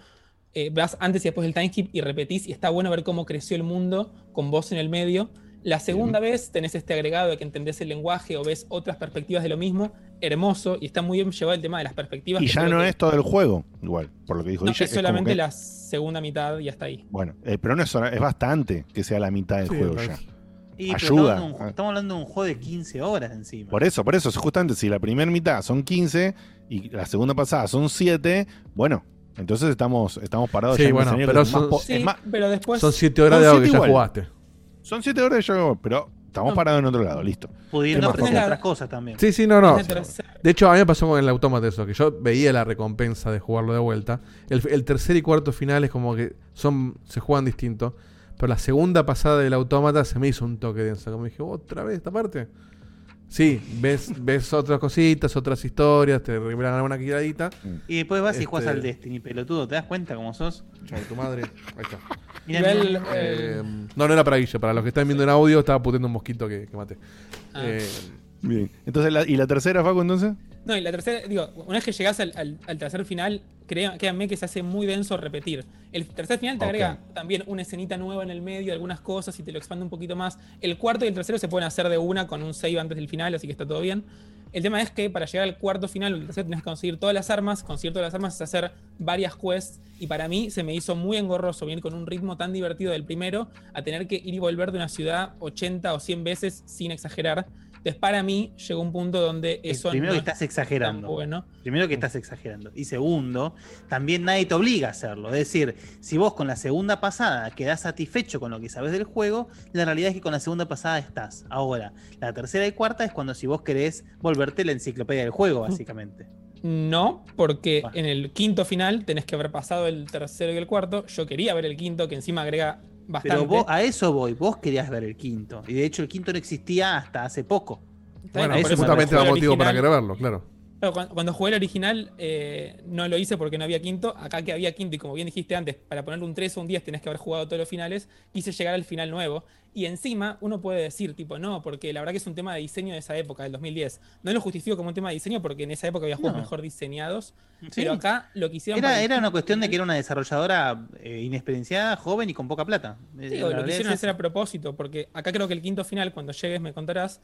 Eh, vas antes y después del time skip y repetís y está bueno ver cómo creció el mundo con vos en el medio. La segunda vez tenés este agregado de que entendés el lenguaje o ves otras perspectivas de lo mismo, hermoso y está muy bien llevado el tema de las perspectivas. Y ya no que- es todo el juego, igual, por lo que dijo no, Guille, es solamente que- la segunda mitad y hasta ahí. Bueno, eh, pero no es, es bastante que sea la mitad del Sí, juego ya. Y, pero Ayuda. Estamos, hablando de un- estamos hablando de un juego de 15 horas encima. Por eso, por eso, es justamente si la primera mitad son 15 y la segunda pasada son 7, bueno, entonces estamos, estamos parados Sí, ya en un bueno, pero más son- po- Sí, es más- pero después. Son 7 horas Son de algo que ya jugaste. son 7 horas de juego, pero estamos No. parados en otro lado, listo. Pudiendo aprender otras cosas también. Sí, sí, no, no. de De hecho, a mí me pasó con el autómata eso, que yo veía la recompensa de jugarlo de vuelta. El, el tercer y cuarto final es como que son se juegan distinto. Pero la segunda pasada del autómata se me hizo un toque denso. Como dije, ¿otra vez esta parte? Sí, ves, ves otras cositas, otras historias, te revelan alguna quiradita. Y después vas y juegas Este, al Destiny, pelotudo. ¿Te das cuenta cómo sos? Chau, tu madre. Ahí está. Mirá, mirá, mirá. Eh, no, no era para Guille. Para los que están viendo en audio, estaba puteando un mosquito que, que maté. Ah. Eh, Bien. Entonces, la- ¿y la tercera, Facu, entonces? No, y la tercera, digo, una vez que llegás al, al- al tercer final, créanme que se hace muy denso repetir. El tercer final te agrega también una escenita nueva en el medio, algunas cosas y te lo expande un poquito más. El cuarto y el tercero se pueden hacer de una con un save antes del final, así que está todo bien. El tema es que para llegar al cuarto final el tercero tenés que conseguir todas las armas. Conseguir todas las armas es hacer varias quests. Y para mí se me hizo muy engorroso, bien con un ritmo tan divertido del primero, a tener que ir y volver de una ciudad 80 o 100 veces sin exagerar. Entonces, para mí llegó un punto donde Eh, eso primero no que es estás exagerando. bueno. Primero que estás exagerando. Y segundo, también nadie te obliga a hacerlo. Es decir, si vos con la segunda pasada quedás satisfecho con lo que sabes del juego, la realidad es que con la segunda pasada estás. Ahora, la tercera y cuarta es cuando si vos querés volverte la enciclopedia del juego, básicamente. *laughs* No, porque en el quinto final tenés que haber pasado el tercero y el cuarto. Yo quería ver el quinto, que encima agrega bastante. Pero vos, a eso voy, vos querías ver el quinto. Y de hecho el quinto no existía hasta hace poco. Bueno, eso justamente era motivo para original- querer verlo, claro. Claro, cuando, cuando jugué el original eh, no lo hice porque no había quinto. Acá que había quinto y como bien dijiste antes, para ponerle un 3 o un 10 tenés que haber jugado todos los finales. Quise llegar al final nuevo. Y encima uno puede decir, tipo, no, porque la verdad que es un tema de diseño de esa época, del 2010. No lo justifico como un tema de diseño porque en esa época había juegos No. mejor diseñados. Sí. Pero acá lo que hicieron... Era, para era una cuestión de que era una desarrolladora eh, inexperienciada, joven y con poca plata. Eh, Sí, o lo quisieron es hacer a propósito, porque acá creo que el quinto final, cuando llegues me contarás,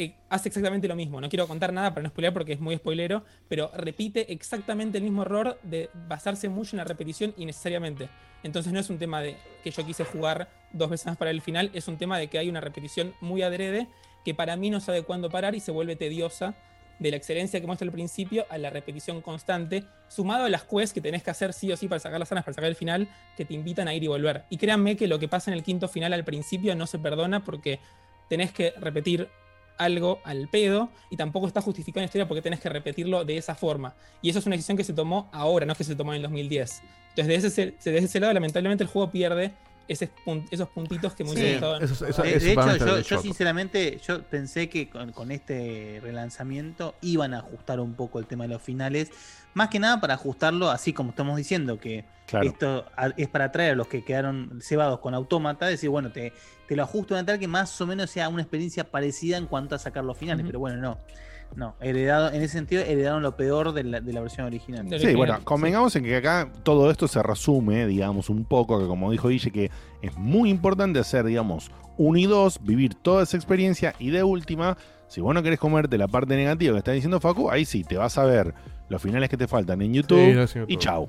eh, hace exactamente lo mismo. No quiero contar nada para no spoilear porque es muy spoilero, pero repite exactamente el mismo error de basarse mucho en la repetición innecesariamente. Entonces no es un tema de que yo quise jugar dos veces más para el final, es un tema de que hay una repetición muy adrede que para mí no sabe cuándo parar y se vuelve tediosa de la excelencia que muestra al principio a la repetición constante, sumado a las quests que tenés que hacer sí o sí para sacar las armas, para sacar el final, que te invitan a ir y volver. Y créanme que lo que pasa en el quinto final al principio no se perdona porque tenés que repetir algo al pedo y tampoco está justificado en la historia porque tenés que repetirlo de esa forma. Y eso es una decisión que se tomó ahora, no que se tomó en el 2010. Entonces, desde ese, desde ese lado, lamentablemente, el juego pierde ese pun- esos puntitos que me Sí. Eso- eso- De, eso de hecho, yo, yo sinceramente yo pensé que con, con este relanzamiento iban a ajustar un poco el tema de los finales, más que nada para ajustarlo así como estamos diciendo que Claro. esto es para atraer a los que quedaron cebados con autómata, decir, bueno, te, te lo ajusto de tal que más o menos sea una experiencia parecida en cuanto a sacar los finales, pero bueno, no. No, heredado, en ese sentido heredaron lo peor de la, de la versión original. Sí, original, bueno, sí. convengamos en que acá todo esto se resume, digamos, un poco, que como dijo Guille, que es muy importante hacer, digamos, uno y dos, vivir toda esa experiencia y de última, si vos no querés comerte la parte negativa que está diciendo Facu, ahí sí, te vas a ver los finales que te faltan en YouTube Sí, y chau.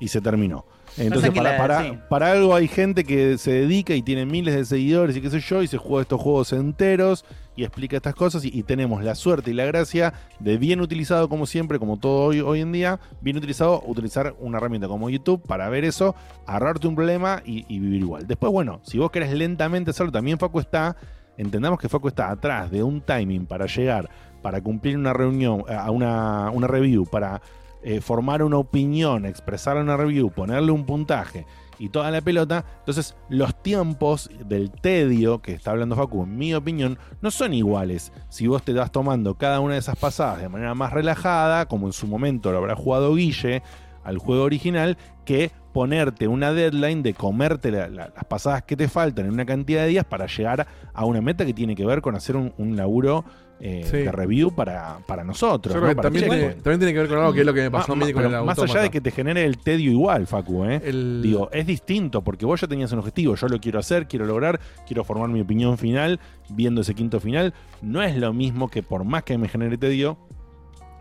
Y se terminó. Entonces, para, para, sí. para algo hay gente que se dedica y tiene miles de seguidores y qué sé yo, y se juega estos juegos enteros y explica estas cosas. Y, y tenemos la suerte y la gracia de bien utilizado, como siempre, como todo hoy, hoy en día, bien utilizado, utilizar una herramienta como YouTube para ver eso, ahorrarte un problema y, y vivir igual. Después, bueno, si vos querés lentamente hacerlo, también Facu está. Entendamos que Facu está atrás de un timing para llegar, para cumplir una reunión, a una, una review, para eh, formar una opinión, expresar una review, ponerle un puntaje y toda la pelota. Entonces, los tiempos del tedio que está hablando Facu, en mi opinión, no son iguales. Si vos te vas tomando cada una de esas pasadas de manera más relajada, como en su momento lo habrá jugado Guille al juego original, que ponerte una deadline de comerte la- la- las pasadas que te faltan en una cantidad de días para llegar a una meta que tiene que ver con hacer un, un laburo eh, Sí. de review para, para nosotros. Yo ¿no? que también, tiene, también tiene que ver con algo que es lo que me pasó a mí con el más allá de que te genere el tedio igual, Facu, ¿eh? El- Digo, es distinto porque vos ya tenías un objetivo, yo lo quiero hacer, quiero lograr, quiero formar mi opinión final, viendo ese quinto final. No es lo mismo que por más que me genere tedio,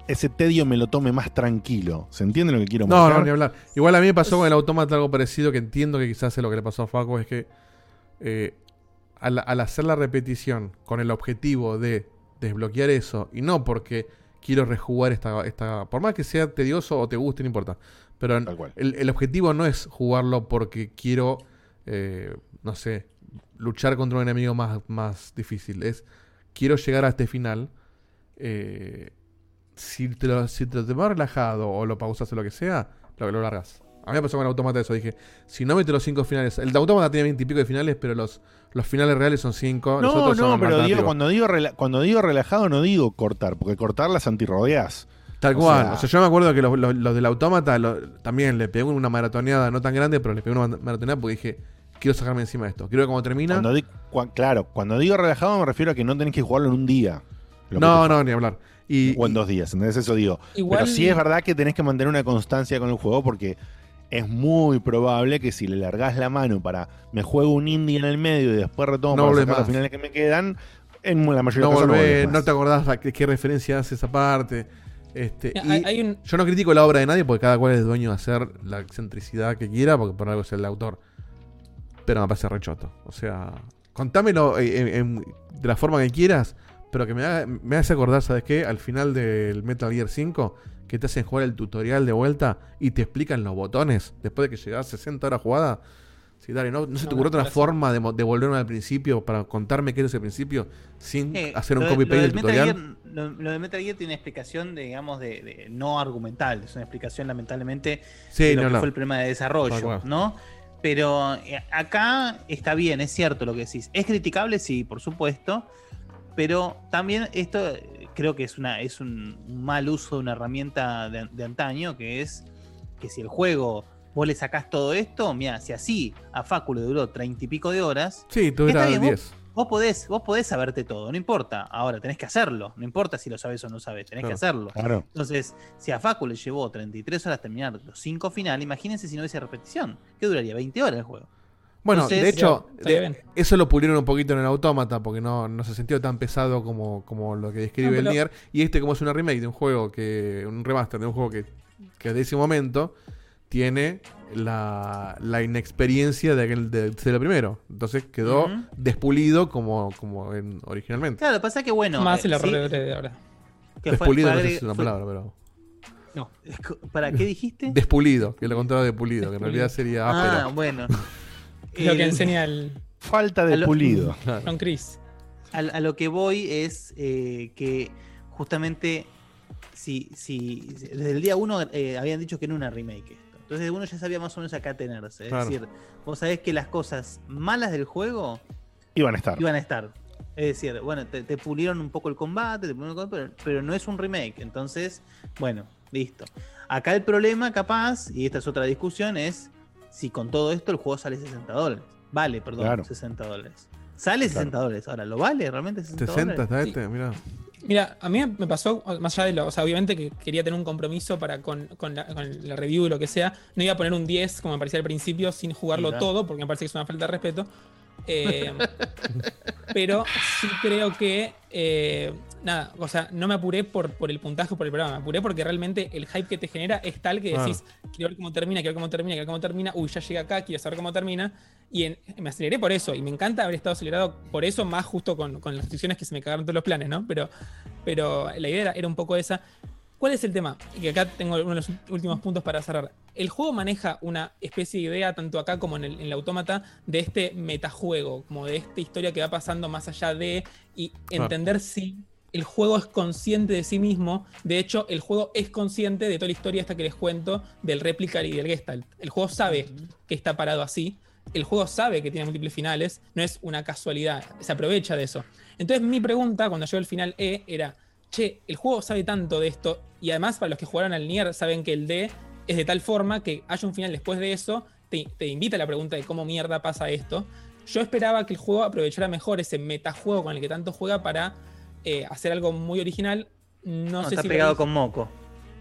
ese tedio me lo tome más tranquilo. ¿Se entiende lo que quiero No, marcar? no, ni hablar. Igual a mí me pasó con el autómata algo parecido que entiendo que quizás es lo que le pasó a Faco, es que eh, al, al hacer la repetición con el objetivo de desbloquear eso, y no porque quiero rejugar esta, esta por más que sea tedioso o te guste, no importa, pero el, el objetivo no es jugarlo porque quiero, eh, no sé, luchar contra un enemigo más, más difícil, es quiero llegar a este final. eh, si te lo, si te lo tomas relajado o lo pausas o lo que sea, lo, lo largas. A mí me pasó con el automata eso. Dije, si no mete los cinco finales. El de automata tiene 20 y pico de finales, pero los, los finales reales son cinco. los No, otros no, son pero digo, cuando digo, rela- cuando digo relajado no digo cortar, porque cortar las antirrodeas. Tal O cual. sea- o sea, yo me acuerdo que los, los- los del autómata lo- también le pegué una maratoneada no tan grande, pero le pegué una maratoneada porque dije, quiero sacarme encima de esto. Quiero ver cómo termina. Cuando di- cua- claro, cuando digo relajado me refiero a que no tenés que jugarlo en un día. Que no, no, ni hablar. Y, o en dos días, ¿entendés? Eso digo. Igual- Pero sí es verdad que tenés que mantener una constancia con el juego porque es muy probable que si le largás la mano para me juego un indie en el medio y después retomo No para los finales que me quedan, en la mayoría no de los casos no no, te acordás a qué, qué referencia hace esa parte. Este, y hay- hay un- Yo no critico la obra de nadie porque cada cual es dueño de hacer la excentricidad que quiera, porque por algo es el autor. Pero me parece rechoto. O sea, contámelo eh, en- en- de la forma que quieras, pero que me, haga- me hace acordar, ¿sabes qué? Al final del Metal Gear 5, que te hacen jugar el tutorial de vuelta y te explican los botones después de que llegás 60 horas jugada. Sí, dale, ¿no, no se te ocurrió otra forma de, de volverme al principio para contarme qué es el principio sin Eh, hacer un lo de- copy lo paste del del tutorial? Gear- lo, lo de Metal Gear tiene explicación, de, digamos, de, de no argumental. Es una explicación, lamentablemente, Sí, de lo que fue el problema de desarrollo. ¿no? Pero eh, acá está bien, es cierto lo que decís. Es criticable, sí, por supuesto. Pero también esto creo que es, una, es un, mal uso de una herramienta de, de antaño, que es que si el juego vos le sacás todo esto, mira, si así a Facu le duró treinta y pico de horas, Sí, tú Está eras bien, vos- 10. Vos podés, vos podés saberte todo, no importa. Ahora tenés que hacerlo. No importa si lo sabes o no sabes, tenés que hacerlo. Claro. Entonces, si a Facu le llevó 33 horas terminar los 5 finales, imagínense si no hubiese repetición. ¿Qué duraría? 20 horas el juego. Bueno, Entonces, de hecho, de- eso lo pulieron un poquito en el autómata porque no, no se sintió tan pesado como, como lo que describe No, el Nier. Y este, como es una remake de un juego que. un remaster de un juego que, que de ese momento tiene la, la inexperiencia de aquel de, de lo primero. Entonces quedó Ujú. despulido como, como en- originalmente. Claro, pasa que bueno. Más eh, el sí, error de ahora. despulido fue no sé si es una fue- palabra, pero. No. *laughs* ¿Para qué dijiste? Despulido, que lo contrario de pulido, que en Despulido. realidad sería ah, bueno. *laughs* Lo que enseña el Falta de A lo- pulido. *laughs* John Chris. a, a lo que voy es eh, que justamente si, si desde el día uno eh, habían dicho que era una remake esto. Entonces uno ya sabía más o menos acá tenerse. Es Claro. decir, vos sabés que las cosas malas del juego Iban a estar. iban a estar. Es decir, bueno, te, te pulieron un poco el combate, te pulieron el combate, pero, pero no es un remake. Entonces, bueno, listo. Acá el problema, capaz, y esta es otra discusión, es si con todo esto el juego sale 60 dólares. Vale, perdón, Claro. 60 dólares. Sale 60 dólares. Ahora, ¿lo vale realmente 60 60 dólares? está Sí. este, mirá. Mira, a mí me pasó, más allá de lo, o sea, obviamente que quería tener un compromiso para con, con la, con la review y lo que sea, no iba a poner un 10 como me parecía al principio sin jugarlo Mirá. todo, porque me parece que es una falta de respeto. Eh, *laughs* pero sí creo que, eh, nada, o sea, no me apuré por, por el puntaje o por el programa, me apuré porque realmente el hype que te genera es tal que decís, quiero ver cómo termina, quiero ver cómo termina, quiero ver cómo termina, uy, ya llega acá, quiero saber cómo termina. Y en- me aceleré por eso, y me encanta haber estado acelerado por eso, más justo con, con las restricciones que se me cagaron todos los planes, ¿no? Pero, pero la idea era, era un poco esa. ¿Cuál es el tema? Y que acá tengo uno de los últimos puntos para cerrar. El juego maneja una especie de idea, tanto acá como en el, en el autómata, de este metajuego, como de esta historia que va pasando más allá de y entender si el juego es consciente de sí mismo. De hecho, el juego es consciente de toda la historia esta que les cuento del Replicar y del Gestalt. El juego sabe que está parado así. El juego sabe que tiene múltiples finales. No es una casualidad. Se aprovecha de eso. Entonces, mi pregunta cuando llegó el final E era: Che, el juego sabe tanto de esto. Y además, para los que jugaron al Nier, saben que el D es de tal forma que haya un final después de eso. Te, te invita a la pregunta de cómo mierda pasa esto. Yo esperaba que el juego aprovechara mejor ese metajuego con el que tanto juega para eh, hacer algo muy original. No, No, sé está si pegado con moco.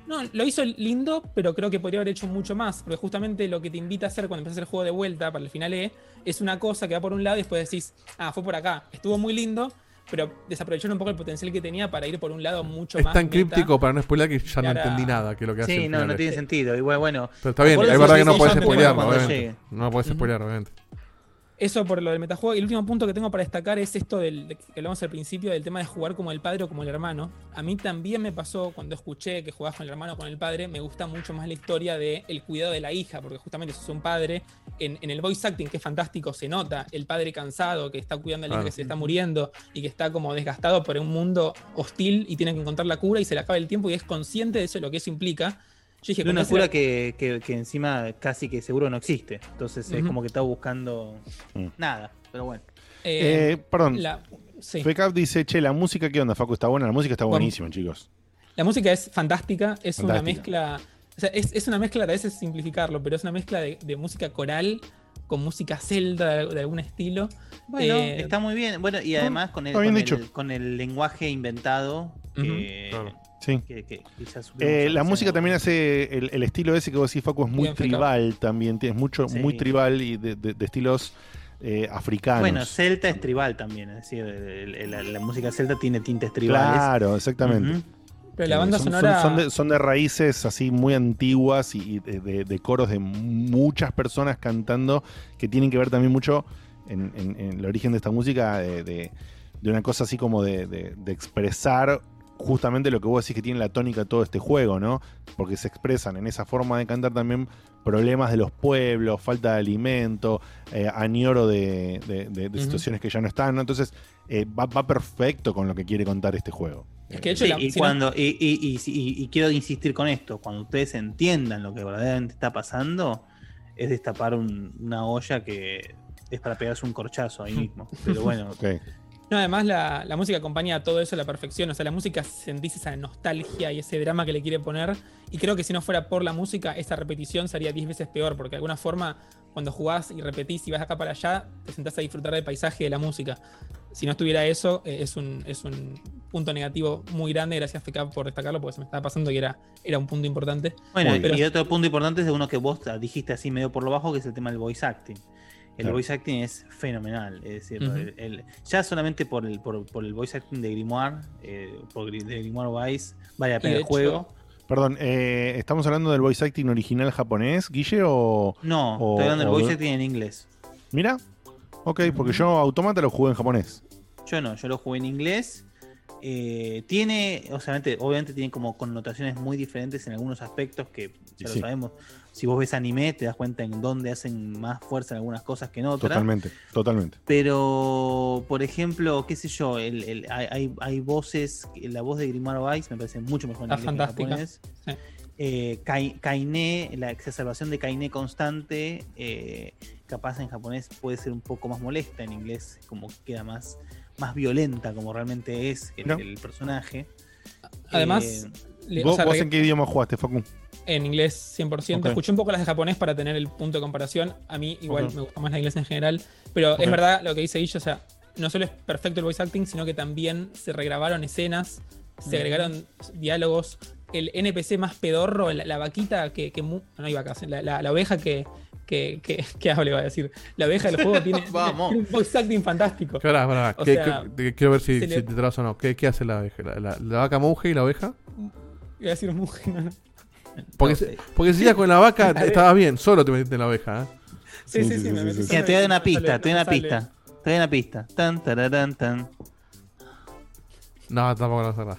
No, lo hizo lindo, pero creo que podría haber hecho mucho más. Porque justamente lo que te invita a hacer cuando empiezas el juego de vuelta para el final E es una cosa que va por un lado y después decís, ah, fue por acá. Estuvo muy lindo, pero desaprovecharon un poco el potencial que tenía para ir por un lado mucho Es más. tan meta. críptico para no spoiler que ya Y no ahora- entendí nada que lo que hace. Sí, no, no es. tiene sentido. Igual, bueno. Pero está bien, es verdad que no spoilearlo, cuando obviamente. No puedes Ujú. spoilear, obviamente. Eso por lo del metajuego. Y el último punto que tengo para destacar es esto del, de que hablamos al principio del tema de jugar como el padre o como el hermano. A mí también me pasó cuando escuché que jugabas con el hermano o con el padre, me gusta mucho más la historia del el cuidado de la hija, porque justamente sos un padre. En, en el voice acting, que es fantástico, se nota el padre cansado que está cuidando a la hija Claro. que se está muriendo y que está como desgastado por un mundo hostil y tiene que encontrar la cura y se le acaba el tiempo y es consciente de eso, lo que eso implica. Yo dije, De una cura que, que, que encima casi que seguro no existe. Entonces es como que está buscando Mm. nada. Pero bueno. eh, Eh, perdón. la, sí. Fecap dice, che, la música, ¿qué onda, Facu? ¿Está buena? La música está Bueno. buenísima, chicos. La música es fantástica, es una mezcla. O sea, es, es una mezcla, a veces simplificarlo, pero es una mezcla de, de música coral con música celta de, de algún estilo. Bueno, Eh, está muy bien. Bueno, y además con el, con, el, con el lenguaje inventado que, Sí. que- que- que ya supimos Eh, la música también hace el, el estilo ese que vos decís, Facu, es muy Bien, tribal también. Tienes mucho, Sí. muy tribal y de, de- de estilos eh, africanos. Bueno, celta es tribal también. Es decir, el- el- la, la música celta tiene tintes tribales. Claro, exactamente. Pero la Eh, banda son, son- sonora. son de, son de raíces así muy antiguas y, y de, de- de coros de muchas personas cantando que tienen que ver también mucho en, en- en el origen de esta música, de, de- de una cosa así como de, de- de expresar justamente lo que vos decís que tiene la tónica de todo este juego, ¿no? Porque se expresan en esa forma de cantar también problemas de los pueblos, falta de alimento, eh, añoro de, de- de- de Ujú. situaciones que ya no están, ¿no? Entonces eh, va, va perfecto con lo que quiere contar este juego. Es que de hecho, Sí, la- y, si no- cuando, y, y- y- y- y quiero insistir con esto, cuando ustedes entiendan lo que verdaderamente está pasando, es destapar un- una olla que es para pegarse un corchazo ahí mismo. *laughs* Pero bueno, Ok. No, además la, la música acompaña a todo eso a la perfección. O sea, la música sentís esa nostalgia y ese drama que le quiere poner. Y creo que si no fuera por la música, esa repetición sería 10 veces peor. Porque de alguna forma, cuando jugás y repetís y vas acá para allá, te sentás a disfrutar del paisaje y de la música. Si no estuviera eso, eh, es, un, es un punto negativo muy grande. Gracias, FK, por destacarlo, porque se me estaba pasando y era, era un punto importante. Bueno, Pero- y otro punto importante es de uno que vos dijiste así medio por lo bajo, que es el tema del voice acting. El Claro. voice acting es fenomenal. Es decir, el- el- ya solamente por el, por, por el voice acting de Grimoire, eh, por de Grimoire Vice, vale la pena el hecho- juego. Perdón, eh, ¿estamos hablando del voice acting original japonés, Guille? O, No, o- estoy hablando del voice acting en inglés. Mira, ok, porque yo Automata lo jugué en japonés. Yo no, yo lo jugué en inglés. Eh, tiene, obviamente, obviamente tiene como connotaciones muy diferentes en algunos aspectos que ya lo sí. sabemos. Si vos ves anime, te das cuenta en dónde hacen más fuerza en algunas cosas que en otras. Totalmente, totalmente. Pero, por ejemplo, qué sé yo, el- el- hay, hay- voces, la voz de Grimoire Vice me parece mucho mejor en inglés que en fantástica. japonés. Sí. Eh, Kai- Kainé, la exacerbación de Kainé constante, eh, capaz en japonés puede ser un poco más molesta, en inglés como que queda más, más violenta como realmente es el, No. el personaje. Además, Eh, o ¿Vos, sea, vos en qué idioma jugaste, Facu? En inglés 100%. Ok. Escuché un poco las de japonés para tener el punto de comparación. A mí igual me gusta más la inglés en general. Pero es verdad lo que dice Guillo, o sea, no solo es perfecto el voice acting, sino que también se regrabaron escenas, se agregaron diálogos. El NPC más pedorro, la, la vaquita que... que no hay vacas, la, la- la oveja que... Que, que, que hable, iba a decir. La oveja del juego tiene, *laughs* Vamos. tiene un voice acting fantástico. Pará, pará, O sea, quiero ver si, si le- te traes o no. ¿Qué, qué hace la oveja? ¿La, la- la vaca monje y la oveja? Iba a decir no, no. Porque, No porque si ibas con la vaca, *laughs* estabas bien, solo te metiste en la oveja. ¿eh? Sí, Sí, sí, sí, sí, sí, me metí Mira, te voy a dar y una pista, te doy una sale. pista. Te doy una pista. Tan, tararán, tan. No, tampoco la cerrás.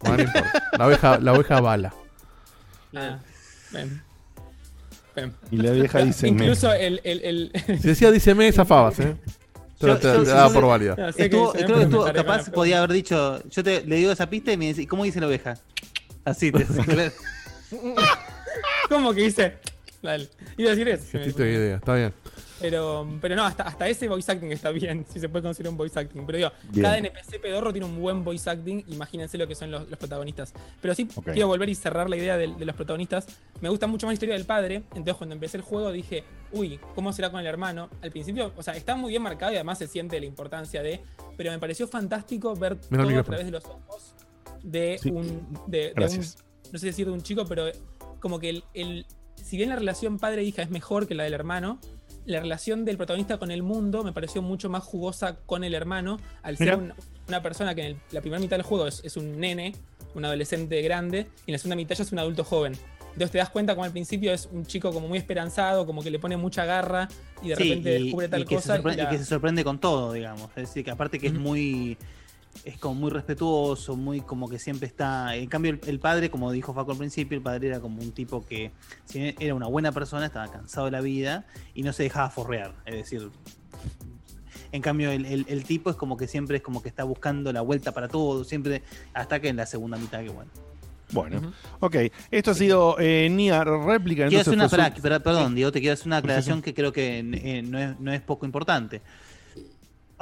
Bueno, no importa. La oveja, la oveja bala. Ah, ven. Ven. Y la vieja dice, me. Incluso el. el, el *laughs* Si decía dice me, zafabas, ¿eh? Te, Yo- te- yo- te yo- daba yo- por válida. No, sé Estuvo- que dice, creo que estuvo, capaz podía haber dicho, yo te, le digo esa pista y me dice, ¿cómo dice la oveja? Así te *laughs* *laughs* ¿Cómo que dice? Dale. Iba a decir eso. Qué triste idea, está bien. Pero, pero no, hasta, hasta ese voice acting está bien, si se puede considerar un voice acting. Pero digo, Bien. cada NPC pedorro tiene un buen voice acting, imagínense lo que son los, los protagonistas. Pero sí, quiero volver y cerrar la idea de, de los protagonistas. Me gusta mucho más la historia del padre, entonces cuando empecé el juego dije, uy, ¿cómo será con el hermano? Al principio, o sea, está muy bien marcado y además se siente la importancia de, pero me pareció fantástico ver todo a través de los ojos de Sí. un... De, de un. No sé decir de un chico, pero como que el, el- si bien la relación padre-hija es mejor que la del hermano, la relación del protagonista con el mundo me pareció mucho más jugosa con el hermano, al ser un- una persona que en el- la primera mitad del juego es, es un nene, un adolescente grande, y en la segunda mitad ya es un adulto joven. Entonces te das cuenta como al principio es un chico como muy esperanzado, como que le pone mucha garra y de Sí, repente y, descubre tal y cosa. y la- y que se sorprende con todo, digamos. Es decir, que aparte que es muy. Es como muy respetuoso, muy como que siempre está. En cambio, el, el padre, como dijo Faco al principio, el padre era como un tipo que, si era una buena persona, estaba cansado de la vida y no se dejaba forrear. Es decir, en cambio, el, el- el tipo es como que siempre es como que está buscando la vuelta para todo, siempre, hasta que en la segunda mitad, que bueno. Bueno, ok. Esto ha sido eh, Nier Réplica. Quiero hacer una, Entonces su- pero- perdón, Sí. Diego, te quiero hacer una Sí, sí, sí. aclaración que creo que eh, no, es, no es poco importante.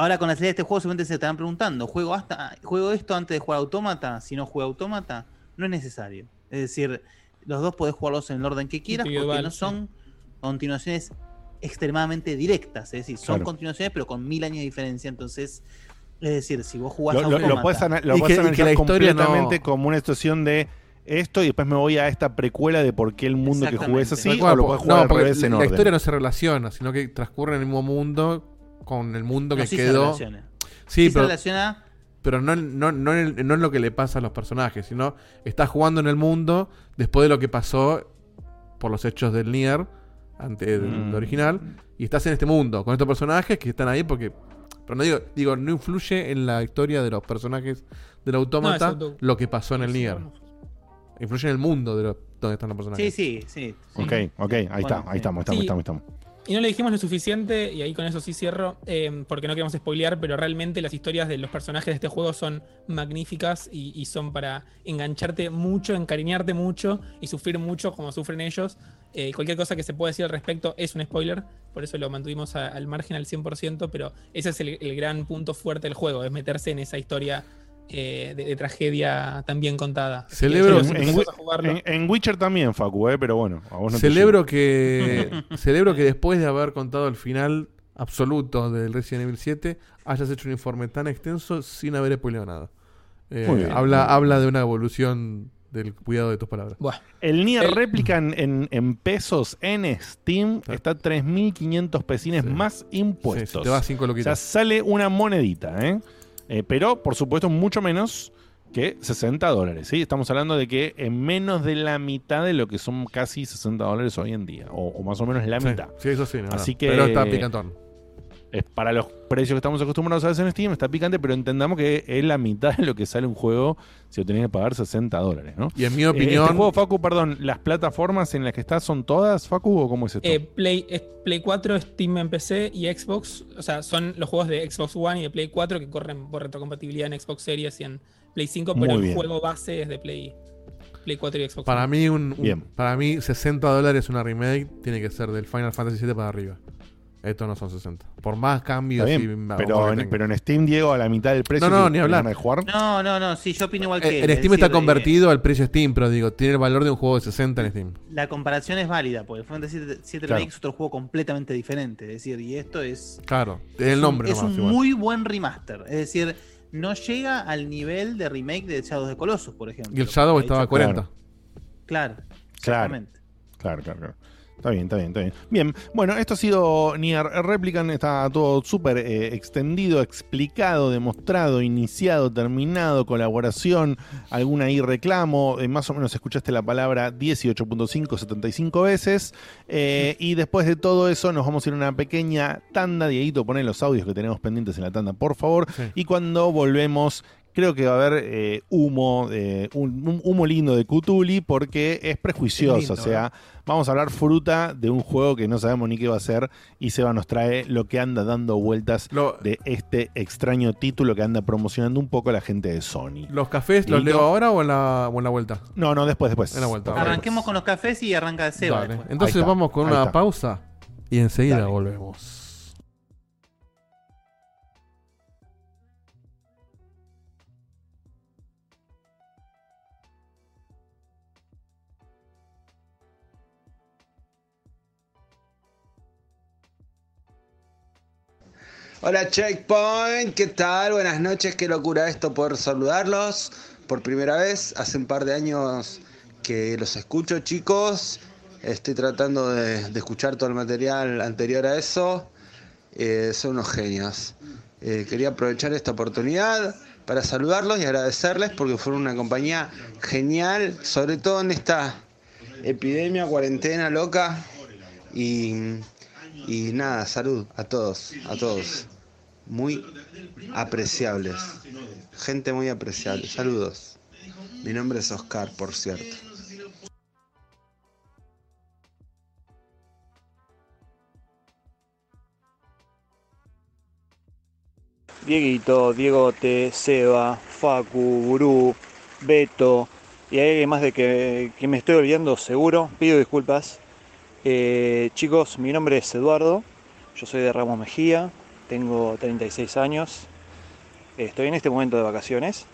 Ahora con la salida de este juego seguramente se estarán preguntando, ¿juego, hasta, ¿juego esto antes de jugar Autómata? Si no juego Autómata, no es necesario. Es decir, los dos podés jugarlos en el orden que quieras porque no sí. son continuaciones extremadamente directas. Es decir, son Claro. continuaciones pero con mil años de diferencia. Entonces, es decir, si vos jugás Lo, lo- lo Autómata... puedes ana- lo puedes que- analizar completamente no- como una situación de esto y después me voy a esta precuela de por qué el mundo que jugué es así o lo puedes jugar no, al porque revés en la, la orden. historia no se relaciona, sino que transcurre en el mismo mundo con el mundo No, que sí se quedó. relaciona. Sí, Sí se pero, relaciona- pero no, no, no, en- no es lo que le pasa a los personajes, sino estás jugando en el mundo después de lo que pasó por los hechos del Nier, ante del Mm. original, y estás en este mundo con estos personajes que están ahí porque. Pero no digo, digo, no influye en la historia de los personajes del autómata lo que pasó en el Nier. Influye en el mundo de lo- donde están los personajes. Sí, sí, sí. sí. Ok, ok, ahí está, Bueno, ahí estamos, estamos, Sí. estamos, estamos. Y no le dijimos lo suficiente, y ahí con eso sí cierro, eh, porque no queremos spoilear, pero realmente las historias de los personajes de este juego son magníficas y, son para engancharte mucho, encariñarte mucho y sufrir mucho como sufren ellos. Eh, cualquier cosa que se pueda decir al respecto es un spoiler, por eso lo mantuvimos al margen al 100%, pero ese es el, el gran punto fuerte del juego, es meterse en esa historia eh, de, de tragedia tan bien contada. Celebro- En, en- Witcher también, Facu, eh, pero bueno, a vos no te celebro que *laughs* celebro que después de haber contado el final absoluto del Resident Evil 7 hayas hecho un informe tan extenso sin haber spoileado nada. Eh, Muy bien. habla, habla de una evolución del cuidado de tus palabras. Buah. El Nier El- Réplica en, en- en pesos en Steam está 3.500 pesines Sí. más Sí, impuestos. sí, te vas cinco o sea, sale una monedita, ¿eh? Eh, Pero, por supuesto, mucho menos que 60 dólares, ¿sí? Estamos hablando de que en menos de la mitad de lo que son casi 60 dólares hoy en día, o, o más o menos la mitad. sí, eso sí. no, no. Así que- Pero está picantón. Es para los precios que estamos acostumbrados a ver en Steam, está picante, pero entendamos que es la mitad de lo que sale un juego si lo tenés que pagar 60 dólares, ¿no? Y en mi Eh, opinión, este juego, Facu, perdón, ¿las plataformas en las que estás son todas, Facu, o cómo es esto? Eh, Play, es Play 4, Steam en PC y Xbox. O sea, son los juegos de Xbox One y de Play 4 que corren por retrocompatibilidad en Xbox Series y en Play 5, pero el juego base es de Play, Play 4 y Xbox para One. mí, un, un- Bien. para mí 60 dólares una remake tiene que ser del Final Fantasy 7 para arriba. Estos no son 60. Por más cambios y bien, pero, que en, tenga. pero en Steam, Diego, a la mitad del precio. No, no, ni hablar. de jugar. No, no, no, sí, yo opino igual que Eh, él. en es Steam está decir, convertido al precio Steam, pero digo, tiene el valor de un juego de 60 en Steam. la comparación es válida, porque Fantasy 7 Claro. Es otro juego completamente diferente. Es decir, y esto es. Claro, es el un- nombre Es nomás. un igual. muy buen remaster. Es decir, no llega al nivel de remake de Shadows de Colossus, por ejemplo. Y el Shadow Ha estaba a hecho- 40. Claro, Claro. exactamente. Claro, claro, claro. Está bien, está bien, está bien. Bien, bueno, esto ha sido Nier Replicant, está todo súper eh, extendido, explicado, demostrado, iniciado, terminado, colaboración, alguna ahí reclamo, eh, más o menos escuchaste la palabra 18.5, 75 veces, eh, y después de todo eso nos vamos a ir a una pequeña tanda, Dieguito, poné los audios que tenemos pendientes en la tanda, por favor, Sí. y cuando volvemos... Creo que va a haber eh, humo, eh, un, un humo lindo de Cutuli porque es prejuicioso. Es lindo, o sea, vamos a hablar fruta de un juego que no sabemos ni qué va a ser. Y Seba nos trae lo que anda dando vueltas Lo- de este extraño título que anda promocionando un poco la gente de Sony. ¿Los cafés los leo ahora o en la, o en la vuelta? No, no, después, después. En la vuelta. Después. Arranquemos con los cafés y arranca de Seba. Entonces vamos con ahí una está. pausa y enseguida Dale. volvemos. Hola Checkpoint, ¿qué tal? Buenas noches, qué locura esto poder saludarlos por primera vez. Hace un par de años que los escucho chicos. Estoy tratando de, escuchar todo el material anterior a eso. Eh, son unos genios. Eh, quería aprovechar esta oportunidad para saludarlos y agradecerles porque fueron una compañía genial, sobre todo en esta epidemia, cuarentena loca. Y nada, salud a todos, a todos. Muy apreciables. Gente muy apreciable. Saludos. Mi nombre es Oscar, por cierto. Dieguito, Diegote, Seba, Facu, Gurú, Beto, y hay alguien más de que, que me estoy olvidando seguro, pido disculpas. Eh, chicos, mi nombre es Eduardo, yo soy de Ramos Mejía, tengo 36 años, estoy en este momento de vacaciones,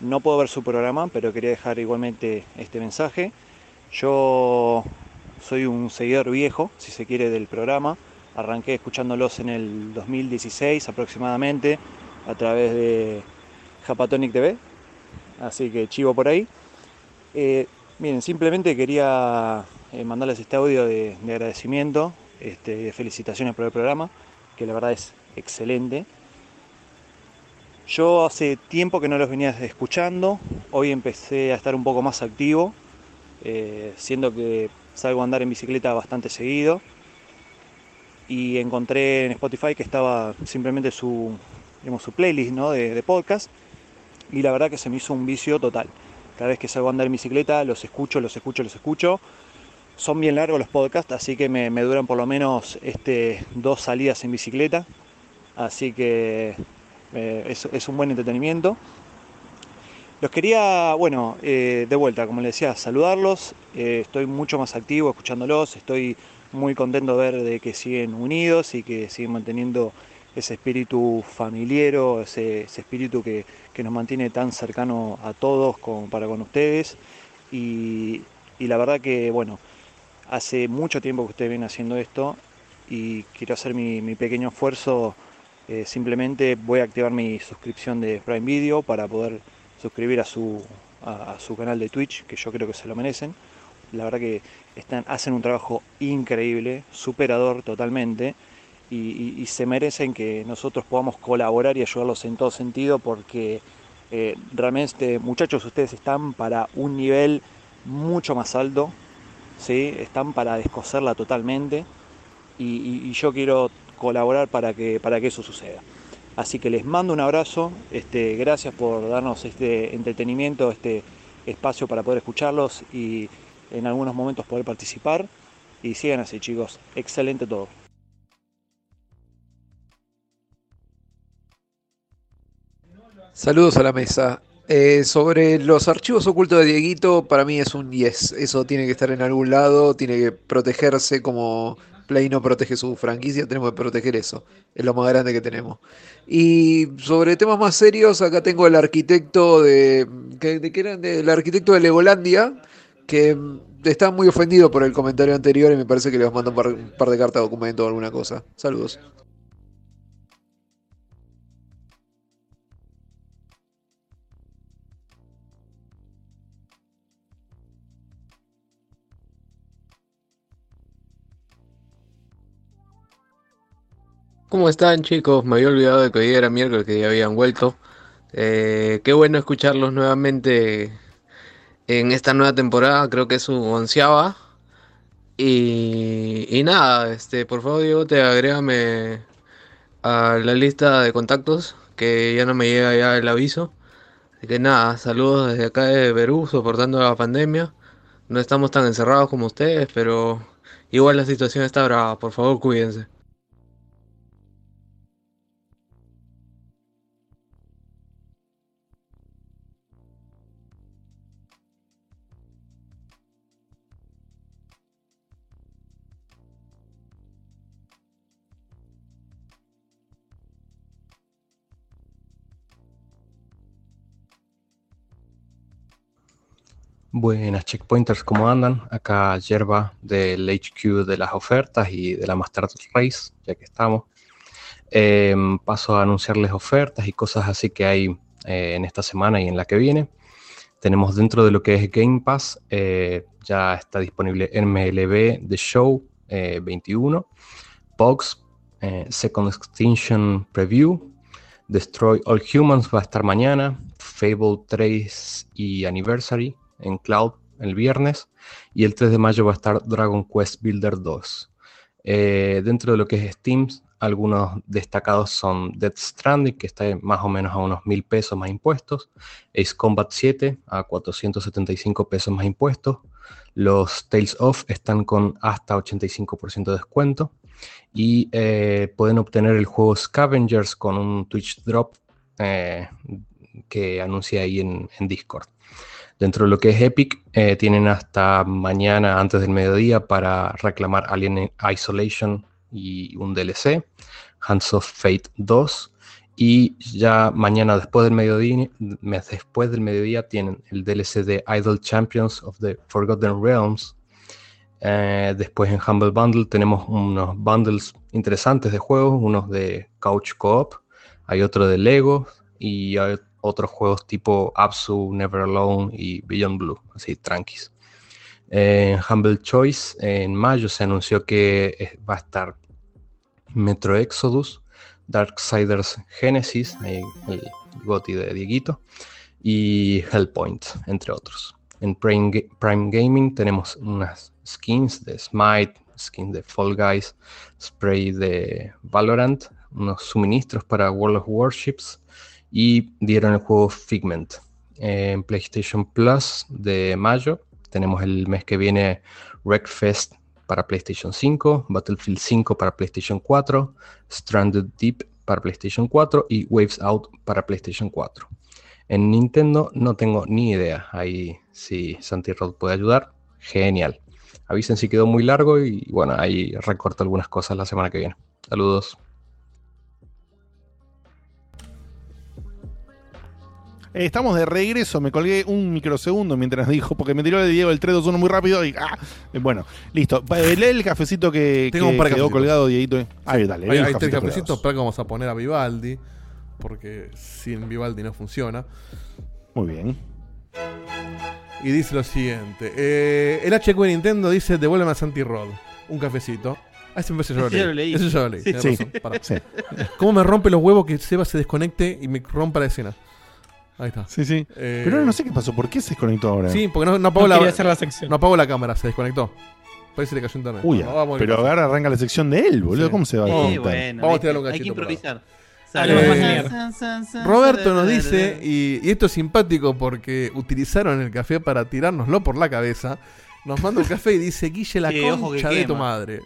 no puedo ver su programa, pero quería dejar igualmente este mensaje. Yo soy un seguidor viejo, si se quiere, del programa. Arranqué escuchándolos en el 2016 aproximadamente a través de Japatonic TV, así que chivo por ahí. Eh, miren, simplemente quería eh, mandarles este audio de, de agradecimiento, este, de felicitaciones por el programa, que la verdad es excelente. Yo hace tiempo que no los venía escuchando, hoy empecé a estar un poco más activo, eh, siendo que salgo a andar en bicicleta bastante seguido y encontré en Spotify que estaba simplemente su, digamos, su playlist ¿no? de, de podcast y la verdad que se me hizo un vicio total. Cada vez que salgo a andar en bicicleta los escucho, los escucho, los escucho. Son bien largos los podcasts, así que me, me duran por lo menos este, dos salidas en bicicleta. Así que eh, es, un buen entretenimiento. Los quería, bueno, eh, de vuelta, como les decía, saludarlos. Eh, estoy mucho más activo escuchándolos. Estoy muy contento de ver de que siguen unidos y que siguen manteniendo ese espíritu familiero, ese, espíritu que, que nos mantiene tan cercano a todos para con ustedes. Y, la verdad que, bueno, hace mucho tiempo que ustedes vienen haciendo esto y quiero hacer mi pequeño esfuerzo. Eh, simplemente voy a activar mi suscripción de Prime Video para poder suscribir a su, a, su canal de Twitch, que yo creo que se lo merecen. La verdad que están, hacen un trabajo increíble, superador totalmente, y, se merecen que nosotros podamos colaborar y ayudarlos en todo sentido, porque eh, realmente, muchachos, ustedes están para un nivel mucho más alto, ¿sí? están para descoserla totalmente, y yo quiero colaborar para que, para que eso suceda. Así que les mando un abrazo, este, gracias por darnos este entretenimiento, este espacio para poder escucharlos y en algunos momentos poder participar. Y sigan así chicos, excelente todo. Saludos a la mesa. Eh, sobre los archivos ocultos de Dieguito, para mí es un yes. Eso tiene que estar en algún lado, tiene que protegerse como Play no protege su franquicia, tenemos que proteger eso. Es lo más grande que tenemos. Y sobre temas más serios, acá tengo el arquitecto de. de, qué era? del arquitecto de Legolandia, que mm, está muy ofendido por el comentario anterior y me parece que le mando un par, un par de cartas documento o alguna cosa. Saludos. ¿Cómo están chicos? Me había olvidado de que hoy era miércoles, que ya habían vuelto. Eh, qué bueno escucharlos nuevamente en esta nueva temporada, creo que es su onceava. Y, y nada, este, por favor Diego, te agrégame a la lista de contactos, que ya no me llega ya el aviso. Así que nada, saludos desde acá de Perú, soportando la pandemia. No estamos tan encerrados como ustedes, pero igual la situación está brava, por favor cuídense. Buenas checkpointers, ¿cómo andan? Acá Yerba del HQ de las ofertas y de la Master Race, ya que estamos. Em, paso a anunciarles ofertas y cosas así que hay eh, en esta semana y en la que viene. Tenemos dentro de lo que es Game Pass, eh, ya está disponible MLB The Show eh, 21, Pogs, eh, Second Extinction Preview, Destroy All Humans va a estar mañana, Fable 3 y Anniversary en Cloud el viernes y el 3 de mayo va a estar Dragon Quest Builder 2. Eh, dentro de lo que es Steam, algunos destacados son Death Stranding, que está más o menos a unos mil pesos más impuestos, Ace Combat 7 a 475 pesos más impuestos, los Tales of están con hasta 85% de descuento y eh, pueden obtener el juego Scavengers con un Twitch Drop eh, que anuncia ahí en Discord. Dentro de lo que es Epic, eh, tienen hasta mañana antes del mediodía para reclamar Alien Isolation y un DLC, Hands of Fate 2. Y ya mañana después del mediodía, me- después del mediodía tienen el DLC de Idle Champions of the Forgotten Realms. Eh, después en Humble Bundle tenemos unos bundles interesantes de juegos, unos de Couch Co-op, hay otro de Lego y hay otros juegos tipo Absu, Never Alone y Beyond Blue, así tranquis. En Humble Choice, en mayo se anunció que eh, va a estar Metro Exodus, Darksiders Genesis, el GOTY de Dieguito, y Hellpoint, entre otros. En Prime, Prime Gaming tenemos unas skins de Smite, skins de Fall Guys, spray de Valorant, unos suministros para World of Warships y dieron el juego Figment. En PlayStation Plus de mayo tenemos el mes que viene Wreckfest para PlayStation 5, Battlefield 5 para PlayStation 4, Stranded Deep para PlayStation 4 y Waves Out para PlayStation 4. En Nintendo no tengo ni idea. Ahí si Santi Rod puede ayudar, genial. Avisen si quedó muy largo y bueno, ahí recorto algunas cosas la semana que viene. Saludos. Estamos de regreso, me colgué un microsegundo mientras dijo, porque me tiró de Diego el 3, 2, 1 muy rápido y ¡ah! Eh, Bueno, listo. Eh, Lee el cafecito que, Tengo que un par de quedó cafecitos. colgado, Dieguito. Ahí, dale. lee Ahí, los está el cafecitos cafecito, colgados. espera que vamos a poner a Vivaldi, porque sin Vivaldi no funciona. Muy bien. Y dice lo siguiente: eh, El HQ de Nintendo dice: Devuélveme a Santi Rod. Un cafecito. Ah, ese que yo lo *laughs* leí. ya lo leí. Ese ya lo leí. Sí. tenés razón, pará. Sí. ¿Cómo me rompe los huevos que Seba se desconecte y me rompa la escena? Ahí está. Sí, sí. Eh, Pero ahora no sé qué pasó. ¿Por qué se desconectó ahora? Sí, porque no, no apagó No la, quería hacer la sección. no apagó la cámara, se desconectó. Parece que le cayó internet. Uy, Bueno, vamos a ver pero qué pasa. ahora arranca la sección de él, boludo. Sí. ¿Cómo se va a Sí, conectar? bueno, Vamos a ¿viste? tirarle un Hay que cachito por improvisar. Hablemos más Eh, mierda. San, san, san, Roberto nos dice, y, y esto es simpático porque utilizaron el café para tirárnoslo por la cabeza. Nos manda un café y dice, Guille, la *laughs* Sí, ojo que concha de tu quema. madre.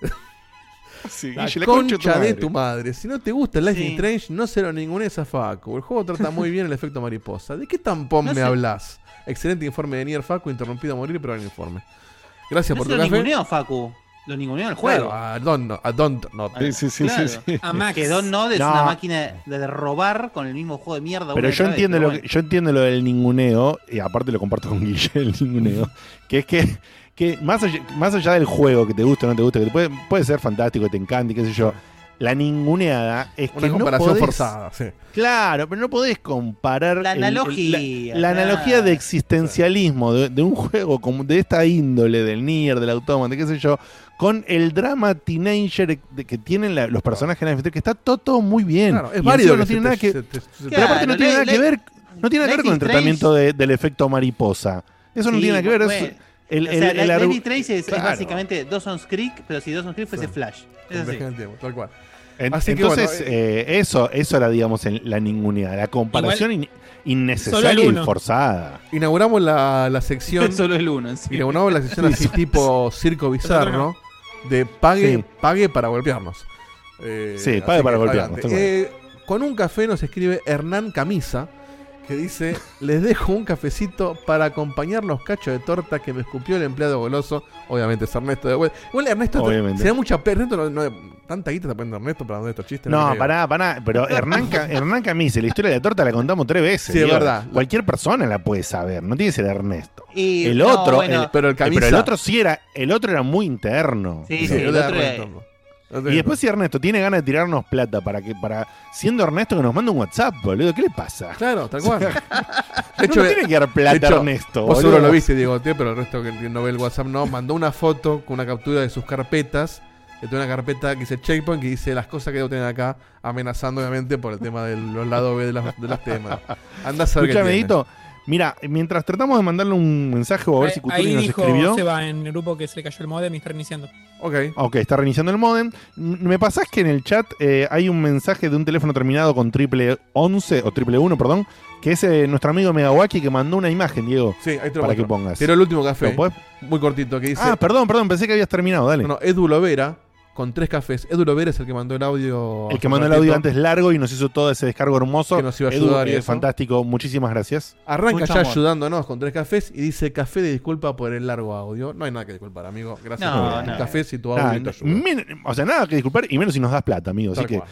Sí, La Guille, la concha, de tu madre. Si no te gusta Life is Sí. Strange, no se lo ningún esa Facu. El juego trata muy bien el efecto mariposa. ¿De qué tampón No me sé. hablas? Excelente informe de Nier Facu, interrumpido a morir, pero el informe. Gracias No por tu lo café. ninguneó, Facu. Lo ninguneó el Claro, juego. a don't, know- a don't not. Sí, sí, sí, Claro. sí, sí. A Max. Que Don Nod es No. una máquina de robar con el mismo juego de mierda. Pero yo vez, entiendo, pero lo que, yo entiendo lo del ninguneo, y aparte lo comparto con Guille, el ninguneo, que es que, que más, allá, más allá del juego, que te guste o no te guste, que te puede, puede ser fantástico, que te encante, qué sé yo, la ninguneada es Una que comparación no podés, forzada, sí. Claro, pero no podés comparar La el- el- analogía, la, analogía de existencialismo de, de un juego como de esta índole, del Nier, del Automata, qué sé yo, con el drama teenager que tienen la- los personajes en la que está todo, todo muy bien. Claro, es Y válido no tiene nada que... te- te- Pero aparte no tiene nada le- que ver, no tiene nada que ver con el tratamiento de- del efecto mariposa. Eso no Sí, tiene nada que ver. bueno. es el, o el- sea, el Lady Trace es, es Claro. básicamente Dawson's Creek, pero si Dawson's Creek fuese Flash. Es así. Tiempo, tal cual. En- Así que Entonces, bueno, eh, eso, eso era, digamos, en la ningunidad, la comparación in- innecesaria el y forzada. Inauguramos la, la sección. *laughs* Solo el uno. sí. Inauguramos la sección así tipo circo bizarro. De pague, Sí. pague para golpearnos. Eh, Sí, pague para golpearnos. Eh, con un café nos escribe Hernán Camisa. Que dice: Les dejo un cafecito para acompañar los cachos de torta que me escupió el empleado goloso. Obviamente es Ernesto de vuelta. Igual Ernesto Obviamente. se da mucha pena. Ernesto no, no- tanta guita está poniendo Ernesto para dónde estos chistes. No, me pará, pará. Pero Hernán, Hernán Camise, la historia de la torta la contamos tres veces. Sí, es verdad. Cualquier persona la puede saber, no tiene que ser Ernesto. Y, El no, otro, bueno, el- Pero el pero el otro sí era, el otro era muy interno. Sí, Sí, sí, el otro no. Y después si Ernesto tiene ganas de tirarnos plata para que, para, siendo Ernesto que nos manda un WhatsApp, boludo, ¿qué le pasa? Claro, tal cual. *laughs* De hecho, no tiene que dar plata hecho, Ernesto. Vos seguro lo viste, Diego T, pero el resto que no ve el WhatsApp no. Mandó una foto con una captura de sus carpetas. Que tiene una carpeta que dice Checkpoint, que dice las cosas que debo tener acá, amenazando obviamente por el tema de los lados B de las, de las temas. Andá a saber qué tiene. Edito, mira, mientras tratamos de mandarle un mensaje o a ver si Ahí- Cutuli nos dijo escribió. Seba en el grupo que se le cayó el modem y está reiniciando. Ok. Ok, está reiniciando el modem. Me pasás que en el chat eh, hay un mensaje de un teléfono terminado con triple 11 o triple 1, perdón, que es eh, nuestro amigo Megawaki que mandó una imagen, Diego. Sí, ahí te lo Para que pongas. Tiró el último café. Muy cortito, que dice. Ah, perdón, perdón, pensé que habías terminado, dale. No, no, Edu Lovera con tres cafés. Edu Lovera es el que mandó el audio. El que mandó el audio antes largo y nos hizo todo ese descargo hermoso. Que nos iba a Edu, ayudar y eh, fantástico, muchísimas gracias. Arranca Mucho ya amor. ayudándonos con tres cafés y dice café de disculpa por el largo audio. No hay nada que disculpar, amigo. Gracias No, por no. un café si tu audio Nada, te ayuda. o sea, nada que disculpar y menos si nos das plata, amigo. Así Tal que.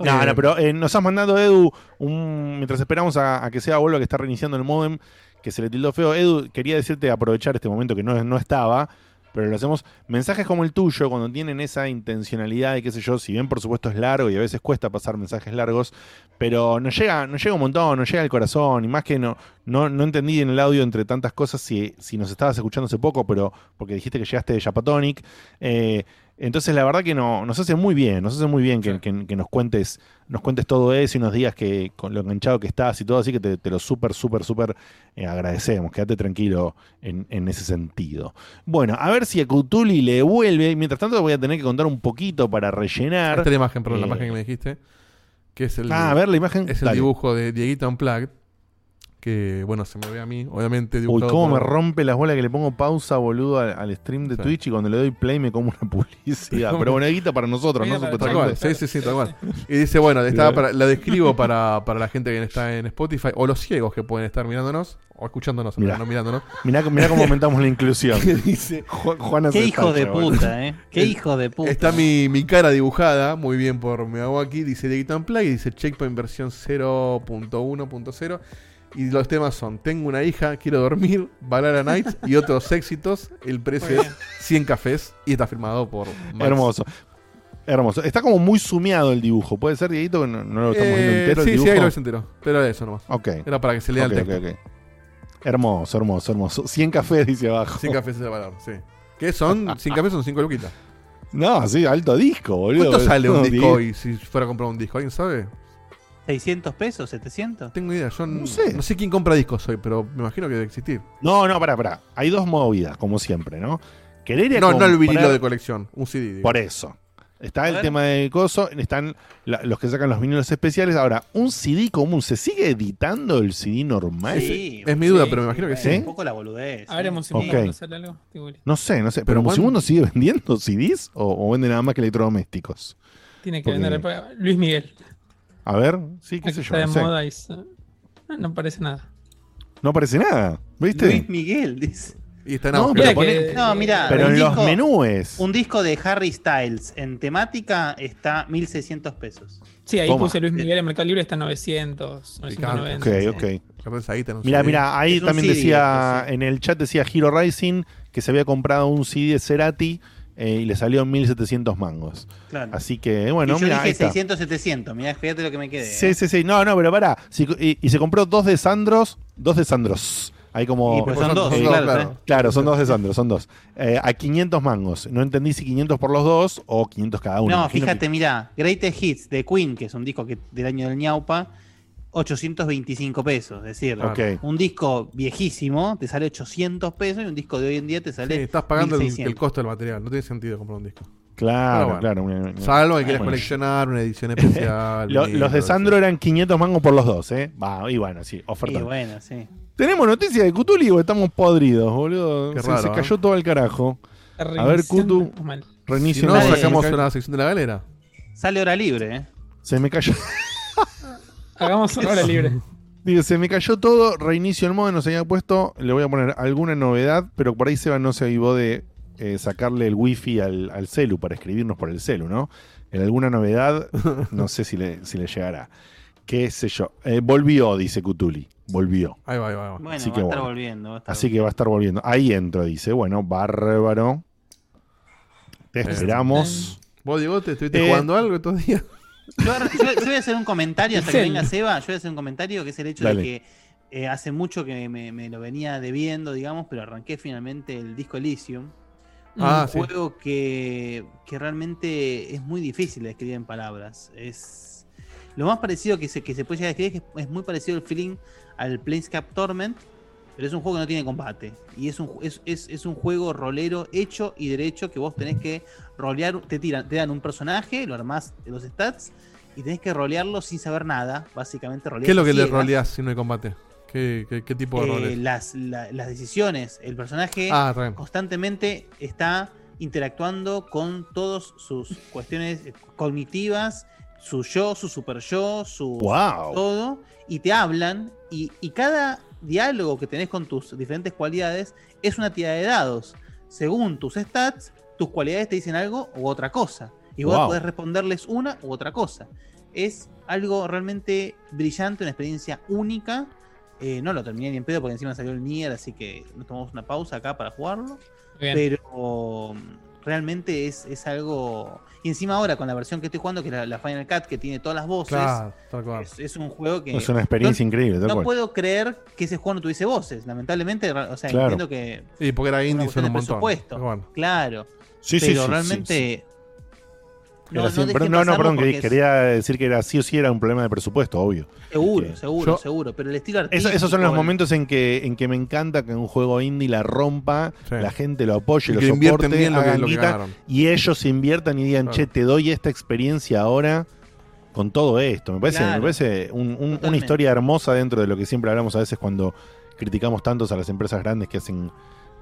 *laughs* no, no, pero eh, nos has mandado, Edu, un, mientras esperamos a, a que sea vuelva que está reiniciando el modem, que se le tildó feo. Edu, quería decirte aprovechar este momento que no, no estaba. Pero lo hacemos. Mensajes como el tuyo, cuando tienen esa intencionalidad y qué sé yo, si bien por supuesto es largo y a veces cuesta pasar mensajes largos, pero nos llega, nos llega un montón, nos llega al corazón. Y más que no, no, no entendí en el audio entre tantas cosas si, si nos estabas escuchando hace poco, pero porque dijiste que llegaste de Japatonic. Eh, entonces la verdad que no, nos hace muy bien, nos hace muy bien que, que- que nos cuentes, nos cuentes todo eso y nos digas que con lo enganchado que estás y todo, así que te, te lo súper, súper, súper eh, agradecemos. Quédate tranquilo en, en ese sentido. Bueno, a ver si a Cutuli le vuelve. Mientras tanto voy a tener que contar un poquito para rellenar. Esta es la imagen, perdón, la Eh, imagen que me dijiste. Que es el, Ah, a ver la imagen. Es el Dale. dibujo de Dieguito Unplugged. Que, bueno, se me ve a mí, obviamente. Uy, cómo me rompe las bolas que le pongo pausa, boludo, al, al stream de Sí. Twitch y cuando le doy play me como una *laughs* publicidad. Pero bueno, guita para nosotros, ¿no? Tal cual, sí, sí, sí, tal cual. *laughs* Y dice, bueno, estaba para, la describo para, para la gente que está en Spotify o los ciegos que pueden estar mirándonos o escuchándonos, Mirá. no mirándonos. Mirá, mirá cómo *laughs* aumentamos la inclusión. Que dice, Ju- Juana Qué hijo de boludo. puta, eh. Qué hijo de puta. Está mi, mi cara dibujada, muy bien por me hago aquí, dice Dieguito Unplugged, y dice Checkpoint versión 0.1.0. Y los temas son Tengo una hija, quiero dormir, Valhalla Nights y otros *laughs* éxitos. El precio es 100 cafés y está firmado por Max. Hermoso. Hermoso. Está como muy sumeado el dibujo. ¿Puede ser, Dieguito, que no, no lo estamos viendo Eh, entero? el sí, sí, dibujo? ahí lo ves entero. Pero eso nomás. Ok. Era para que se lea Ok, el ok, texto. ok. Hermoso, hermoso, hermoso. 100 cafés dice abajo. 100 cafés de valor, sí. ¿Qué son? *laughs* 100 cafés son 5 luquitas. No, sí, alto disco, boludo. ¿Cuánto sale un disco hoy si fuera a comprar un disco? ¿Alguien sabe? ¿600 pesos? ¿700? Tengo idea. Yo no, no sé. quién compra discos hoy, pero me imagino que debe existir. No, no, pará, pará. Hay dos movidas, como siempre, ¿no? Querer ir No, no el vinilo de colección, un CD. digo. Por eso. Está el tema de coso, están la- los que sacan los vinilos especiales. Ahora, un CD común, ¿se sigue editando el CD normal? Sí, es mi duda, pero me imagino que sí. Un poco la boludez. A ver, ¿eh? en Musimundo, Ok. ¿no sale algo? No sé, no sé. Pero ¿Pero. Musimundo sigue vendiendo CDs o, o vende nada más que electrodomésticos? Tiene que Porque- vender. Luis Miguel. A ver, sí, qué sé yo. Está de No, sé. moda y se- no, no parece nada. No aparece nada, ¿viste? Luis Miguel, dice. Y está en No, auge. pero Mira poné- que- No, mira. Pero un en los disco- menúes. Un disco de Harry Styles en temática está 1600 pesos. Sí, ahí Toma. puse Luis Miguel en Mercado Libre, está 900, 990. Ok, ok. Mira, Mira, mira, ahí Es un también CD, decía, en el chat decía Hero Rising que se había comprado un CD de Cerati eh, y le salió 1700 mangos. Claro. Así que, bueno, y yo mira, ahí dije está. 600, 700. Mirá, fíjate lo que me quedé. Sí, ¿eh? sí, sí. No, no, pero pará. Si- y, y se compró dos de Sandros, dos de Sandros. Hay como. Y, pues, son dos, eh, claro, claro. ¿eh? Claro, son dos de Sandros, son dos. Eh, a 500 mangos. No entendí si 500 por los dos o 500 cada uno. No, Imagino fíjate, que- mira, Greatest Hits de Queen, que es un disco que, del año del ñaupa, 825 pesos. Es decir, un disco viejísimo te sale 800 pesos y un disco de hoy en día te sale. Sí, estás pagando el, 1600. el costo del material. No tiene sentido comprar un disco. Claro, bueno. claro. una- una- Salvo que quieres Bueno. coleccionar una edición especial. *laughs* Lo- los de eso. Sandro eran 500 mangos por los dos, ¿eh? Va, y bueno, sí, oferta. Y bueno, sí. ¿Tenemos noticias de Cutuli o estamos podridos, boludo? Qué se, raro, se ¿eh? cayó todo al carajo. A ver, Cutu, mal. Si reinicio. no, sacamos una sección de la galera. Sale hora libre, ¿eh? Se me cayó. Hagamos una hora libre. *laughs* Digo, se me cayó todo, reinicio el modo, nos había puesto, le voy a poner alguna novedad, pero por ahí Seba no se avivó de eh, sacarle el wifi al, al celu para escribirnos por el celu, ¿no? En alguna novedad, *laughs* no sé si le, si le llegará. Qué sé yo. Eh, volvió, dice Cutuli. Volvió. Ahí va, ahí va. ahí va. Bueno, Así va que a estar bueno. volviendo. va a estar Así que va a estar volviendo. Ahí entro, dice. Bueno, bárbaro. Te esperamos. ¿Vos, Diego, te estuviste Eh, jugando algo estos días? Yo, yo- yo voy a hacer un comentario hasta que venga Seba. Yo voy a hacer un comentario que es el hecho Dale. de que eh, hace mucho que me, me lo venía debiendo, digamos, pero arranqué finalmente el disco Elysium. Ah, un sí. juego que, que realmente es muy difícil de escribir en palabras. Es lo más parecido que se, que se puede llegar a escribir es que es muy parecido el feeling al Planescape Torment, pero es un juego que no tiene combate. Y es un, es, es, es un juego rolero hecho y derecho que vos tenés que rolear, te tiran, te dan un personaje, lo armás de los stats y tenés que rolearlo sin saber nada, básicamente rolear ¿Qué es lo que le roleás si no hay combate? ¿Qué, qué, qué tipo de Eh, roles? las, la- las decisiones. El personaje Ah, constantemente está interactuando con todas sus *laughs* cuestiones cognitivas, su yo, su super yo, su Wow. todo, y te hablan, y, y cada diálogo que tenés con tus diferentes cualidades es una tirada de dados. Según tus stats, tus cualidades te dicen algo u otra cosa. Y vos podés responderles una u otra cosa. Es algo realmente brillante, una experiencia única. Eh, no lo terminé ni en pedo porque encima salió el Nier, así que nos tomamos una pausa acá para jugarlo. Bien. Pero realmente es, es algo. Y encima ahora con la versión que estoy jugando, que es la, la Final Cut, que tiene todas las voces. Claro, tal cual. Es, es un juego que. Es una experiencia no- increíble, tal No cual. puedo creer que ese juego no tuviese voces. Lamentablemente, o sea, Claro. entiendo que. Sí, porque era indie, un montón. presupuesto. Bueno. Claro. Sí, sí, pero sí, sí, realmente. No, así, no perdón, no, no, pasarlo perdón, porque que- es- quería decir que era sí o sí era un problema de presupuesto, obvio. Seguro, Que- seguro, yo- seguro. Pero el estilo Eso- artístico. esos son los momentos en que, en que me encanta que un juego indie la rompa, la gente lo apoye, Y lo soporte, bien lo que- lo guita, y ellos inviertan y digan, Claro. che, te doy esta experiencia ahora con todo esto. Me parece, Claro. me parece un- un- una historia hermosa dentro de lo que siempre hablamos a veces cuando criticamos tantos a las empresas grandes que hacen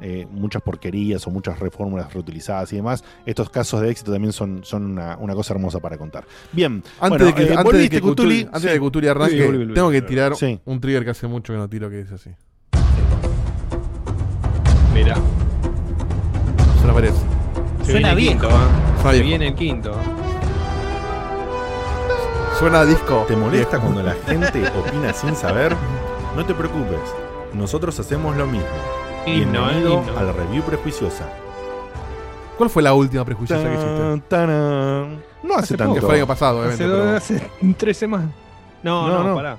eh, muchas porquerías o muchas reformulas reutilizadas y demás. Estos casos de éxito también son, son una, una cosa hermosa para contar. Bien, Antes bueno, de que, eh, antes de ¿volviste, que Cutuli, antes Sí. de que Cutuli arranque, Sí, volví, volví, tengo que tirar Sí. un trigger que hace mucho que no tiro que dice así. Mira. Suena parece. Se Suena viene el viejo. quinto, ¿eh? Se viene el quinto. Suena a disco. ¿Te molesta cuando la gente opina sin saber? No te preocupes, nosotros hacemos lo mismo. Bienvenido a la review prejuiciosa. ¿Cuál fue la última prejuiciosa que hiciste? Tan, tarán. No hace, tanto. Que fue el año pasado, Hace, obviamente. pero- hace tres semanas. No, No, no, no. pará.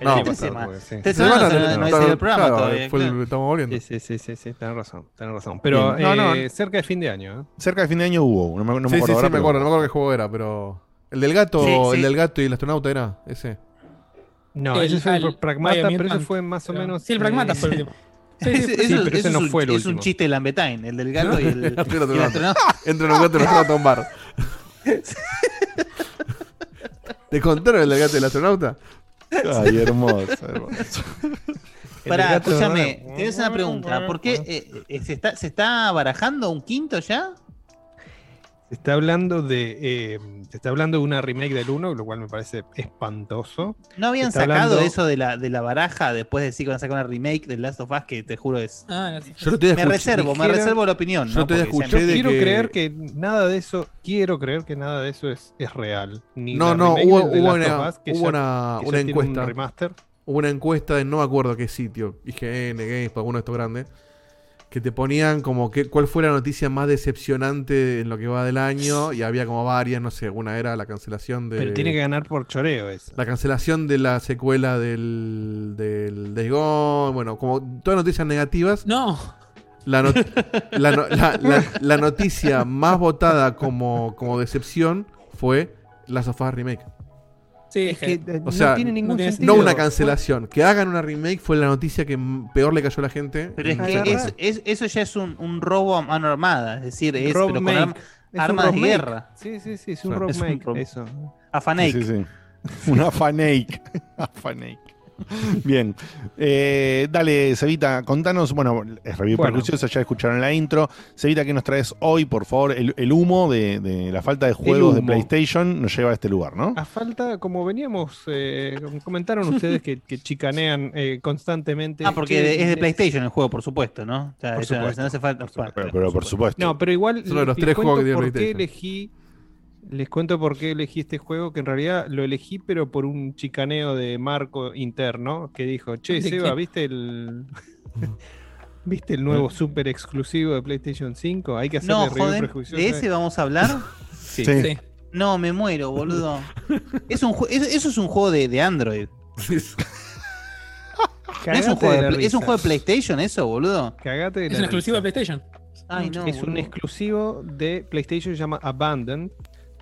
El No, año tres pasado, semanas. sí. Tres Semana, semanas no, no, salió el programa claro, todavía. fue el- claro. estamos volviendo. Sí, sí, sí, sí, sí, tenés razón, tenés razón. Pero Bien. No, no. eh, cerca de fin de año, ¿eh? Cerca de fin de año hubo, no me, no me sí, sí, acuerdo sí, ahora, me pero- acuerdo, no me acuerdo qué juego era, pero. El del gato, Sí, sí. el del gato y el astronauta era ese. No, El- ese fue el Pragmata, pero ese fue más o menos. Sí, el Pragmata eh, fue el último. *laughs* Sí, eso, sí, pero eso ese es, no un, fue el es un último. chiste de Lambetain, el del gato y el, *laughs* El astronauta. Entre los gatos y el astronauta a un bar. *laughs* ¿Te contaron el del gato y el astronauta? Ay, hermoso, hermoso. Pará, escúchame, tenés una pregunta. ¿Por qué eh, eh, se, está, se está barajando un quinto ya? Se está hablando de. eh, se está hablando de una remake del 1, lo cual me parece espantoso. ¿No habían sacado hablando- eso de la, de la baraja después de decir que van a sacar una remake de Last of Us que te juro es... Ah, no sé. Yo lo tenía Me escuché- reservo, me reservo la opinión. yo ¿no? te escuché de quiero que- creer que nada de eso. Quiero creer que nada de eso es, es real. Ni No, no, hubo, del The hubo Last una, of Us, que hubo ya- una, que una ya tiene un encuesta. remaster. Hubo una encuesta de no me acuerdo qué sitio, IGN, Games, alguno de estos grandes, que te ponían como que cuál fue la noticia más decepcionante en lo que va del año y había como varias, no sé, una era la cancelación de Pero tiene que ganar por choreo eso. la cancelación de la secuela del del Days Gone, bueno, como todas noticias negativas. No. La, not- *laughs* la, no- la- la- la noticia más votada como, como decepción fue la Sofá Remake. Sí, Es que O no sea, tiene ningún no tiene sentido. No una cancelación. Que hagan una remake fue la noticia que peor le cayó a la gente. Pero es que es- es- eso ya es un, un robo a mano armada. Es decir, es pero con arm- armas de guerra. Sí, sí, sí, es un Claro. Es un remake. rob- Eso. Afanake. Sí, sí, sí. Una fanake. *laughs* Afanake. *laughs* Bien. Eh, dale, Cevita, contanos. Bueno, es review Bueno. perjuiciosa, ya escucharon la intro. Cevita, ¿qué nos traes hoy, por favor? El, el humo de, de la falta de juegos de. PlayStation nos lleva a este lugar, ¿no? A falta, como veníamos, eh, comentaron ustedes que, que chicanean eh, constantemente. Ah, porque que- es de PlayStation el juego, por supuesto, ¿no? O sea, Por eso no- supuesto, no hace falta. Pero, pero por supuesto. No, pero igual de los tres juegos que tiene por qué PlayStation. elegí. Les cuento por qué elegí este juego, que en realidad lo elegí, pero por un chicaneo de Marco interno, que dijo, che, ¿De Seba? ¿viste el. *laughs* ¿Viste el nuevo super exclusivo de PlayStation 5? Hay que hacerle No, joder. ¿de ese vamos a hablar? Sí. *laughs* Sí. Sí. No, me muero, boludo. *laughs* Es un, jue- es- eso es un juego de, de Android. No es, un juego de es un juego de PlayStation, eso, boludo. Cagate de Es un exclusivo de. PlayStation. Ay, no. es un exclusivo de PlayStation, se llama Abandon.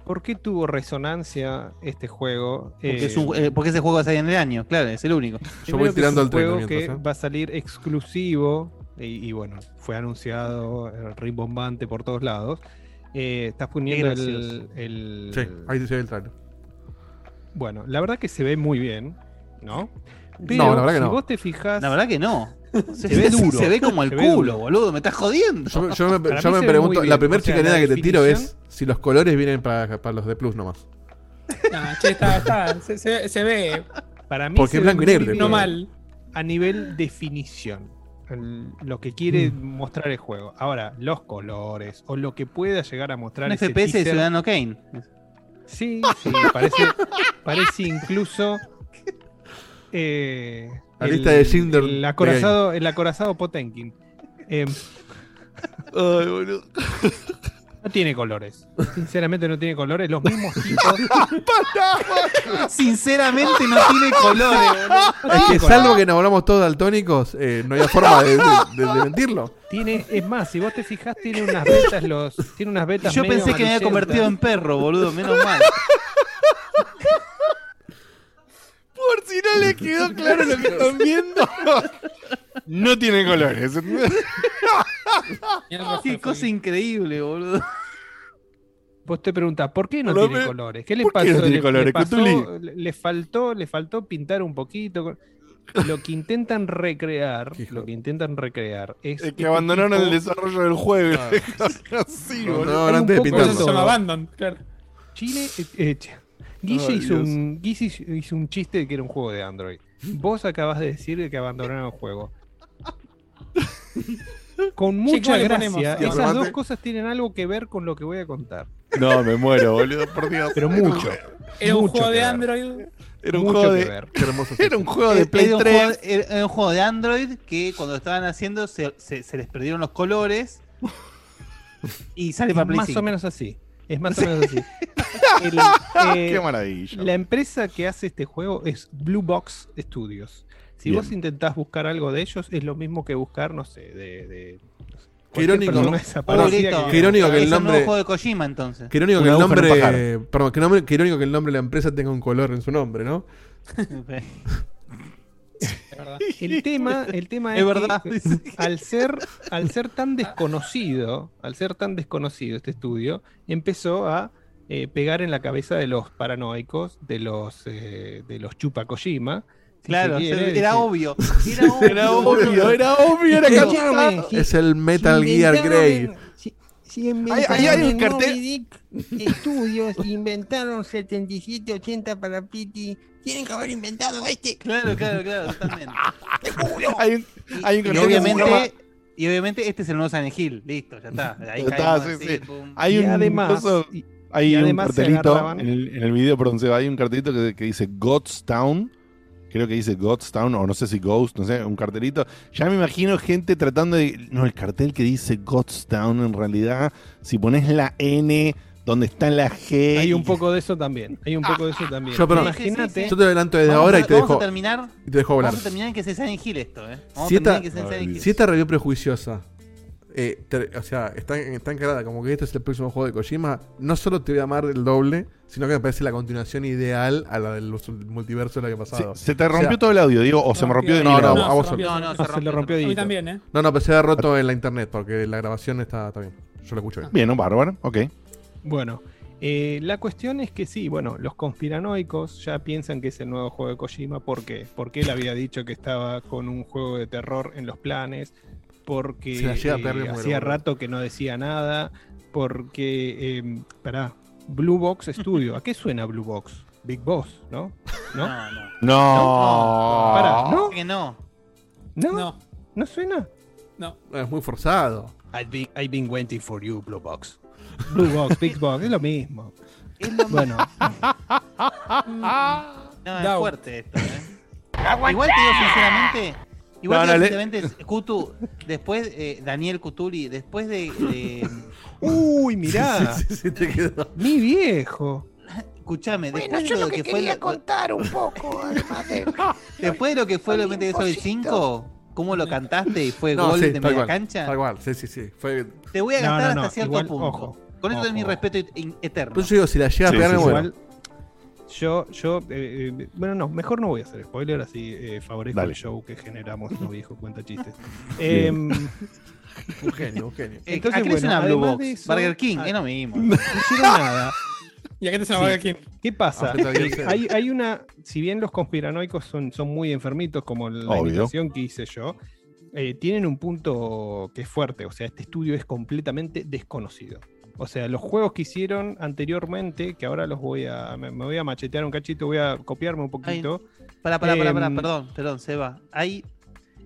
¿Por qué tuvo resonancia este juego? Porque, Eh, es un- eh, porque ese juego va a salir en el año, claro, es el único. Yo voy tirando es el un tren juego que ¿eh? va a salir exclusivo y, y bueno, fue anunciado eh, rimbombante por todos lados. Eh, estás poniendo el, el- Sí, ahí se ve el trailer. Bueno, la verdad que se ve muy bien, ¿no? Pero No, la verdad que si no. vos te fijás. La verdad que no. *laughs* Se, Se ve duro. Se ve como el *laughs* Se culo, duro. boludo. Me estás jodiendo. Yo, yo me, yo pregunto, la primera O sea, chicanera que te tiro es si los colores vienen para, para los de Plus nomás. No, che, está, está, se, se- se ve. Para mí Porque se es ve blanco y negro, No mal. A nivel definición. el- lo que quiere Mm. mostrar el juego. Ahora, los colores o lo que pueda llegar a mostrar Un FPS de Ciudadano Kane. Sí, sí, parece, parece incluso eh, La lista de Schindler el de acorazado, el acorazado Potenkin. Eh, Ay, boludo. no tiene colores. Sinceramente no tiene colores. Los mismos *laughs* tipos. Sinceramente no tiene colores, boludo. Es que salvo que nos volvamos todos daltónicos, eh, no había forma de, de- de- de mentirlo. Tiene, es más, si vos te fijás, tiene unas vetas los, tiene unas vetas. Yo medio pensé que me había convertido en perro, boludo. Menos mal. Por *laughs* quedó claro lo que están viendo. *laughs* No tiene colores. Qué cosa increíble, boludo. Vos te preguntás, ¿por qué no tiene me- colores? ¿Qué le ¿por qué pasó? no tiene Le- colores, le, pasó- faltó, le faltó pintar un poquito. Lo que intentan recrear, lo que intentan recrear es, Es que este abandonaron tipo- el desarrollo del juego. Ah. *laughs* Así, No, boludo. no, antes de pintarlo. Chile, eh, eh, Guille, hizo un, Guille hizo- un chiste de que era un juego de Android. Vos acabas de decir que abandonaron el juego. Con mucha ¿cómo le gracia, esas dos cosas tienen algo que ver con lo que voy a contar. No, me muero, boludo, por Dios. Pero mucho. Era un mucho juego de. Android. Era un juego que de. Era un juego de Era Play un 3. juego- Era un juego de Android que cuando lo estaban haciendo se, se- se les perdieron los colores *laughs* y sale para Play más 5. o menos así. Es más o menos así. El, *laughs* eh, Qué maravilla. la empresa que hace este juego es Blue Box Studios. Si Bien. vos intentás buscar algo de ellos, es lo mismo que buscar, no sé, de. de no que- irónico que el un nombre. juego de Kojima entonces. Qué irónico que el nombre. Perdón, qué irónico que el nombre de la empresa tenga un color en su nombre, ¿no? *laughs* Es. *laughs* El tema, el tema es, Es verdad. que, al ser, al ser tan desconocido, al ser tan desconocido este estudio, empezó a eh, pegar en la cabeza de los paranoicos, de los eh, de los chupa Kojima. si Claro, quiere, *laughs* era obvio. Era obvio. Era obvio, era obvio, era cantado. Es el Metal Gear Grey. Ahí- ahí hay un cartel. Estudios inventaron 7780 para Pity. Tienen que haber inventado este. Claro, claro, claro, totalmente. *laughs* Hay un, hay un Y cartel que se llama- obviamente, y obviamente este es el nuevo Silent Hill. Listo, ya está. Ahí Ya está, sí, así, sí. Hay Y un además- coso- y- hay y un además cartelito en el, en el video, perdón, se va, hay un cartelito que, que dice Godstown. Creo que dice Godstown, o no sé si Ghost, no sé, un cartelito. Ya me imagino gente tratando de. No, el cartel que dice Godstown, en realidad, si pones la N donde está la G. Hay un poco de eso también. Hay un poco de eso también. Yo, pero- Imagínate. Yo te adelanto desde Vamos ahora a- y te vamos dejo. a terminar. y te dejo hablar. Vamos a terminar en que se Silent Hill esto, eh. Vamos Si a terminar esta, en que se si esta review prejuiciosa, eh, te- o sea, está, está encarada como que este es el próximo juego de Kojima, no solo te voy a amar el doble, sino que me parece la continuación ideal a la del multiverso del año Se, pasado. se te rompió O sea, todo el audio, digo, o se me rompió de No, no, lado. a vos se solo. rompió, No, no, se *laughs* Ah, rompió, le rompió A mí también, ¿eh? No, no, pero se ha roto en la internet porque la grabación está, está bien. Yo lo escucho bien. Bien, ¿no? bárbaro, ok. Bueno, eh, la cuestión es que sí, bueno, los conspiranoicos ya piensan que es el nuevo juego de Kojima. ¿Por qué? Porque él había dicho que estaba con un juego de terror en los planes. Porque eh, hacía boludo. rato que no decía nada. Porque, eh, pará, Blue Box Studio. ¿A qué suena Blue Box? Big Boss, ¿no? ¿No? No, no. No. Pará, ¿no? Que no. ¿No? No, ¿No suena? no. Es muy forzado. I've been, I've been waiting for you, Blue Box. Blue Box, Big Box, es lo mismo. Es lo Bueno, No, es fuerte esto, ¿eh? Igual te digo sinceramente. Igual No, no, le- Kutu, después, eh, Daniel Cutuli, después de. de- uy, mirá, Sí, sí, sí, te quedó. mi viejo. escuchame, Bueno, después yo de lo lo que que fue. quería la- contar un poco, además de... *laughs* después de lo que fue lo Solid cosito. 5, cómo lo cantaste y fue No, gol sí, de media cual, cancha. Tal cual, sí, sí, sí. Fue... Te voy a No, gastar no, no, hasta cierto igual, punto. ojo, Con esto es mi respeto eterno. Pero yo digo, si la llega Sí, a pegar, sí, yo, yo, eh, eh, bueno, no, mejor no voy a hacer spoiler, así eh, favorezco Dale. el show que generamos, no viejo, cuenta chistes. *laughs* Em, *laughs* Un genio, un genio. Eh, entonces, ¿A qué le bueno, suena Blue además Box? eso- Burger King, ah, es lo mismo. *laughs* no hicieron nada. Y acá te se Sí. a King. ¿Qué pasa? Eh, hay, hay una, si bien los conspiranoicos son, son muy enfermitos, como la Obvio. imitación que hice yo, eh, tienen un punto que es fuerte. O sea, este estudio es completamente desconocido. O sea, los juegos que hicieron anteriormente, que ahora los voy a. Me, me voy a machetear un cachito, voy a copiarme un poquito. Pará, pará, pará, pará, Em, perdón, perdón, Seba. Hay.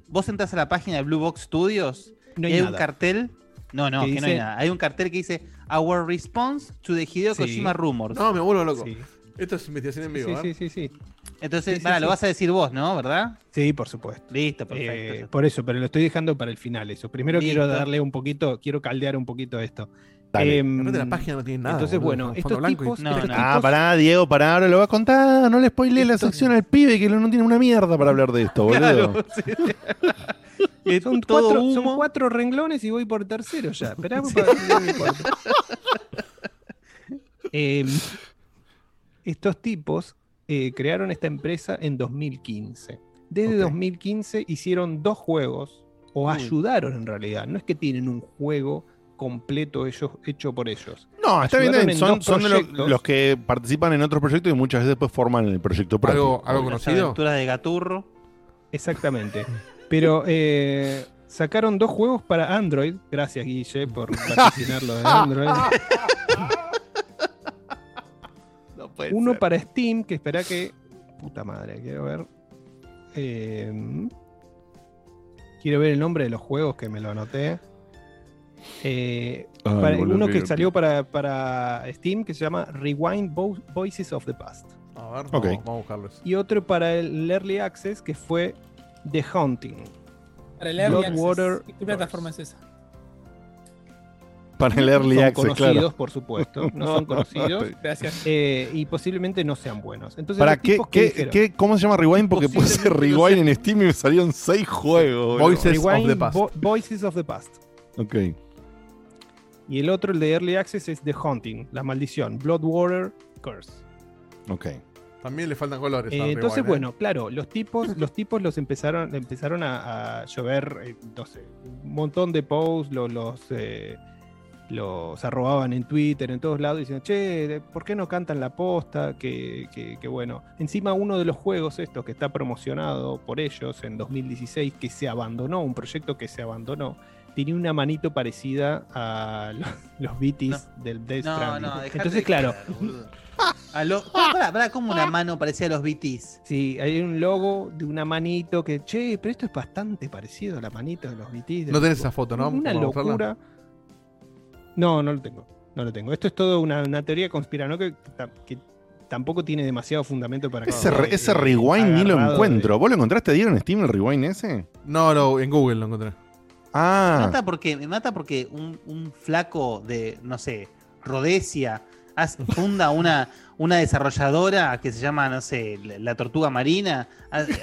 Vos entras a la página de Blue Box Studios No y hay hay un cartel. No, no, Que que, no hay nada. Hay un cartel que dice Our response to the Hideo Sí. Kojima Rumors. No, me vuelvo loco. Sí. Esto es investigación en Sí, vivo, sí, ¿eh? sí, sí, sí. Entonces, Sí, sí, pará, sí. lo vas a decir vos, ¿no? ¿Verdad? Sí, por supuesto. Listo, perfecto. Eh, por eso, pero lo estoy dejando para el final eso. Primero quiero darle un poquito, quiero caldear un poquito esto. Dale. Aparte la página no tiene nada, Entonces, boludo, bueno, fondo estos blanco y- tipos, No, estos no. Ah, tipos- pará, Diego, pará, ahora lo va a contar. No le spoileé la sección al pibe que no tiene una mierda para hablar de esto, boludo. Claro, *laughs* sí. *laughs* son, cuatro, humo. son cuatro renglones y voy por tercero ya. Esperá, importa. *laughs* Em, estos tipos eh, crearon esta empresa en 2015. Desde Ok. 2015 hicieron dos juegos, o Uy. ayudaron en realidad. No es que tienen un juego completo ellos, hecho por ellos. No, está bien, Ayudaron son, los que participan en otros proyectos y muchas veces después forman el proyecto propio. ¿Algo, algo conocido? aventuras de Gaturro. Exactamente. Pero eh, sacaron dos juegos para Android. Gracias, Guille, por *laughs* patrocinar lo de Android. *laughs* Uno para Steam, que espera que. Puta madre, quiero ver. Eh, quiero ver el nombre de los juegos que me lo anoté. Eh, para- uno que salió para, para Steam que se llama Rewind Vo- Voices of the Past. A ver, vamos, vamos a buscarlos. Y otro para el Early Access que fue The Haunting. Para el Early Blood Access. Water ¿Qué plataforma es esa? Para el Early son Access, conocidos, claro. por supuesto. No son *laughs* conocidos. Gracias. eh, y posiblemente no sean buenos. Entonces, ¿Para qué, qué, ¿Cómo se llama Rewind? Porque puse Rewind en Steam y me salieron seis juegos. Voices of the Past. Vo- Voices of the Past. Ok. Y el otro, el de Early Access, es The Haunting, La Maldición, Bloodwater Curse. Ok. También le faltan colores. Eh, entonces, Rewind, ¿eh? bueno, claro, los tipos, *laughs* los tipos los empezaron, empezaron a, a llover, eh, no sé, un montón de posts, lo- los, eh, los arrobaban en Twitter, en todos lados, diciendo, che, ¿por qué no cantan la posta? Que, que- que bueno. Encima uno de los juegos estos que está promocionado por ellos en 2016, que se abandonó, un proyecto que se abandonó, tenía una manito parecida a *laughs* los, los BTs del Death No, Stranding. no, dejate Entonces, de claro. A como una mano parecía a los BTs. Sí, hay un logo de una manito que, che, pero esto es bastante parecido a la manito de los BTs. No tenés esa foto, ¿no? Una locura. No, no lo tengo. No lo tengo. Esto es todo una, una teoría conspiranoica que, que tampoco tiene demasiado fundamento para que Ese, re- ese Rewind ni lo encuentro. ¿Vos lo encontraste, Diego, en Steam, el Rewind ese? No, no, en Google lo encontré. Me Ah, mata porque, me mata porque un, un flaco de, no sé, Rhodesia funda una, una desarrolladora que se llama, no sé, la, Tortuga Marina,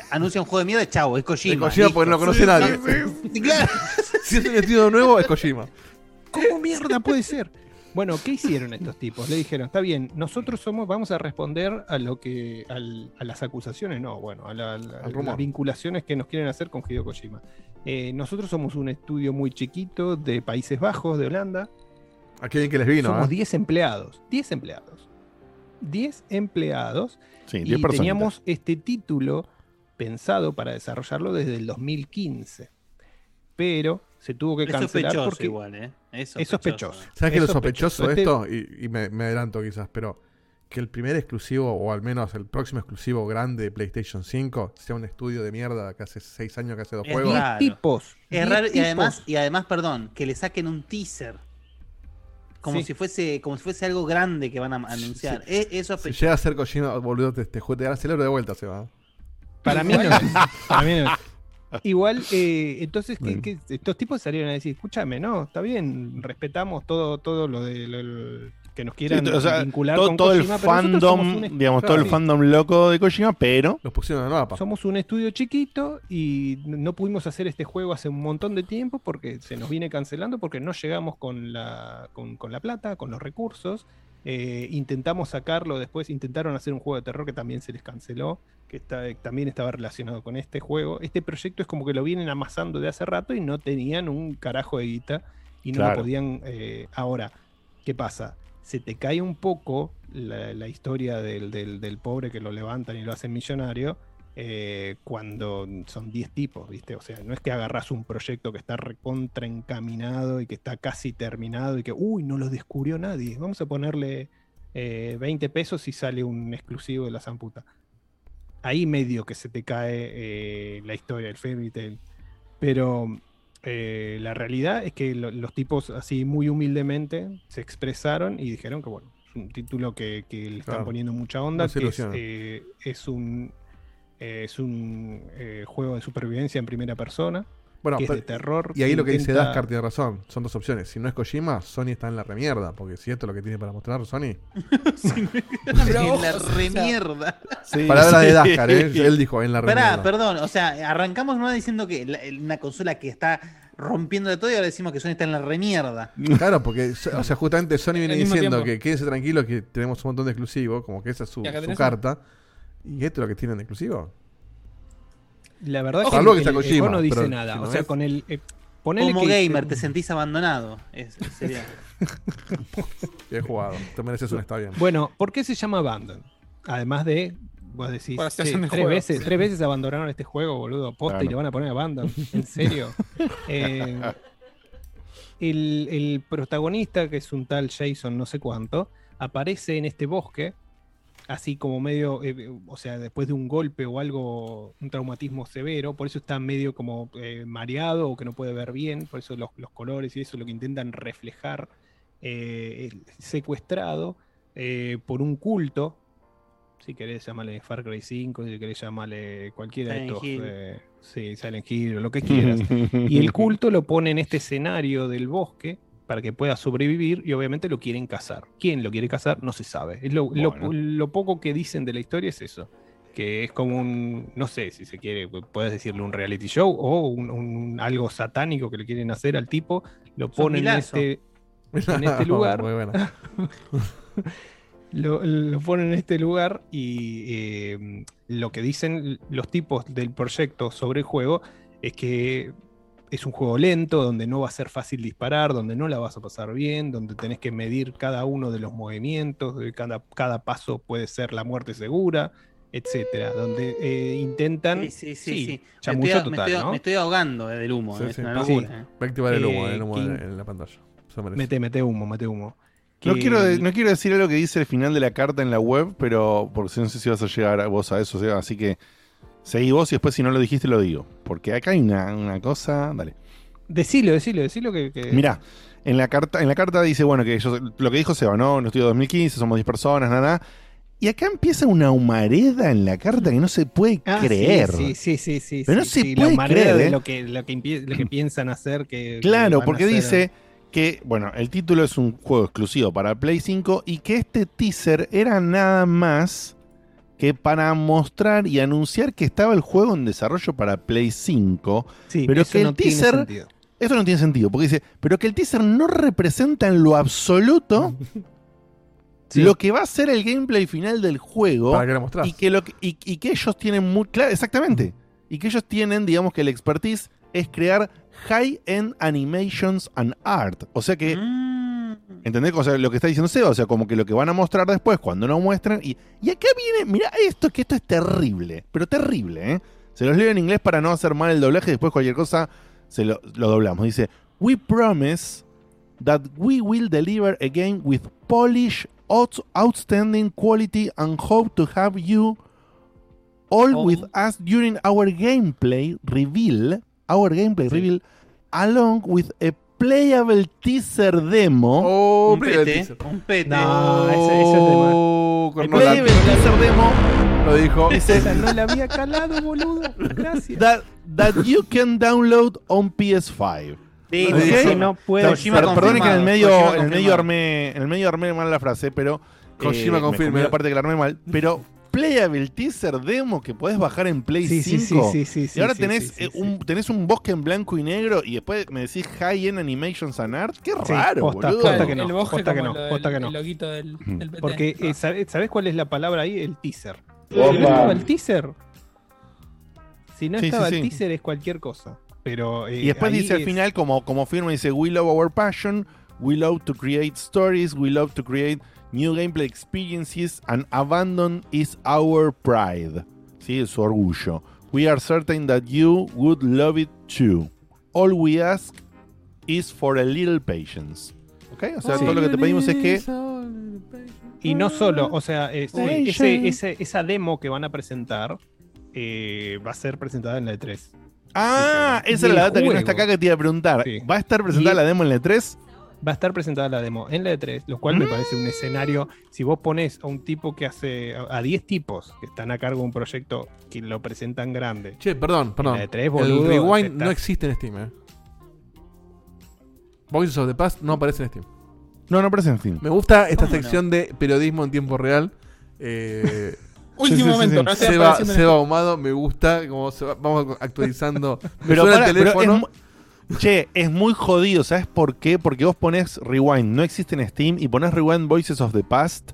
anuncia un juego de mierda, chavo, es Kojima. Es Kojima porque no lo conoce Sí, nadie. sí, sí, claro. *laughs* Si es un vestido nuevo, es Kojima. ¿Cómo mierda puede ser? Bueno, ¿qué hicieron estos tipos? Le dijeron, está bien, nosotros somos, vamos a responder a lo que, al- a las acusaciones, no, bueno, a, la- las vinculaciones que nos quieren hacer con Hideo Kojima. Eh, nosotros somos un estudio muy chiquito de Países Bajos, de Holanda, A qué bien que les vino, Somos ¿eh? 10 empleados. 10 empleados. 10 empleados. sí, y 10 personas. teníamos este título pensado para desarrollarlo desde el 2015. Pero se tuvo que Es cancelar sospechoso porque igual, ¿eh? Es es sospechoso. ¿Sabes qué es Es lo sospechoso de esto? Y, y me, me adelanto quizás, pero que el primer exclusivo, o al menos el próximo exclusivo grande de PlayStation 5, sea un estudio de mierda que hace 6 años que hace dos Es juegos. raro. tipos. Es 10 raro y además, y además, perdón, que le saquen un teaser. Como Sí. si fuese, como si fuese algo grande que van a anunciar. Es, es Si sospechoso. llega a ser Kojima, boludo, te, te, te, el cerebro de vuelta, se va. Para mí no. *laughs* Para mí no. Igual, eh, entonces, ¿qué- qué- estos tipos salieron a decir, escúchame, no, está bien, respetamos todo, todo lo de lo- lo- que nos quieran Sí, o sea, vincular todo, con todo el Kojima, fandom, un digamos, todo el Sí. fandom loco de Kojima, pero Los pusieron en el mapa. Somos un estudio chiquito y no pudimos hacer este juego hace un montón de tiempo porque se nos viene cancelando porque no llegamos con la, con, con la plata, con los recursos. Eh, intentamos sacarlo después, intentaron hacer un juego de terror que también se les canceló, que está- también estaba relacionado con este juego. Este proyecto es como que lo vienen amasando de hace rato y no tenían un carajo de guita y no Claro. lo podían... eh, ahora, ¿qué pasa? se te cae un poco la, la historia del, del- del pobre que lo levantan y lo hacen millonario eh, cuando son 10 tipos, ¿viste? O sea, no es que agarras un proyecto que está recontra encaminado y que está casi terminado y que, uy, no lo descubrió nadie. Vamos a ponerle eh, 20 pesos y sale un exclusivo de la zamputa. Ahí medio que se te cae eh, la historia, el fairy tale. Pero eh, la realidad es que lo- los tipos así muy humildemente se expresaron y dijeron que bueno, es un título que, que le están Claro. poniendo mucha onda, No que es un, eh, es un eh, juego de supervivencia en primera persona, Bueno, que es de terror. Y ahí lo que dice Daskar tiene razón. Son dos opciones. Si no es Kojima, Sony está en la remierda. Porque si esto es lo que tiene para mostrar Sony. *laughs* *laughs* En la remierda. Palabras de Daskar, ¿eh? *laughs* Él dijo en la Pará, remierda. perdón, o sea, arrancamos no diciendo que la- una consola que está rompiendo de todo y ahora decimos que Sony está en la remierda. Claro, porque o sea, justamente Sony viene diciendo tiempo. que quédense tranquilo que tenemos un montón de exclusivos, como que esa es su, su carta. ¿Y esto es lo que tienen de exclusivo? La verdad es Salvo que, el, el Kojima, juego no dice pero nada. si no o sea, es- con el. eh, Como que- gamer te sentís abandonado. Es- sería- *laughs* Bien jugado. Te mereces un está bien. Bueno, ¿por qué se llama Abandon? Además de, vos decís, Por la "Che, situación del tres, juego, veces, sí. tres veces abandonaron este juego, boludo, posta, y le van a poner Abandon. ¿En serio? *laughs* Eh, el, el protagonista, que es un tal Jason no sé cuánto, aparece en este bosque, así como medio, eh, o sea, después de un golpe o algo, un traumatismo severo, por eso está medio como eh, mareado o que no puede ver bien, por eso los, los colores y eso es lo que intentan reflejar, eh, el- secuestrado eh, por un culto, si querés llamarle Far Cry 5, si querés llamarle cualquiera de estos, Hill. eh, sí, Silent Hill lo que quieras, *laughs* y el culto lo pone en este escenario del bosque para que pueda sobrevivir y obviamente lo quieren cazar. ¿Quién lo quiere cazar? No se sabe. Es lo, lo- Bueno. lo poco que dicen de la historia es eso. Que es como un, no sé si se quiere, puedes decirle un reality show o un, un- algo satánico que le quieren hacer al tipo, lo ponen en este, en *laughs* este lugar. Muy buena. *laughs* lo, lo ponen en este lugar y eh, lo que dicen los tipos del proyecto sobre el juego es que es un juego lento, donde no va a ser fácil disparar, donde no la vas a pasar bien, donde tenés que medir cada uno de los movimientos, cada, cada paso puede ser la muerte segura, etcétera, donde eh, intentan Sí, sí, sí. sí. Me, chamuyo estoy, me total, estoy- ¿no? me estoy ahogando eh, del humo. Sí, es sí. una Sí. locura. eh. Va a activar el humo, Eh, el humo King- en, la pantalla. Mete, mete humo, mete humo. No quiero, no quiero decir algo que dice el final de la carta en la web, pero porque no sé si vas a llegar a vos a eso, Seba, así que seguí vos y después si no lo dijiste lo digo. Porque acá hay una, una cosa. Dale. Decilo, decilo, decilo que... que- Mirá, en la carta, en la carta dice, bueno, que ellos, lo que dijo Seba, ¿no? Un estudio 2015, somos 10 personas, nada. Y acá empieza una humareda en la carta que no se puede Ah, creer. Sí, sí, sí, sí. Pero no sí, se sí, puede la humareda creer, de ¿eh? lo que, lo que, lo que piensan hacer que... Claro, porque dice que, bueno, el título es un juego exclusivo para Play 5 y que este teaser era nada más que para mostrar y anunciar que estaba el juego en desarrollo para Play 5. Sí, pero que el no tiene teaser. sentido. Esto no tiene sentido, porque dice, pero que el teaser no representa en lo absoluto *laughs* lo que va a ser el gameplay final del juego. Para que lo. Y que, lo que- y, y que ellos tienen muy. Claro, exactamente. Y que ellos tienen, digamos que el expertise es crear high-end animations and art. O sea que. ¿Entendés? O sea, lo que está diciendo Seba, o sea, como que lo que van a mostrar después, cuando no muestran. Y, y acá viene, mira esto, que esto es terrible, pero terrible, ¿eh? Se los leo en inglés para no hacer mal el doblaje, después cualquier cosa se lo, lo doblamos. Dice, We promise that we will deliver a game with polish, out- outstanding quality and hope to have you all with us during our gameplay reveal, our gameplay reveal, along with a playable teaser demo. Oh, Un pete, un pete. No, ese, ese es de más. Oh, El playable teaser demo Lo dijo. *laughs* Esa no la había calado, boludo. Gracias. that, that you can download on PS5. Sí, no per- Perdón que en el medio, en el medio armé, en el medio armé mal la frase, pero Kojima me confirme. la parte que la armé mal, pero playable teaser demo que podés bajar en Play Sí, sí, 5. sí, sí, sí, y ahora sí, tenés, sí, sí, eh, un, tenés un bosque en blanco y negro y después me decís high end animations and art. Qué Sí, raro, posta, boludo. posta que no, el bosque posta que no, lo del- posta que no. el loguito del, del PT. Porque, eh, ¿sabe- ¿sabés cuál es la palabra ahí? El teaser. Si no estaba el teaser, si no estaba sí, el sí. teaser es cualquier cosa. Pero, eh, Y después dice al es- final, como, como firma, dice We love our passion, We love to create stories, we love to create new gameplay experiences, and abandon is our pride. Sí, es su orgullo. We are certain that you would love it too. All we ask is for a little patience. ¿Ok? O sea, Sí. todo lo que te pedimos es que. Y no solo, o sea, es- ese- ese- esa demo que van a presentar eh, va a ser presentada en la E3. Ah, esa el la data que no está acá que te iba a preguntar. Sí. ¿Va a estar presentada Y- la demo en la E E3? Va a estar presentada la demo en la E3, lo cual me parece un escenario. Si vos pones a un tipo que hace. a 10 tipos que están a cargo de un proyecto que lo presentan grande. Che, perdón, perdón. En la E3, boludo, el Rewind no existe en Steam, eh. Voices of the Past no aparece en Steam. No, no aparece en Steam. Me gusta esta sección de periodismo en tiempo real. Eh, *laughs* Último momento, no estoy Seba, Ahumado, me gusta cómo se va- vamos actualizando. *laughs* Me Pero, suena pará, el pero teléfono. es che, es muy jodido, ¿sabes por qué? Porque vos pones Rewind, no existe en Steam, y pones Rewind Voices of the Past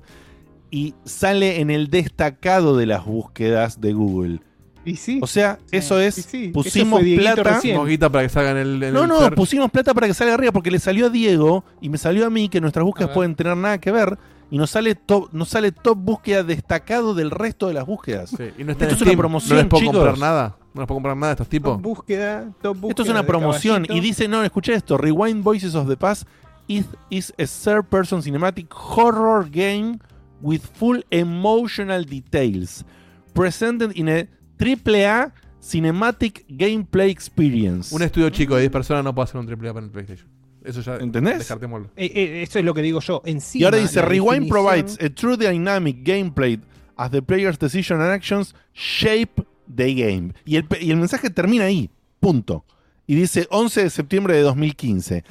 y sale en el destacado de las búsquedas de Google. Y sí. O sea, eso es, y sí. pusimos Eso plata. guita para que salgan el, en No, el no, search. pusimos plata para que salga arriba porque le salió a Diego y me salió a mí que nuestras búsquedas pueden tener nada que ver y nos sale top, nos sale top búsqueda destacado del resto de las búsquedas. Sí, y no está Esto es una promoción, No les puedo chicos. comprar nada. No les puedo comprar nada a estos tipos. Top búsqueda, top búsqueda Esto es una promoción y dice, no, escuché esto, Rewind Voices of the Past is, is a third person cinematic horror game with full emotional details presented in a AAA cinematic gameplay experience. Un estudio chico de 10 personas no puede hacer un triple A para el PlayStation. Eso ya. ¿Entendés? Eh, eh, eso es lo que digo yo. Encima, y ahora dice, Rewind definición- provides a true dynamic gameplay as the player's decision and actions shape the game. Y el, y el mensaje termina ahí, punto. Y dice 11 de septiembre de 2015.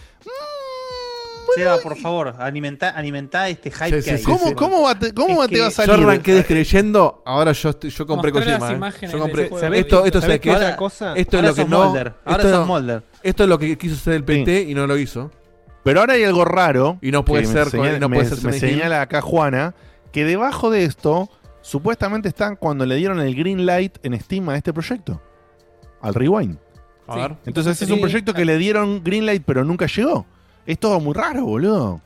Seba, por favor, alimenta, alimenta este hype Sí, que hay. ¿Cómo, cómo va, te, cómo va- te que va a salir? Yo arranqué descreyendo, ahora yo, estoy- yo compré Kojima. eh. imágenes Yo compré. Esto, esto, ¿Sabés ¿sabes qué qué? otra cosa? Esto es Ahora lo que sos no. Mulder, ahora esto, Mulder. esto es lo que quiso hacer el PT y no lo hizo. Pero ahora hay algo raro. Y no puede que me ser con- señala- no puede me, ser me señala acá Juana que debajo de esto supuestamente están cuando le dieron el green light en Steam a este proyecto. Al Rewind. A ver. Entonces es un proyecto que le dieron green light pero nunca llegó. Es todo muy raro, boludo.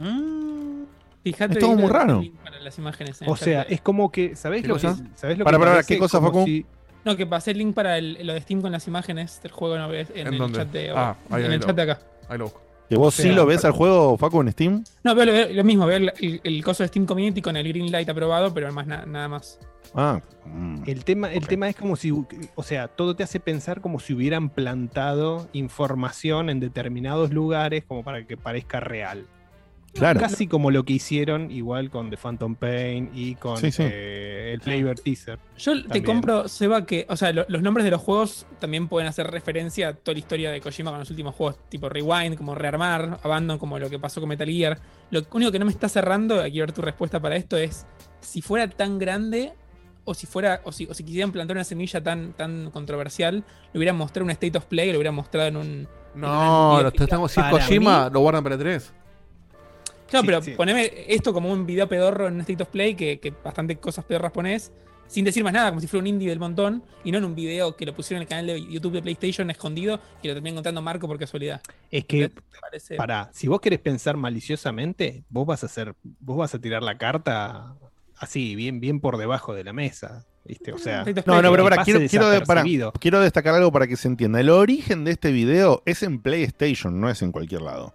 Fíjate Es todo muy raro. el link para las imágenes en O sea, es como que. ¿Sabés ¿Qué lo que, cosa? ¿sabés lo Para, que para, parece? ¿qué cosa, Como Facu? si- No, que pasé el link para el- lo de Steam con las imágenes del juego en, en ¿En el dónde? chat de, Ah, ahí, en ahí el lo- chat de acá. Ahí lo busco. ¿Que vos O sí lo ves al juego, Facu, en Steam? No, veo, veo lo mismo, veo el, el- el coso de Steam Community con el green light aprobado, pero más na- nada más. Ah. mm. El tema, el tema es como si, o sea, todo te hace pensar como si hubieran plantado información en determinados lugares como para que parezca real. Claro. Casi como lo que hicieron igual con The Phantom Pain y con Sí, sí. eh, el Flavor Teaser. Yo te compro, Seba, que, o sea, lo- los nombres de los juegos también pueden hacer referencia a toda la historia de Kojima con los últimos juegos, tipo Rewind, como Rearmar, Abandon, como lo que pasó con Metal Gear. Lo único que no me está cerrando, quiero ver tu respuesta para esto, es si fuera tan grande o si fuera, o si, o si quisieran plantar una semilla tan, tan controversial, le hubieran mostrado un State of Play, lo hubieran mostrado en un. No, en lo estamos, si es Kojima, mí- lo guardan para 3. Claro, Sí, pero sí. poneme esto como un video pedorro en un State of Play, que, que bastante cosas pedorras pones, sin decir más nada, como si fuera un indie del montón, y no en un video que lo pusieron en el canal de YouTube de PlayStation escondido, que lo terminé encontrando Marco por casualidad. Es que, parece- para, si vos querés pensar maliciosamente, vos vas a hacer, vos vas a tirar la carta así, bien, bien por debajo de la mesa. ¿viste? O sea, No, no, pero para, quiero, quiero, de- pará, desapercibido. quiero destacar algo para que se entienda. El origen de este video es en PlayStation, no es en cualquier lado.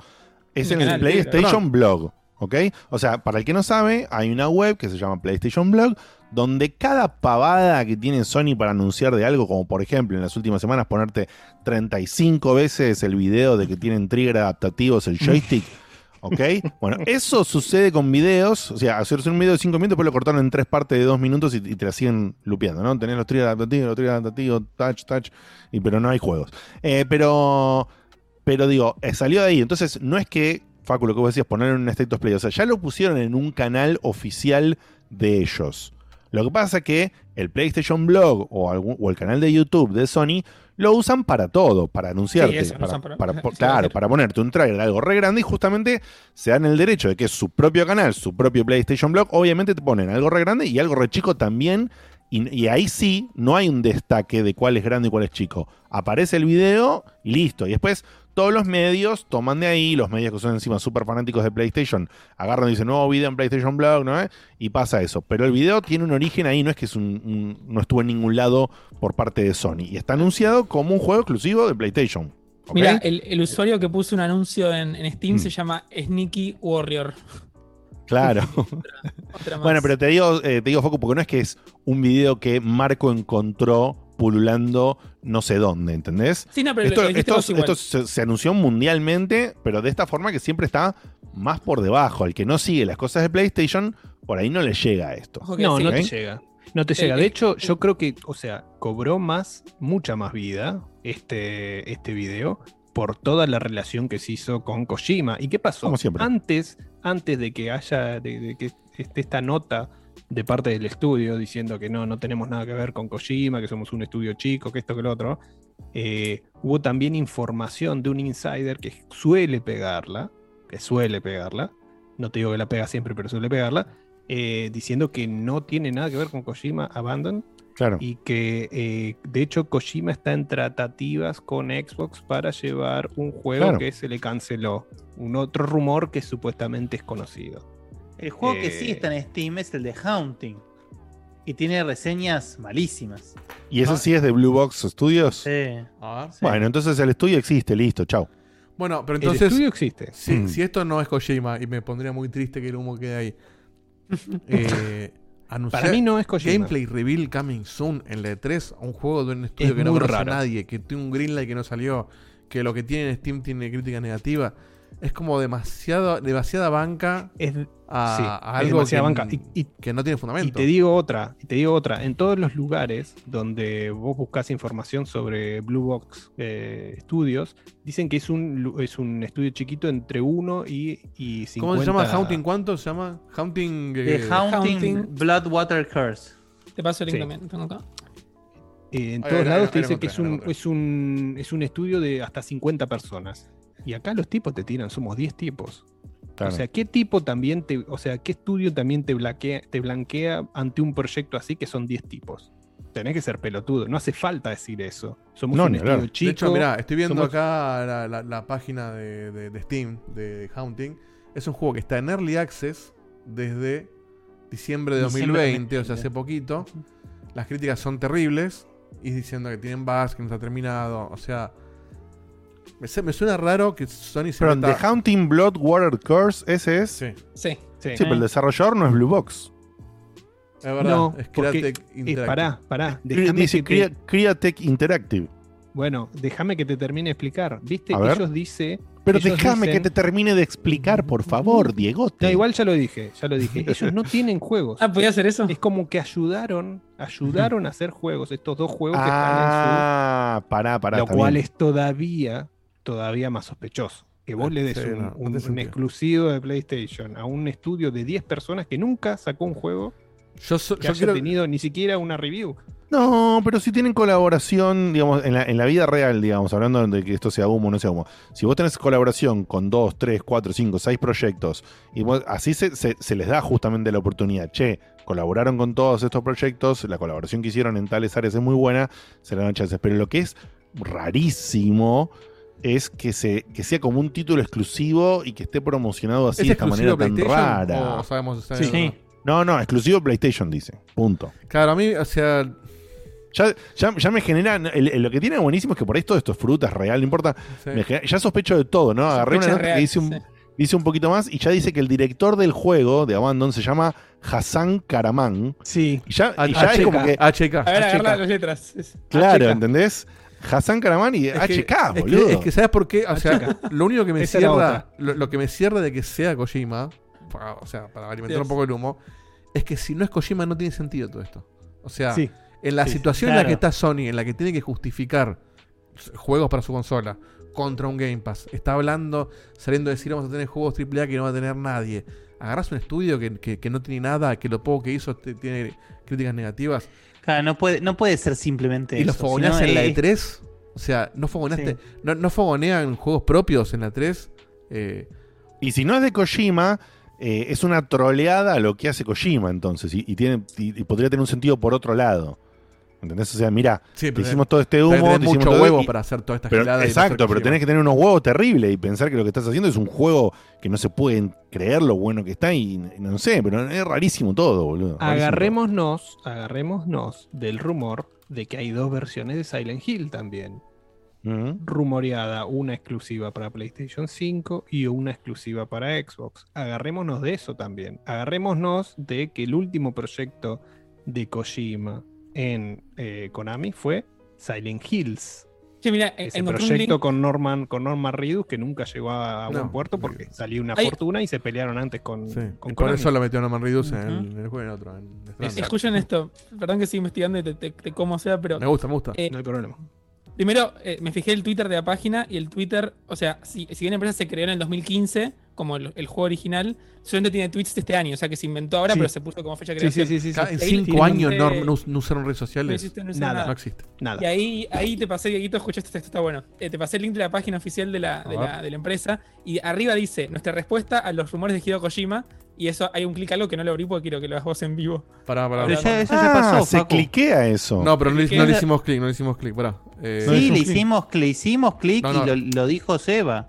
Es En el PlayStation Blog. ¿Ok? O sea, para el que no sabe, hay una web que se llama PlayStation Blog, donde cada pavada que tiene Sony para anunciar de algo, como por ejemplo en las últimas semanas ponerte 35 veces el video de que tienen trigger adaptativos el joystick, *laughs* ¿ok? Bueno, eso sucede con videos, o sea, hacerse un video de 5 minutos, después lo cortaron en tres partes de 2 minutos y, y te la siguen lupeando, ¿no? Tenés los triggers adaptativos, los triggers adaptativos, touch, touch, y, pero no hay juegos. Eh, pero, pero digo, eh, salió de ahí, entonces no es que Facu, lo que vos decías, poner en un State of Play. O sea, ya lo pusieron en un canal oficial de ellos. Lo que pasa es que el PlayStation Blog o, algún- o el canal de YouTube de Sony lo usan para todo, para anunciarte. Sí, para- para- *laughs* para- claro, para ponerte un trailer de algo re grande y justamente se dan el derecho de que su propio canal, su propio PlayStation Blog. Obviamente te ponen algo re grande y algo re chico también Y, ahí sí, no hay un destaque de cuál es grande y cuál es chico. Aparece el video y listo. Y después todos los medios toman de ahí, los medios que son encima súper fanáticos de PlayStation, agarran y dicen, nuevo video en PlayStation Blog, ¿no? Y pasa eso. Pero el video tiene un origen ahí, no es que es un, no estuvo en ningún lado por parte de Sony. Y está anunciado como un juego exclusivo de PlayStation. Mira, el, usuario que puso un anuncio en, Steam se llama Sneaky Warrior. Claro. *laughs* Otra más. bueno, pero te digo, eh, te digo, Foco, porque no es que es un video que Marco encontró pululando no sé dónde, ¿entendés? Sí, no, pero esto esto- vos igual. esto se, se anunció mundialmente, pero de esta forma que siempre está más por debajo. Al que no sigue las cosas de PlayStation, por ahí no le llega esto. No, no te llega. No te llega. el- De hecho, yo creo que, o sea, cobró más, mucha más vida este, este video por toda la relación que se hizo con Kojima. ¿Y qué pasó? Como siempre. Antes, antes de que haya, de, de que esté esta nota de parte del estudio diciendo que no, no tenemos nada que ver con Kojima, que somos un estudio chico, que esto, que lo otro, eh, hubo también información de un insider que suele pegarla, que suele pegarla, no te digo que la pega siempre, pero suele pegarla, eh, diciendo que no tiene nada que ver con Kojima Abandon Claro. y que eh, de hecho Kojima está en tratativas con Xbox para llevar un juego Claro. que se le canceló. Un otro rumor que supuestamente es conocido. El juego que sí Eh, está en Steam es el de Haunting. Y tiene reseñas malísimas. ¿Y eso sí es de Blue Box Studios? Sí. Bueno, entonces el estudio existe, listo, chau. Bueno, pero El entonces. estudio existe. Si, Mm. si esto no es Kojima, y me pondría muy triste que el humo quede ahí. *laughs* eh, anunciar Para mí no es Kojima. Gameplay reveal coming soon en la E3 a un juego de un estudio Es que no conoce a nadie, que tiene un greenlight que no salió, que lo que tiene en Steam tiene crítica negativa. Es como demasiado, demasiada banca Es, a, sí, a es algo demasiada que, banca. Y- y- que no tiene fundamento. Y te digo otra, y te digo otra. En todos los lugares donde vos buscas información sobre Blue Box eh, Studios, dicen que es un, es un estudio chiquito entre 1 y, y 50. ¿Cómo se llama? ¿Haunting cuánto se llama? Haunting. De eh, Haunting, Haunting. Bloodwater Curse. Te paso el link Sí. también. tengo acá. Eh, en Ahí, todos lados te lo dice que es un, es, un, es un estudio de hasta 50 personas. Y acá los tipos te tiran, somos 10 tipos. Claro. O sea, ¿qué tipo también te, o sea, qué estudio también te blanquea, te blanquea ante un proyecto así que son 10 tipos? Tenés que ser pelotudo, no hace falta decir eso. Somos No, un ni hablar. estudio De chico. de hecho, mirá, estoy viendo somos- acá la, la- la página de, de- de Steam de Haunting. Es un juego que está en Early Access desde diciembre de Diciembre de 2020, o sea, hace poquito. Las críticas son terribles y diciendo que tienen bugs, que no está terminado. O sea, me, se- me suena raro que Sony se Pero meta- The Haunting Blood Water Curse, ese es. Sí, Sí. Sí. Sí, pero el desarrollador no es Blue Box. es verdad. No, es eh, Interactive. pará, pará. Déjame Dice que te- Interactive. bueno, déjame que te termine de explicar. Viste A que ver. ellos dice. Pero déjame que dicen- te termine de explicar, por favor, Diegote. No, igual ya lo dije, ya lo dije. Ellos no tienen juegos. *laughs* Ah, ¿podía hacer eso? Es como que ayudaron, ayudaron a hacer juegos, estos dos juegos que están Ah, pará, en pará. su. Lo cual bien. es todavía, todavía más sospechoso. Que vos le des Sí, un, no, exclusivo de PlayStation a un estudio de 10 personas que nunca sacó un juego Yo, so- que yo haya tenido ni siquiera una review. No, pero si tienen colaboración, digamos, en la, en la vida real, digamos, hablando de que esto sea humo o no sea humo. Si vos tenés colaboración con dos, tres, cuatro, cinco, seis proyectos, y vos- así se, se- se les da justamente la oportunidad. Che, colaboraron con todos estos proyectos, la colaboración que hicieron en tales áreas es muy buena, se le dan chances. Pero lo que es rarísimo es que, se, que sea como un título exclusivo y que esté promocionado así ¿Es de esta manera tan rara. o sabemos- Sí. sabemos- No, no, exclusivo PlayStation, dice. Punto. Claro, a mí, o sea, Ya, ya, ya me genera. el- el- lo que tiene buenísimo es que por ahí todo esto es fruta, es real, no importa. Sí. Me genera- ya sospecho de todo, ¿no? Agarré una nota real, que dice un, sí. dice un poquito más y ya dice que el director del juego de Abandon se llama Hassan Karaman. Sí. Y ya, y ya HK, es como que. HK. A ver, HK. agarra las letras. Claro, HK. ¿entendés? Hassan Karaman y Es que- HK, es que- boludo. Es que, ¿sabes por qué? O sea, lo único que me Esa cierra, lo, lo que me cierra de que sea Kojima, para- o sea, para alimentar un poco el humo, es que si no es Kojima no tiene sentido todo esto. O sea, Sí. en la Sí, situación en la que está Sony, en la que tiene que justificar juegos para su consola contra un Game Pass, está hablando, saliendo a decir vamos a tener juegos AAA que no va a tener nadie. Agarras un estudio que, que- que no tiene nada, que lo poco que hizo te- tiene críticas negativas, Claro, no puede, no puede ser simplemente y lo eso, fogoneas en la es- E3. O sea, no fogoneaste, Sí. no, no fogonean juegos propios en la 3. Eh, Y si no es de Kojima, eh, es una troleada a lo que hace Kojima entonces, y, y tiene, y, y podría tener un sentido por otro lado. ¿Entendés? O sea, mira, Sí, te pero hicimos todo este tenés humo. tener te hicimos mucho todo- huevo y- para hacer toda esta pero- no Exacto, pero tenés que tener unos huevos terribles y pensar que lo que estás haciendo es un juego que no se pueden creer lo bueno que está y, y no sé, pero es rarísimo todo, boludo. rarísimo Agarrémonos, agarrémonos del rumor de que hay dos versiones de Silent Hill también. Ujú. Rumoreada, una exclusiva para PlayStation 5 y una exclusiva para Xbox. Agarrémonos de eso también. Agarrémonos de que el último proyecto de Kojima en eh, Konami fue Silent Hills. Che, mira, Ese un proyecto link- con Norman, con Norman Reedus que nunca llegó a, buen No. puerto porque salió una fortuna y se pelearon antes con, Sí, con y por Konami. eso lo metió Norman Reedus en, el, Ujú. en el juego y en otro. en. Escuchen esto, perdón que siga investigando y te, te- te como sea, pero. Me gusta, me gusta. eh, No hay problema. Primero, eh, me fijé el Twitter de la página y el Twitter, o sea, si, si bien la empresa se creó en el 2015, como el, el juego original, solamente tiene tweets de este año, o sea que se inventó ahora, Sí. pero se puso como fecha de Sí, sí, creación. sí, sí, Ca- sí. En cinco años no, no, no usaron redes No sociales. existe, no existe Nada. nada. No existe. Nada. Y ahí, ahí te pasé, Dieguito, escuchaste esto, esto está bueno. Eh, te pasé el link de la página oficial de la, de, la, de la empresa y arriba dice nuestra respuesta a los rumores de Hideo Kojima y eso hay un clic algo que no lo abrí porque quiero que lo hagas vos en vivo. Pará, pará. Pero ya, eso Ah, ya pasó, se Facu. cliquea eso. No, pero no, le- ¿Qué no hicimos clic, no le hicimos clic. Pará. Eh, No Sí, le clic. hicimos, le hicimos clic No, no. y lo, lo dijo Seba.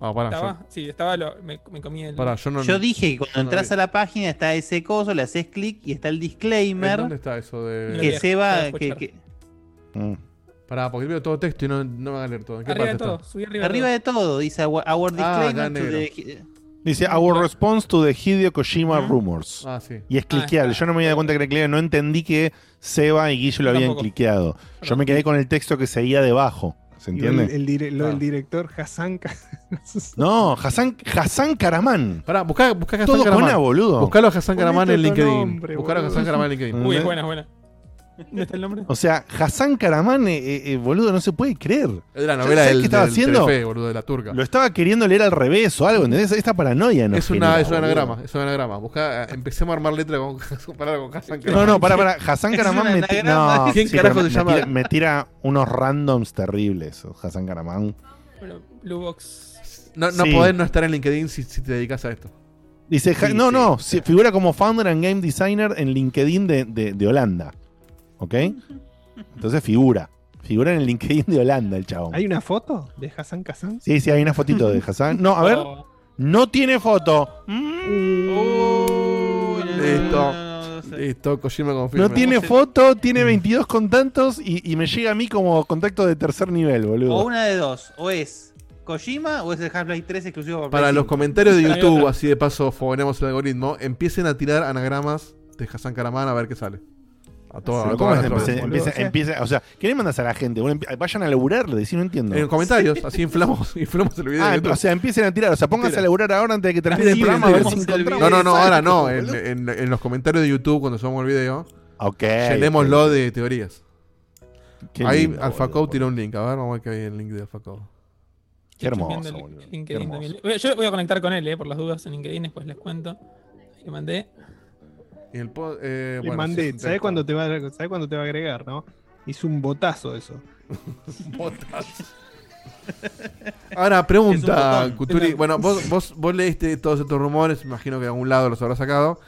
Ah, pará. ¿Estaba? Yo, Sí, estaba, lo- me, me comí el... pará, yo no. Yo dije que cuando no entras vi. a la página está ese coso, le haces clic y está el ¿En disclaimer ¿Dónde está eso de.? Que no le Que, que- Mm. Pará, porque veo todo texto y no, no me van a leer todo. ¿En qué Arriba parte de todo, está? subí arriba, arriba de de todo dice our, our Ah, disclaimer to the- Dice, Our response to the Hideo Kojima rumors. Ah, sí. Y es cliqueable. está. Yo no me di cuenta que era cliqueable. No entendí que Seba y Guillo lo habían tampoco. cliqueado. Yo me quedé con el texto que seguía debajo. ¿Se entiende? El, el dire- lo Ah. del director Hassan. *laughs* No, Hassan, Hassan Karaman. Pará, buscá, buscá a Hassan Todo Karaman. A, boludo. Buscalo a Hassan Karaman en LinkedIn. nombre, Buscalo a. Hassan Karaman en LinkedIn. Uy, es buena, es buena. ¿Dónde está el nombre? O sea, Hassan Karaman, eh, eh, eh, boludo, no se puede creer. Es de la ¿Sabes novela qué del, estaba del haciendo? Telefe, boludo, de la turca. Lo estaba queriendo leer al revés o algo, ¿entendés? Esta paranoia no es, una, es un anagrama, es un anagrama. Buscá, empecemos a armar letra con, *laughs* con Hassan No, Karaman. no, para, para. Hassan Karaman me, ti- anagrama. no, ¿Quién sí, carajo se me llama? tira- me tira unos randoms terribles, Hassan Karaman. Bueno, Blue Box. No, no Sí. podés no estar en LinkedIn si, si te dedicas a esto. Dice, Sí, no, sí. no, sí, figura como founder and game designer en LinkedIn de, de- de Holanda. ¿Ok? Entonces figura. Figura en el LinkedIn de Holanda el chabón. ¿Hay una foto de Hassan Kazan? Sí, sí, hay una fotito de Hassan. No, a ver. Oh, No tiene foto. Listo. Listo, Kojima confirma. No tiene foto, tiene 22 contactos y, y me llega a mí como contacto de tercer nivel, boludo. O una de dos. O es Kojima o es el Half-Life 3 exclusivo para, Para los 5. comentarios de YouTube, así de paso fogonemos el algoritmo, empiecen a tirar anagramas de Hassan Karaman a ver qué sale. A todo, ¿cómo es? Empieza- empieza- o sea- empieza- o sea, ¿qué le mandas a la gente? Bueno, vayan a laburar, le decís, no entiendo. En comentarios, así inflamos, *laughs* inflamos el video. Ah, o sea, empiecen a tirar. O sea, pónganse Tira. a laburar ahora antes de que termine el programa a ver si vemos el encontramos. no, no, no, ahora no. En, boludo. en- en los comentarios de YouTube, cuando subamos el video, Ok. llenémoslo de teorías. Qué Ahí boludo. tiró un link. A ver, vamos a ver que hay el link de AlphaCode. Qué hermoso, Qué hermoso. Yo voy a conectar con él, eh, por las dudas en LinkedIn, después les cuento. Le mandé. Y el po- eh, Le bueno, sí, mandé. un ¿Sabes cuándo, te va a- ¿sabe cuándo te va a agregar, no? Hizo un botazo eso. *laughs* Ahora, Es un pregunta. Cuturi. Bueno, vos, vos, vos leíste todos estos rumores, imagino que de algún lado los habrás sacado.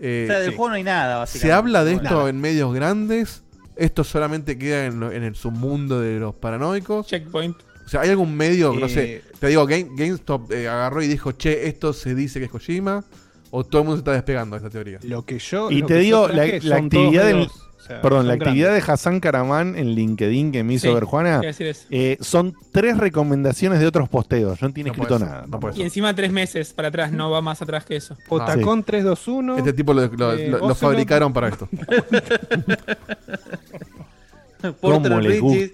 Eh, O sea, del sí. juego no hay nada, básicamente. ¿Se habla de No, esto nada. en medios grandes? ¿Esto solamente queda en, lo- en el submundo de los paranoicos? Checkpoint. O sea, ¿hay algún medio, no sé, Eh, te digo, Game- GameStop eh, agarró y dijo, che, esto se dice que es Kojima? ¿O todo el mundo se está despegando de esta teoría? Lo que yo. Y te digo, la, actividad del. medios, o sea, Perdón, la actividad grandes. de Hassan Karaman en LinkedIn que me hizo Sí, ver Juana Quiero decir eso. eh, son tres recomendaciones de otros posteos. No tiene No escrito nada. no Y encima tres meses para atrás, no va más atrás que eso. *laughs* Otacon 321. Este tipo lo, lo- eh, lo- lo Ocelot. fabricaron para esto. *laughs* ¿Cómo le, gu- Bridges.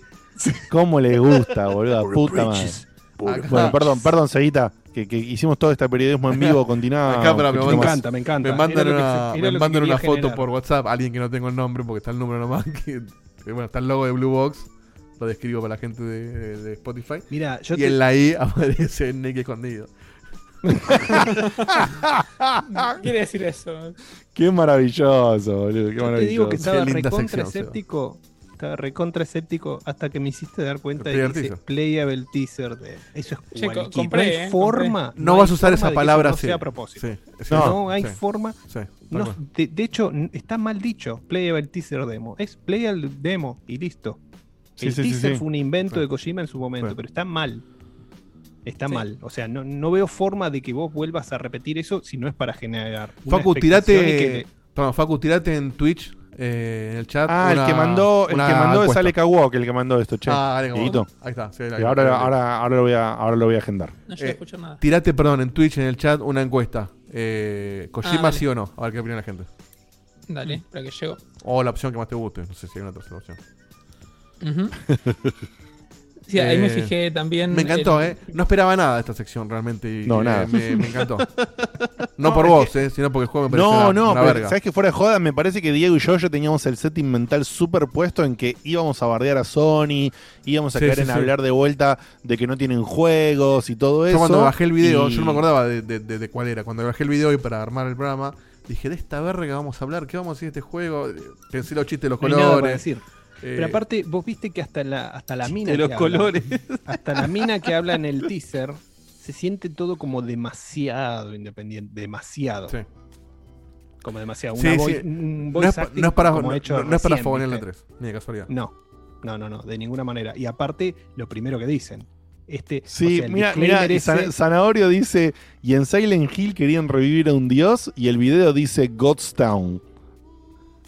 ¿Cómo le gusta, boludo? *laughs* Puta madre. Bueno, perdón, perdón, Seguita, que, que hicimos todo este periodismo en vivo. Continúa. *laughs* Acá, pero me, Me encanta, me encanta. me mandan una, se- me mandan una foto generar. por WhatsApp, alguien que no tengo el nombre porque está el número nomás, *laughs* que, que, bueno, está el logo de Blue Box, lo describo para la gente de, Spotify. Mira, yo y te- en la I *laughs* aparece Nick escondido. ¿Qué quiere decir eso? Qué maravilloso, boludo. Qué Yo te maravilloso. digo que estaba recontra escéptico. Estaba recontra escéptico hasta que me hiciste dar cuenta de que dice teaser. playable teaser. De... Eso es Che, compré, no hay eh, forma. compré. No hay vas a usar esa palabra no así. sea a propósito. Sí, sí, no, no, hay sí. forma. No, de, de hecho, está mal dicho. Playable teaser demo. Es playable demo y listo. Sí, El sí, sí, teaser sí. fue un invento Sí. de Kojima en su momento, Sí. pero está mal. Está Sí. mal. O sea, no, no veo forma de que vos vuelvas a repetir eso si no es para generar. Facu, que tirate. Perdón, Facu, tirate en Twitch, eh, en el chat. Ah, el que mandó, el que mandó es. Alec Walk, el que mandó esto, che. Ah, Alec. Ahí está, sí, ahí Y está. ahora, ahora, ahora, lo voy a, ahora lo voy a agendar. No llegué a Eh, escuchar nada. Tirate, perdón, en Twitch, en el chat, una encuesta. Eh, ¿Kojima Ah, sí o no? A ver qué opina la gente. Dale, para que llego. O la opción que más te guste. No sé si hay una tercera opción. Ujú. *laughs* Sí, ahí me Eh, fijé también. Me encantó, el- ¿eh? No esperaba nada de esta sección realmente. y No, nada. Me, me encantó. No, *laughs* No, por vos, que- ¿eh? Sino porque el juego me pareció No, una, no, una pero verga. sabes que fuera de joda, me parece que Diego y yo ya teníamos el setting mental superpuesto en que íbamos a bardear a Sony, íbamos a Sí, caer sí, en sí. hablar de vuelta de que no tienen juegos y todo eso. Yo cuando bajé el video, y- yo no me acordaba de, de- de- de cuál era. Cuando bajé el video y para armar el programa, dije, de esta verga vamos a hablar, ¿qué vamos a decir de este juego? Pensé los chistes de los No hay nada para colores. decir. Eh, Pero aparte, vos viste que hasta la, hasta la mina. de los que habla- colores. *laughs* hasta la mina que habla en el teaser se siente todo como demasiado independiente. Demasiado. Sí. Como demasiado. Sí, Una sí. voice- un No voice es, no es para, no, hecho no es para fogonear la ¿viste? 3, ni de casualidad. No, no, no, no, de ninguna manera. Y aparte, lo primero que dicen. Este, Sí, o sea, el mira, mira, ese- Zanahorio dice, y en Silent Hill querían revivir a un dios, y el video dice Godstown.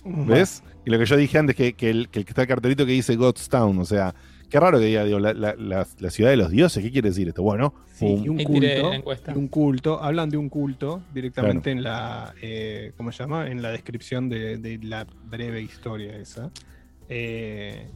¿Ves? Y lo que yo dije antes, que, que el, que el que está el cartelito que dice Godstown, o sea, qué raro que diga, digo, la, la- la- la ciudad de los dioses, ¿qué quiere decir esto? Bueno, Sí, pum. y un culto, y un culto, hablan de un culto directamente en la, eh, ¿cómo se llama? En la descripción de, de la breve historia esa. Eh,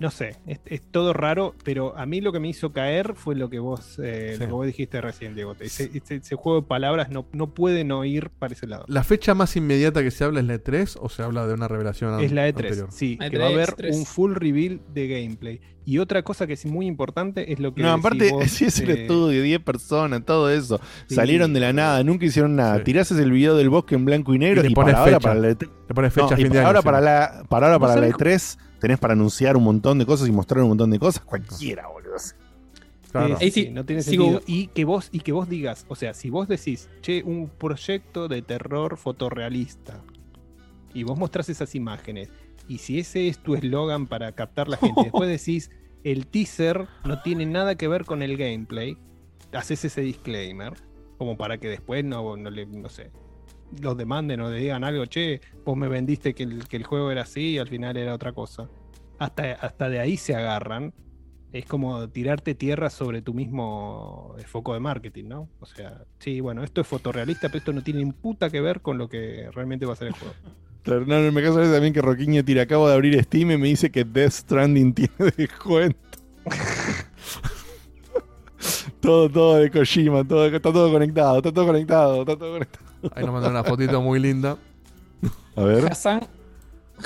no sé, es, es todo raro, pero a mí lo que me hizo caer fue lo que vos, eh, Sí. lo que vos dijiste recién, Diego. Ese, ese- ese juego de palabras no, no puede no ir para ese lado. ¿La fecha más inmediata que se habla es la E3 o se habla de una revelación Es la E3, anterior? sí, E3, que va a haber tres. un full reveal de gameplay. Y otra cosa que es muy importante es lo que No, aparte, vos, *laughs* si es el eh, estudio, 10 personas, todo eso. Sí. Salieron de la nada, nunca hicieron nada. Sí. Tirases el video del bosque en blanco y negro Y y, le para pones ahora, fecha. para la E3. Le pones fecha No, a y de año. ahora, sí. para la, para ahora, ¿Vos para la sabés E3, tenés para anunciar un montón de cosas y mostrar un montón de cosas. Cualquiera, boludo. Claro. Sí, Ahí sí, sí, no tiene sigo- sentido. Y que vos, y que vos digas, o sea, si vos decís, che, un proyecto de terror fotorrealista, y vos mostrás esas imágenes, y si ese es tu eslogan para captar la gente, *laughs* después decís, el teaser no tiene nada que ver con el gameplay, haces ese disclaimer, como para que después no, no le, no sé, los demanden o le digan algo, che, vos me vendiste que el, que el juego era así y al final era otra cosa. Hasta, hasta de ahí se agarran. Es como tirarte tierra sobre tu mismo eh, foco de marketing, ¿no? O sea, sí, bueno, esto es fotorrealista, pero esto no tiene ni puta que ver con lo que realmente va a ser el juego. *laughs* Claro, no, no, me caso también que Roquiño tira. Acabo de abrir Steam y me dice que Death Stranding *laughs* tiene descuento. *laughs* todo, todo de Kojima, todo, está todo conectado, está todo conectado, está todo conectado. Ahí nos mandaron una fotito muy linda. A ver. Hassan,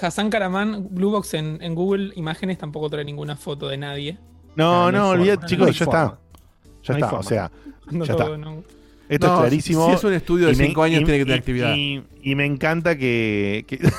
Hassan Karaman, Bluebox en, en Google Imágenes tampoco trae ninguna foto de nadie. No, no forma, chicos, no ya forma. está. Ya No está, o sea, No ya todo, está. no. Esto No, es clarísimo. si es un estudio de Y me- cinco años, y- tiene que tener y- actividad. Y, y me encanta que. que- *laughs*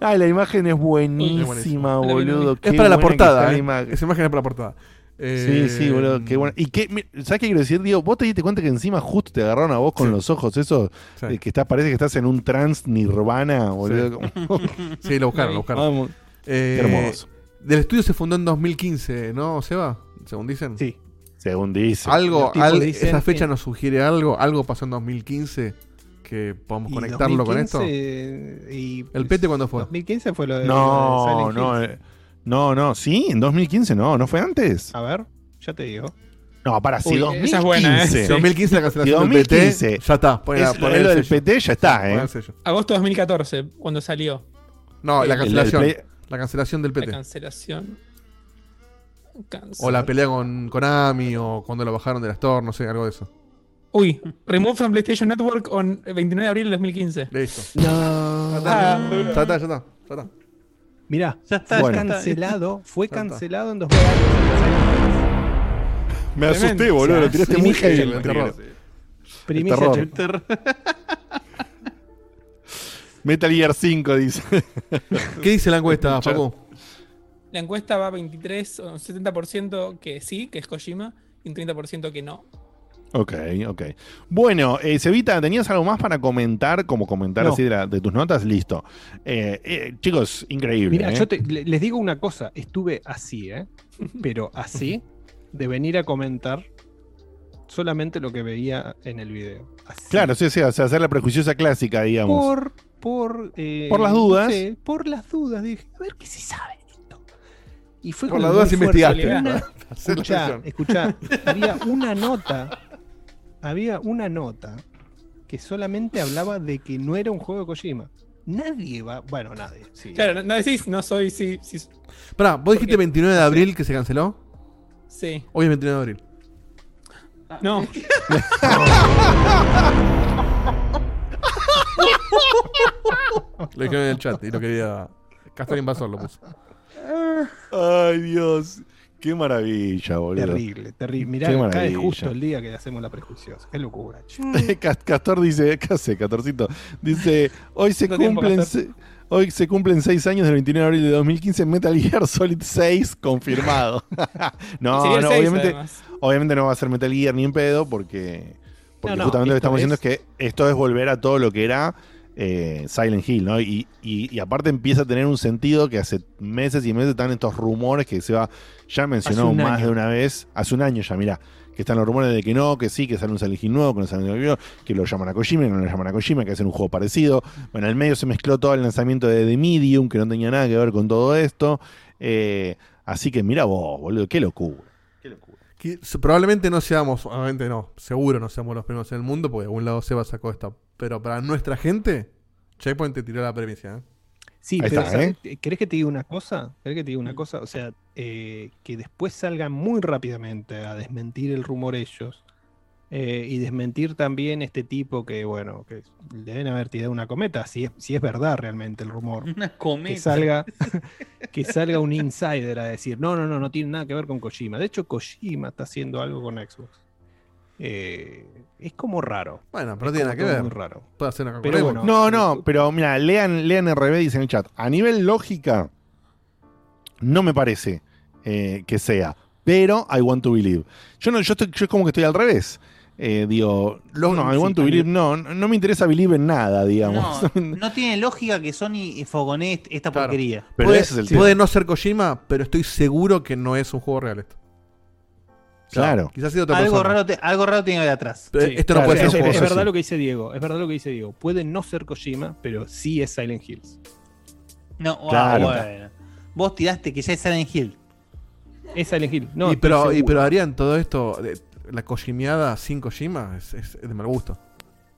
Ay, la imagen es buenísima, boludo. Es para la portada, la ¿eh? imagen. Esa imagen es para la portada. Sí, Eh, sí, boludo, qué bueno. ¿Y qué, mi- ¿Sabes qué quiero decir, Diego? Vos te diste cuenta que encima justo te agarraron a vos con Sí. los ojos, eso, Sí. eh, que está, parece que estás en un trans nirvana, boludo. *laughs* Sí, lo buscaron, lo buscaron. Vamos. Eh, Qué hermoso. Del estudio se fundó en 2015, ¿no, Seba? Según dicen. Sí. Según dice. Algo, al- dicen esa fecha nos sugiere algo, algo pasó en 2015 que podemos Y conectarlo con esto. 2015, y- ¿El Pete cuándo fue? 2015 fue lo de, lo No, de Silent no, eh, no, no, sí, en 2015 no, ¿no fue antes? A ver, ya te digo. No, para, si Uy, 2015. esa es buena, ¿eh? Si 2015 la cancelación del PT, 2015 ya está. Poné, es poné lo el del. PT, ya está, ¿eh? Agosto de 2014, cuando salió No, la El- el cancelación. La cancelación del la PT. cancelación. O la pelea con Konami, o cuando lo bajaron de la Store, no sé, algo de eso. Uy, Remove from PlayStation Network on 29 de abril del 2015. Listo. No. Ya está, ya está, ya está. Mirá, Ya está, fue cancelado, fue Ya está. cancelado en 2000. *laughs* Me asusté, boludo, lo tiraste muy heavy. el el terror. Primicia terror. Chel- *laughs* Metal Gear 5 dice. *laughs* ¿Qué dice la encuesta, Facu? La encuesta va 23 o 70% que sí, que es Kojima, y un 30% que no. Ok, ok. Bueno, eh, Cevita, ¿tenías algo más para comentar? Como comentar No. así de, la- de tus notas, listo. Eh, eh, chicos, increíble. Mira, ¿eh? yo te- le- les digo una cosa, estuve así, ¿eh? Pero así de venir a comentar solamente lo que veía en el video. Así. Claro, sí, sí, o sea, hacer la prejuiciosa clásica, digamos. Por, por, eh, Por las dudas. no sé, por las dudas, dije, a ver qué se sabe de esto. Y fue Por las dudas investigaste. *laughs* Escuchá, escuchá, había una nota, había una nota que solamente hablaba de que no era un juego de Kojima. Nadie va, bueno, nadie, sí. Claro, no, no decís, no soy, sí, sí. Pará, ¿vos dijiste 29 de abril que se canceló? Sí. Hoy es 29 de abril. No. *laughs* Lo dijeron en el chat y lo quería. Castor Invasor lo puso. Ay, Dios. Qué maravilla, boludo. Terrible, terrible. Mirá, Qué cae justo el día que hacemos la prejuiciosa. Qué locura. *laughs* Cas- Castor dice, ¿qué hace, Castorcito? Dice, hoy se cumplen hoy se cumplen seis años del 29 de abril de 2015 Metal Gear Solid 6 confirmado. *laughs* *laughs* no, no, obviamente, además. obviamente no va a ser Metal Gear ni en pedo porque, porque No, no, justamente lo que estamos diciendo es que esto es volver a todo lo que era eh, Silent Hill, ¿no? Y, y- y aparte empieza a tener un sentido que hace meses y meses están estos rumores que se va, ya mencionó más año. de una vez, hace un año ya, mirá, que están los rumores de que no, que sí, que sale un Silent Hill nuevo, que no sale un Silent Hill nuevo, que lo llaman a Kojima, que no lo llaman a Kojima, que hacen un juego parecido. Bueno, al medio se mezcló todo el lanzamiento de The Medium, que no tenía nada que ver con todo esto. Eh, así que mira vos, boludo, qué locura. Que probablemente no seamos, obviamente no, seguro no seamos los primeros en el mundo, porque de algún lado Seba sacó esta. Pero para nuestra gente, Checkpoint te tiró la premisa. ¿eh? Sí, Ahí pero está. ¿eh? ¿querés que te diga una cosa? ¿Querés que te diga una cosa? O sea, eh, que después salgan muy rápidamente a desmentir el rumor ellos eh, y desmentir también este tipo que, bueno, que deben haber tirado una cometa, si es, si es verdad realmente el rumor. Una cometa. Que salga, *laughs* que salga un insider a decir, no, no, no, no tiene nada que ver con Kojima. De hecho, Kojima está haciendo algo con Xbox. Eh, es como raro. Bueno, pero Es tiene nada que ver. muy raro. Puede hacer una Pero bueno, No, no, pero mira, lean, lean RB, dice en el chat. A nivel lógica, no me parece eh, que sea. Pero I want to believe. Yo no, yo estoy, yo es como que estoy al revés. Eh, digo, no, I sí, want to a believe, mí- no, no me interesa believe en nada, digamos. No, no tiene lógica que Sony fogonee esta Claro. porquería. Pero puede, ese es el tema. puede no ser Kojima, pero estoy seguro que no es un juego real esto. Claro. Quizás ha sido otra Algo persona. raro, te- algo raro tiene que haber atrás. Sí, esto no claro, puede ser es, un juego es así. verdad lo que dice Diego, es verdad lo que dice Diego. Puede no ser Kojima, pero sí es Silent Hills. No, ah, Claro. bueno. Vos tiraste que ya es Silent Hill. Es Silent Hill. No, y, pero, y, pero Adrián, todo esto, de- la Kojimiada sin Kojima es, de mal gusto.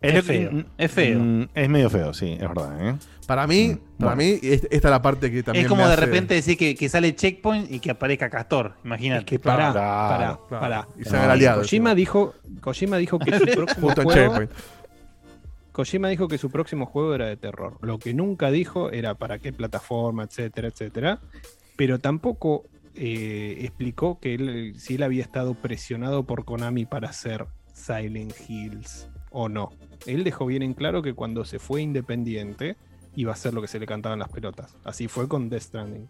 Es feo, es feo. Mm, es medio feo, sí, es verdad. ¿eh? Para mí, para bueno. mí, es- esta es la parte que también Es como me de repente decir que, que sale Checkpoint y que aparezca Castor. Imagínate. Es que pará, Claro, pará, claro. pará. Y se hagan aliados, Kojima dijo, Kojima dijo que su *laughs* próximo juego, Checkpoint. Kojima dijo que su próximo juego era de terror. Lo que nunca dijo era para qué plataforma, etcétera, etcétera. Pero tampoco eh, explicó que él, si él había estado presionado por Konami para hacer Silent Hills o no. Él dejó bien en claro que cuando se fue independiente iba a hacer lo que se le cantaban las pelotas. Así fue con Death Stranding.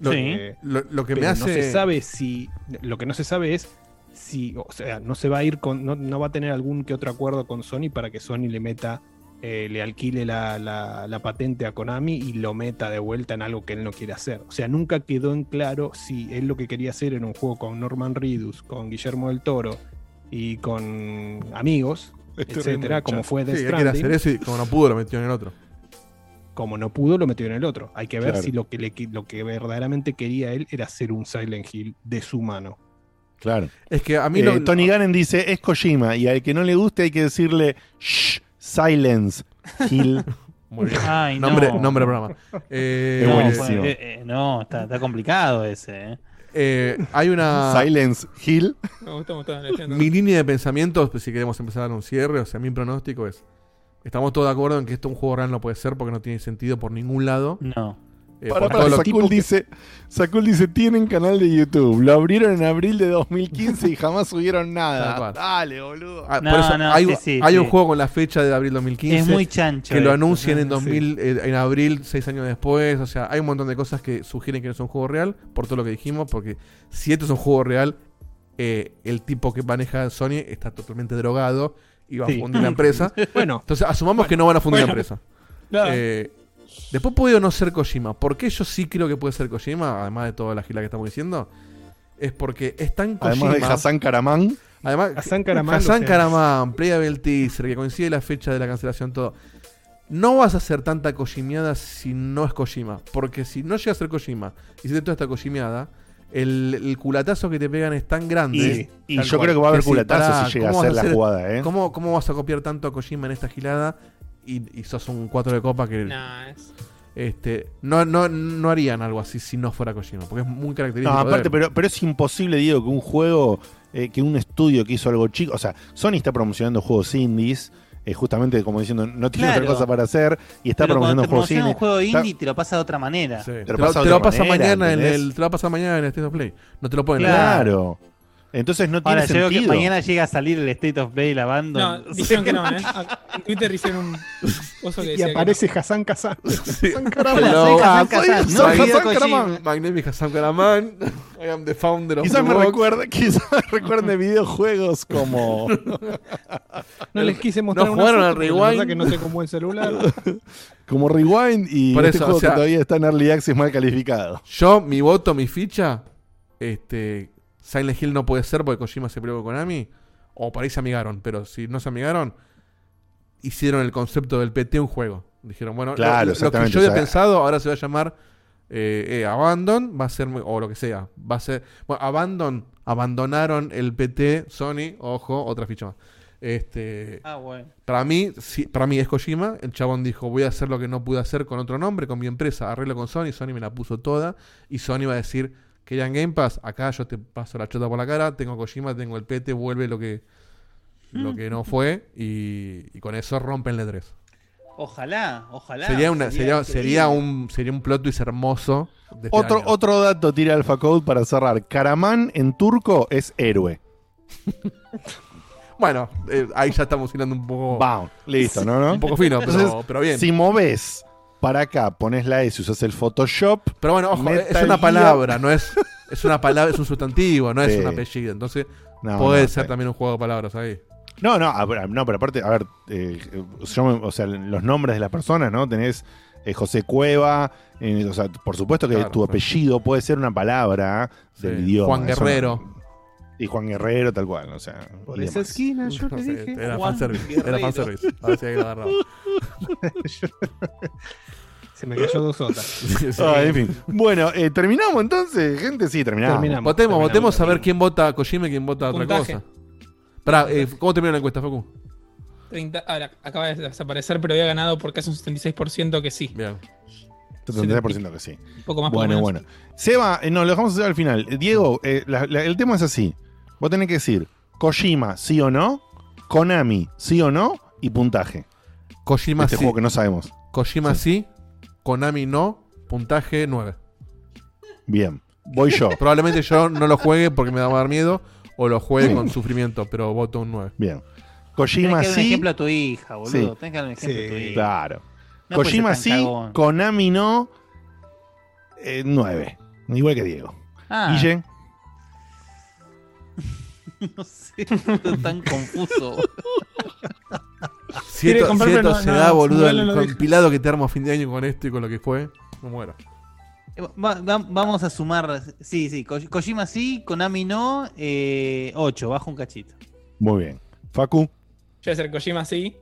Lo, Eh, lo- lo que me pero hace. no se sabe si lo que no se sabe es si o sea no se va a ir con no, no va a tener algún que otro acuerdo con Sony para que Sony le meta eh, le alquile la, la- la patente a Konami y lo meta de vuelta en algo que él no quiere hacer o sea nunca quedó en claro si él lo que quería hacer era un juego con Norman Reedus con Guillermo del Toro y con amigos Estoy etcétera como fue Sí, él quiere hacer eso y como no pudo, lo metió en el otro. como no pudo, lo metió en el otro. Hay que ver Claro. si lo que, le, lo que verdaderamente quería él era hacer un Silent Hill de su mano. Claro. Es que a mí Eh, lo- Tony Gannon dice, es Kojima, y al que no le guste hay que decirle, shh, silence, Hill. *laughs* Muy bien. Ay, nombre, no. nombre programa. Eh, Es No, buenísimo. eh, eh, no, está, está complicado ese. eh. eh, hay una. Silence, Hill. Entiendo. Mi línea de pensamiento, pues, si queremos empezar a dar un cierre, o sea, mi pronóstico es: estamos todos de acuerdo en que esto un juego real no puede ser porque no tiene sentido por ningún lado. No. Eh, Para, para, todo lo- Sakul dice, Sakul dice, tienen canal de YouTube. Lo abrieron en abril de 2015 y jamás subieron nada. Dale, boludo. Ah, No, por eso no, hay, sí, sí, hay un juego con la fecha de abril 2015. Es muy chancho Que lo anuncian ¿no? en 2000, eh, en abril, seis años después. O sea, hay un montón de cosas que sugieren que no es un juego real, por todo lo que dijimos. Porque si esto es un juego real, eh, el tipo que maneja Sony está totalmente drogado y va Sí. a fundir la *laughs* empresa. Bueno. entonces asumamos que no van a fundir la empresa. Claro. Eh, después puede o no ser Kojima. ¿Por qué yo sí creo que puede ser Kojima? Además de toda la gila que estamos diciendo. Es porque es tan Kojima. Además de Hassan Karaman. Además, Hassan Karaman, Hassan Karaman, Playable Teaser, que coincide la fecha de la cancelación, todo. No vas a hacer tanta Kojimiada si no es Kojima. Porque si no llega a ser Kojima y si te toda esta Kojimiada, el, el culatazo que te pegan es tan grande. Y- y yo creo que va a haber culatazo si llega a ¿cómo ser vas la jugada, ¿eh? ¿cómo, ¿Cómo vas a copiar tanto a Kojima en esta gilada y, y sos un 4 de copa que. Nah, es- Este, no, no, no harían algo así si no fuera Kojima, porque es muy característico. No, aparte, pero, pero es imposible, Diego, que un juego, eh, que un estudio que hizo algo chico, o sea, Sony está promocionando juegos indies, eh, justamente como diciendo, no tiene Claro. otra cosa para hacer, y está Pero promocionando te juegos indies. un juego Está- indie te lo pasa de otra manera. Sí. Te lo Te, lo, pasa de te lo otra pasa manera, mañana en el, te lo pasa mañana en el State of Play. No te lo pueden Claro. Entonces no tiene Ahora, yo veo que sentido. mañana llega a salir el State of Play lavando. No, *laughs* dijeron que no, ¿eh? En Twitter hicieron un que Y decía que aparece Hassan Kazan. Hassan Karaman. Hassan Kazan, no Soy Hassan. Karaman. My name is Hassan Karaman. I am the founder of Quizás the me recuerda, quizás me recuerden de videojuegos como *laughs* No les quise mostrar No jugaron al Rewind. que no tengo un buen celular. *laughs* como Rewind y Por este eso, juego o sea- que todavía está en Early Access mal calificado. Yo, mi voto, mi ficha, este, Silent Hill no puede ser porque Kojima se peleó con Konami. O por ahí se amigaron, pero si no se amigaron, hicieron el concepto del PT un juego. Dijeron, bueno, lo- Claro, lo, lo que yo había o sea- pensado ahora se va a llamar eh, eh, Abandon, va a ser, o lo que sea, va a ser, bueno, Abandon, abandonaron el PT, Sony, ojo, otra ficha más. Este, Ah, bueno. para mí, para mí es Kojima. El chabón dijo, voy a hacer lo que no pude hacer con otro nombre, con mi empresa. Arreglo con Sony. Sony me la puso toda. Y Sony va a decir, querían Game Pass. Acá yo te paso la chota por la cara. Tengo Kojima, tengo el PT, vuelve lo que, lo que no fue. Y, y con eso rompenle tres. Ojalá, ojalá. Sería, una, sería, un, sería un plot twist hermoso. de este Otro, año. otro dato tira Alpha Code para cerrar. Karaman en turco es héroe. *laughs* Bueno, eh, ahí ya estamos hilando un poco. Listo, ¿no? no? Un poco fino, pero, Entonces, pero bien. Si moves para acá, pones la S, usas el Photoshop. Pero bueno, ojo, es una Gear- palabra, *laughs* no es. Es una palabra, es un sustantivo, no es un apellido. Entonces, No, puede no, ser sí. también un juego de palabras ahí. No, no, a ver, no, pero aparte, a ver, eh, yo o sea, los nombres de las personas, ¿no? Tenés eh, José Cueva, eh, o sea, por supuesto que Claro, tu sí. apellido puede ser una palabra del Sí. idioma. Juan eso Guerrero. Y Juan Guerrero, tal cual, o sea. Por esa demás. esquina yo No te sé, dije. era fanservice. Era fanservice. A ver si ahí lo agarraba. Se me cayó dos. Ah, *laughs* en fin. Bueno, eh, terminamos entonces, gente. Sí, terminamos. Terminamos. Votemos, terminamos, votemos a ver quién vota a Kojima y quién vota a otra Puntaje. cosa. Pará, eh, ¿cómo terminó la encuesta, Facu? 30, ahora, acaba de desaparecer, pero había ganado por casi un 76% que sí. Bien. 73% que sí. Un poco más, Bueno, menos. bueno. Seba, eh, no, lo dejamos hacer al final. Diego, eh, la- la- el tema es así. Vos tenés que decir Kojima, sí o no, Konami, sí o no, y puntaje. Kojima este sí. juego que no sabemos. Kojima sí. Konami no. Puntaje 9. Bien. Voy yo. *laughs* Probablemente yo no lo juegue porque me va a dar miedo. O lo juegue con sufrimiento, pero voto un 9. Bien. Tenés Kojima que dar un sí. ejemplo a tu hija, boludo. Sí. Tenés que dar un ejemplo a tu hija. Claro. No Kojima sí, cagón. Konami no, 9. Igual que Diego. Ah. Guille, *laughs* No sé, estoy tan confuso. *laughs* Pero esto no, se no, da, boludo, no el compilado que te armo a fin de año con esto y con lo que fue, me muero. Va- va- vamos a sumar. Sí, sí. Ko- Kojima sí, Konami no. 8, bajo un cachito. muy bien. Facu, Yo voy a hacer Kojima sí.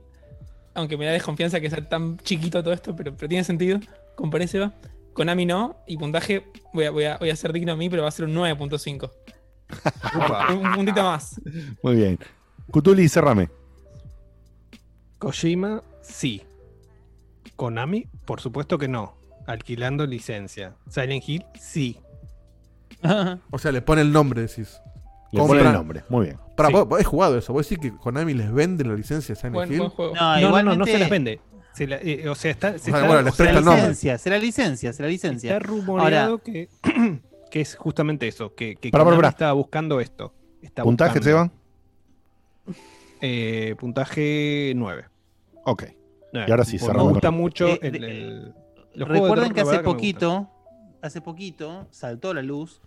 Aunque me da desconfianza que sea tan chiquito todo esto, pero, pero tiene sentido. Comparé Seba. Konami no. Y puntaje voy a, voy, a, voy a ser digno a mí, pero va a ser un 9.5. un, un puntito más. muy bien. Cutuli, cerrame. Kojima, sí. Konami, por supuesto que no. Alquilando licencia. Silent Hill, sí. *laughs* O sea, le pone el nombre, decís. Le pone el nombre, muy bien. Para, Sí. vos, vos has jugado eso. Vos decís que Konami les vende la licencia de Silent Buen, Hill. buen juego. No, No, no, no, se las vende. Se la- eh, o sea, está, se está- bueno, les o presta el nombre. licencia, se la licencia, se la licencia. Está rumoreado Ahora, que, *clears throat* que es justamente eso, que, que buscando esto. Está ¿Puntaje, buscando, Seba? eh, puntaje 9. Ok. Nueve. Y ahora sí, cerramos Me gusta mucho Eh, el, de- el- los Recuerden que hace poquito, hace poquito saltó a la luz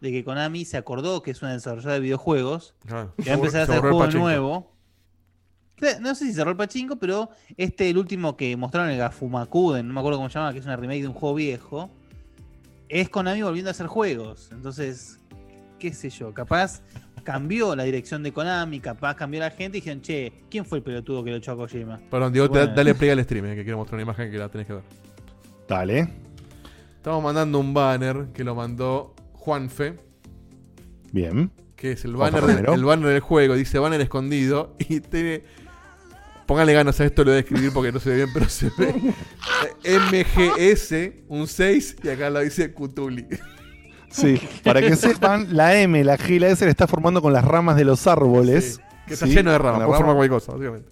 de que Konami se acordó que es una desarrolladora de videojuegos Claro. que va a empezar a hacer juego nuevo. No sé si cerró el pachinko, pero este, el último que mostraron, el Gafumakuden, no me acuerdo cómo se llama, que es una remake de un juego viejo, es Konami volviendo a hacer juegos. Entonces, qué sé yo, capaz cambió la dirección de Konami, capaz cambió la gente y dijeron, che, ¿quién fue el pelotudo que lo echó a Kojima? Perdón, Diego, Bueno. dale play al stream, eh, que quiero mostrar una imagen que la tenés que ver. Dale. Estamos mandando un banner que lo mandó Juanfe, Bien. que es el banner, del, el banner del juego, dice banner escondido *laughs* y tiene... Póngale ganas a esto, lo voy a escribir porque no se ve bien, pero se ve eh, MGS, un 6, y acá lo dice Cutuli. Sí, para que sepan, la M, la G y la S la está formando con las ramas de los árboles. que está lleno de ramas, puede formar rama- cualquier cosa, básicamente.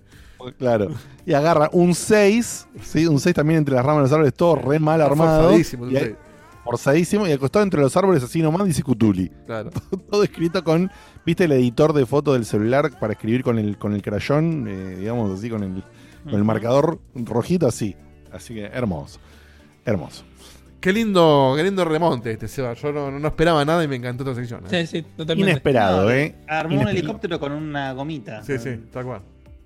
Claro. Y agarra un 6, ¿sí? un 6 también entre las ramas de los árboles, todo re mal armado. y ahí-. Forzadísimo, y acostado entre los árboles así nomás dice Cutuli. Claro. *laughs* Todo escrito con, ¿viste el editor de foto del celular para escribir con el, con el crayón? Eh, digamos así, con el, con el marcador rojito así. Así que hermoso. Hermoso. Qué lindo, qué lindo remonte este, Seba. Yo no, no esperaba nada y me encantó esta sección. ¿eh? Sí, sí, totalmente. Inesperado, No, ¿eh? Armó un helicóptero con una gomita. Sí, sí, tal cual.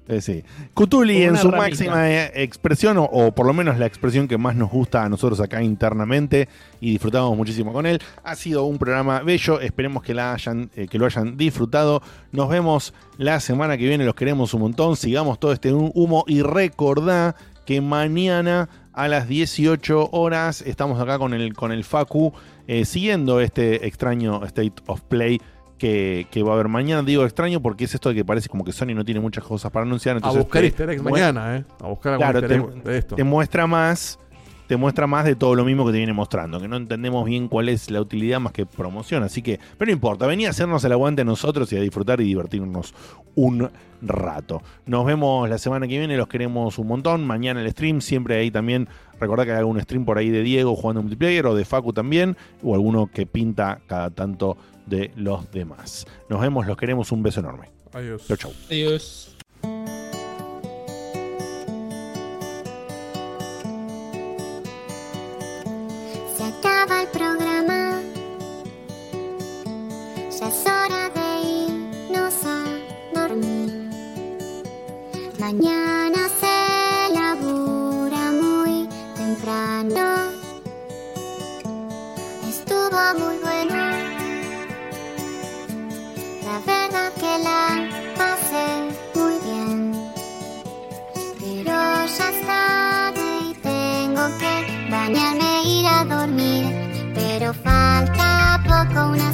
Eh, sí. Cutuli en su ramita. máxima eh, expresión, o, o por lo menos la expresión que más nos gusta a nosotros acá internamente y disfrutamos muchísimo con él. Ha sido un programa bello, esperemos que, la hayan, eh, que lo hayan disfrutado. Nos vemos la semana que viene, los queremos un montón. Sigamos todo este humo y recordá que mañana a las 18 horas estamos acá con el, con el Facu eh, siguiendo este extraño State of Play que, que va a haber mañana. Digo extraño porque es esto de que parece como que Sony no tiene muchas cosas para anunciar. A buscar te easter eggs mañana, ¿eh? A buscar algún Claro, easter te, de esto. te muestra más. Te muestra más de todo lo mismo que te viene mostrando, que no entendemos bien cuál es la utilidad más que promoción, así que, pero no importa, venía a hacernos el aguante a nosotros y a disfrutar y divertirnos un rato. Nos vemos la semana que viene, los queremos un montón, mañana el stream, siempre ahí también, recordá que hay algún stream por ahí de Diego jugando multiplayer o de Facu también, o alguno que pinta cada tanto de los demás. Nos vemos, los queremos, un beso enorme. Adiós. Chau, chau. Adiós. Se acaba el programa. Ya es hora de irnos a dormir. Mañana que bañarme e ir a dormir. Pero falta poco, una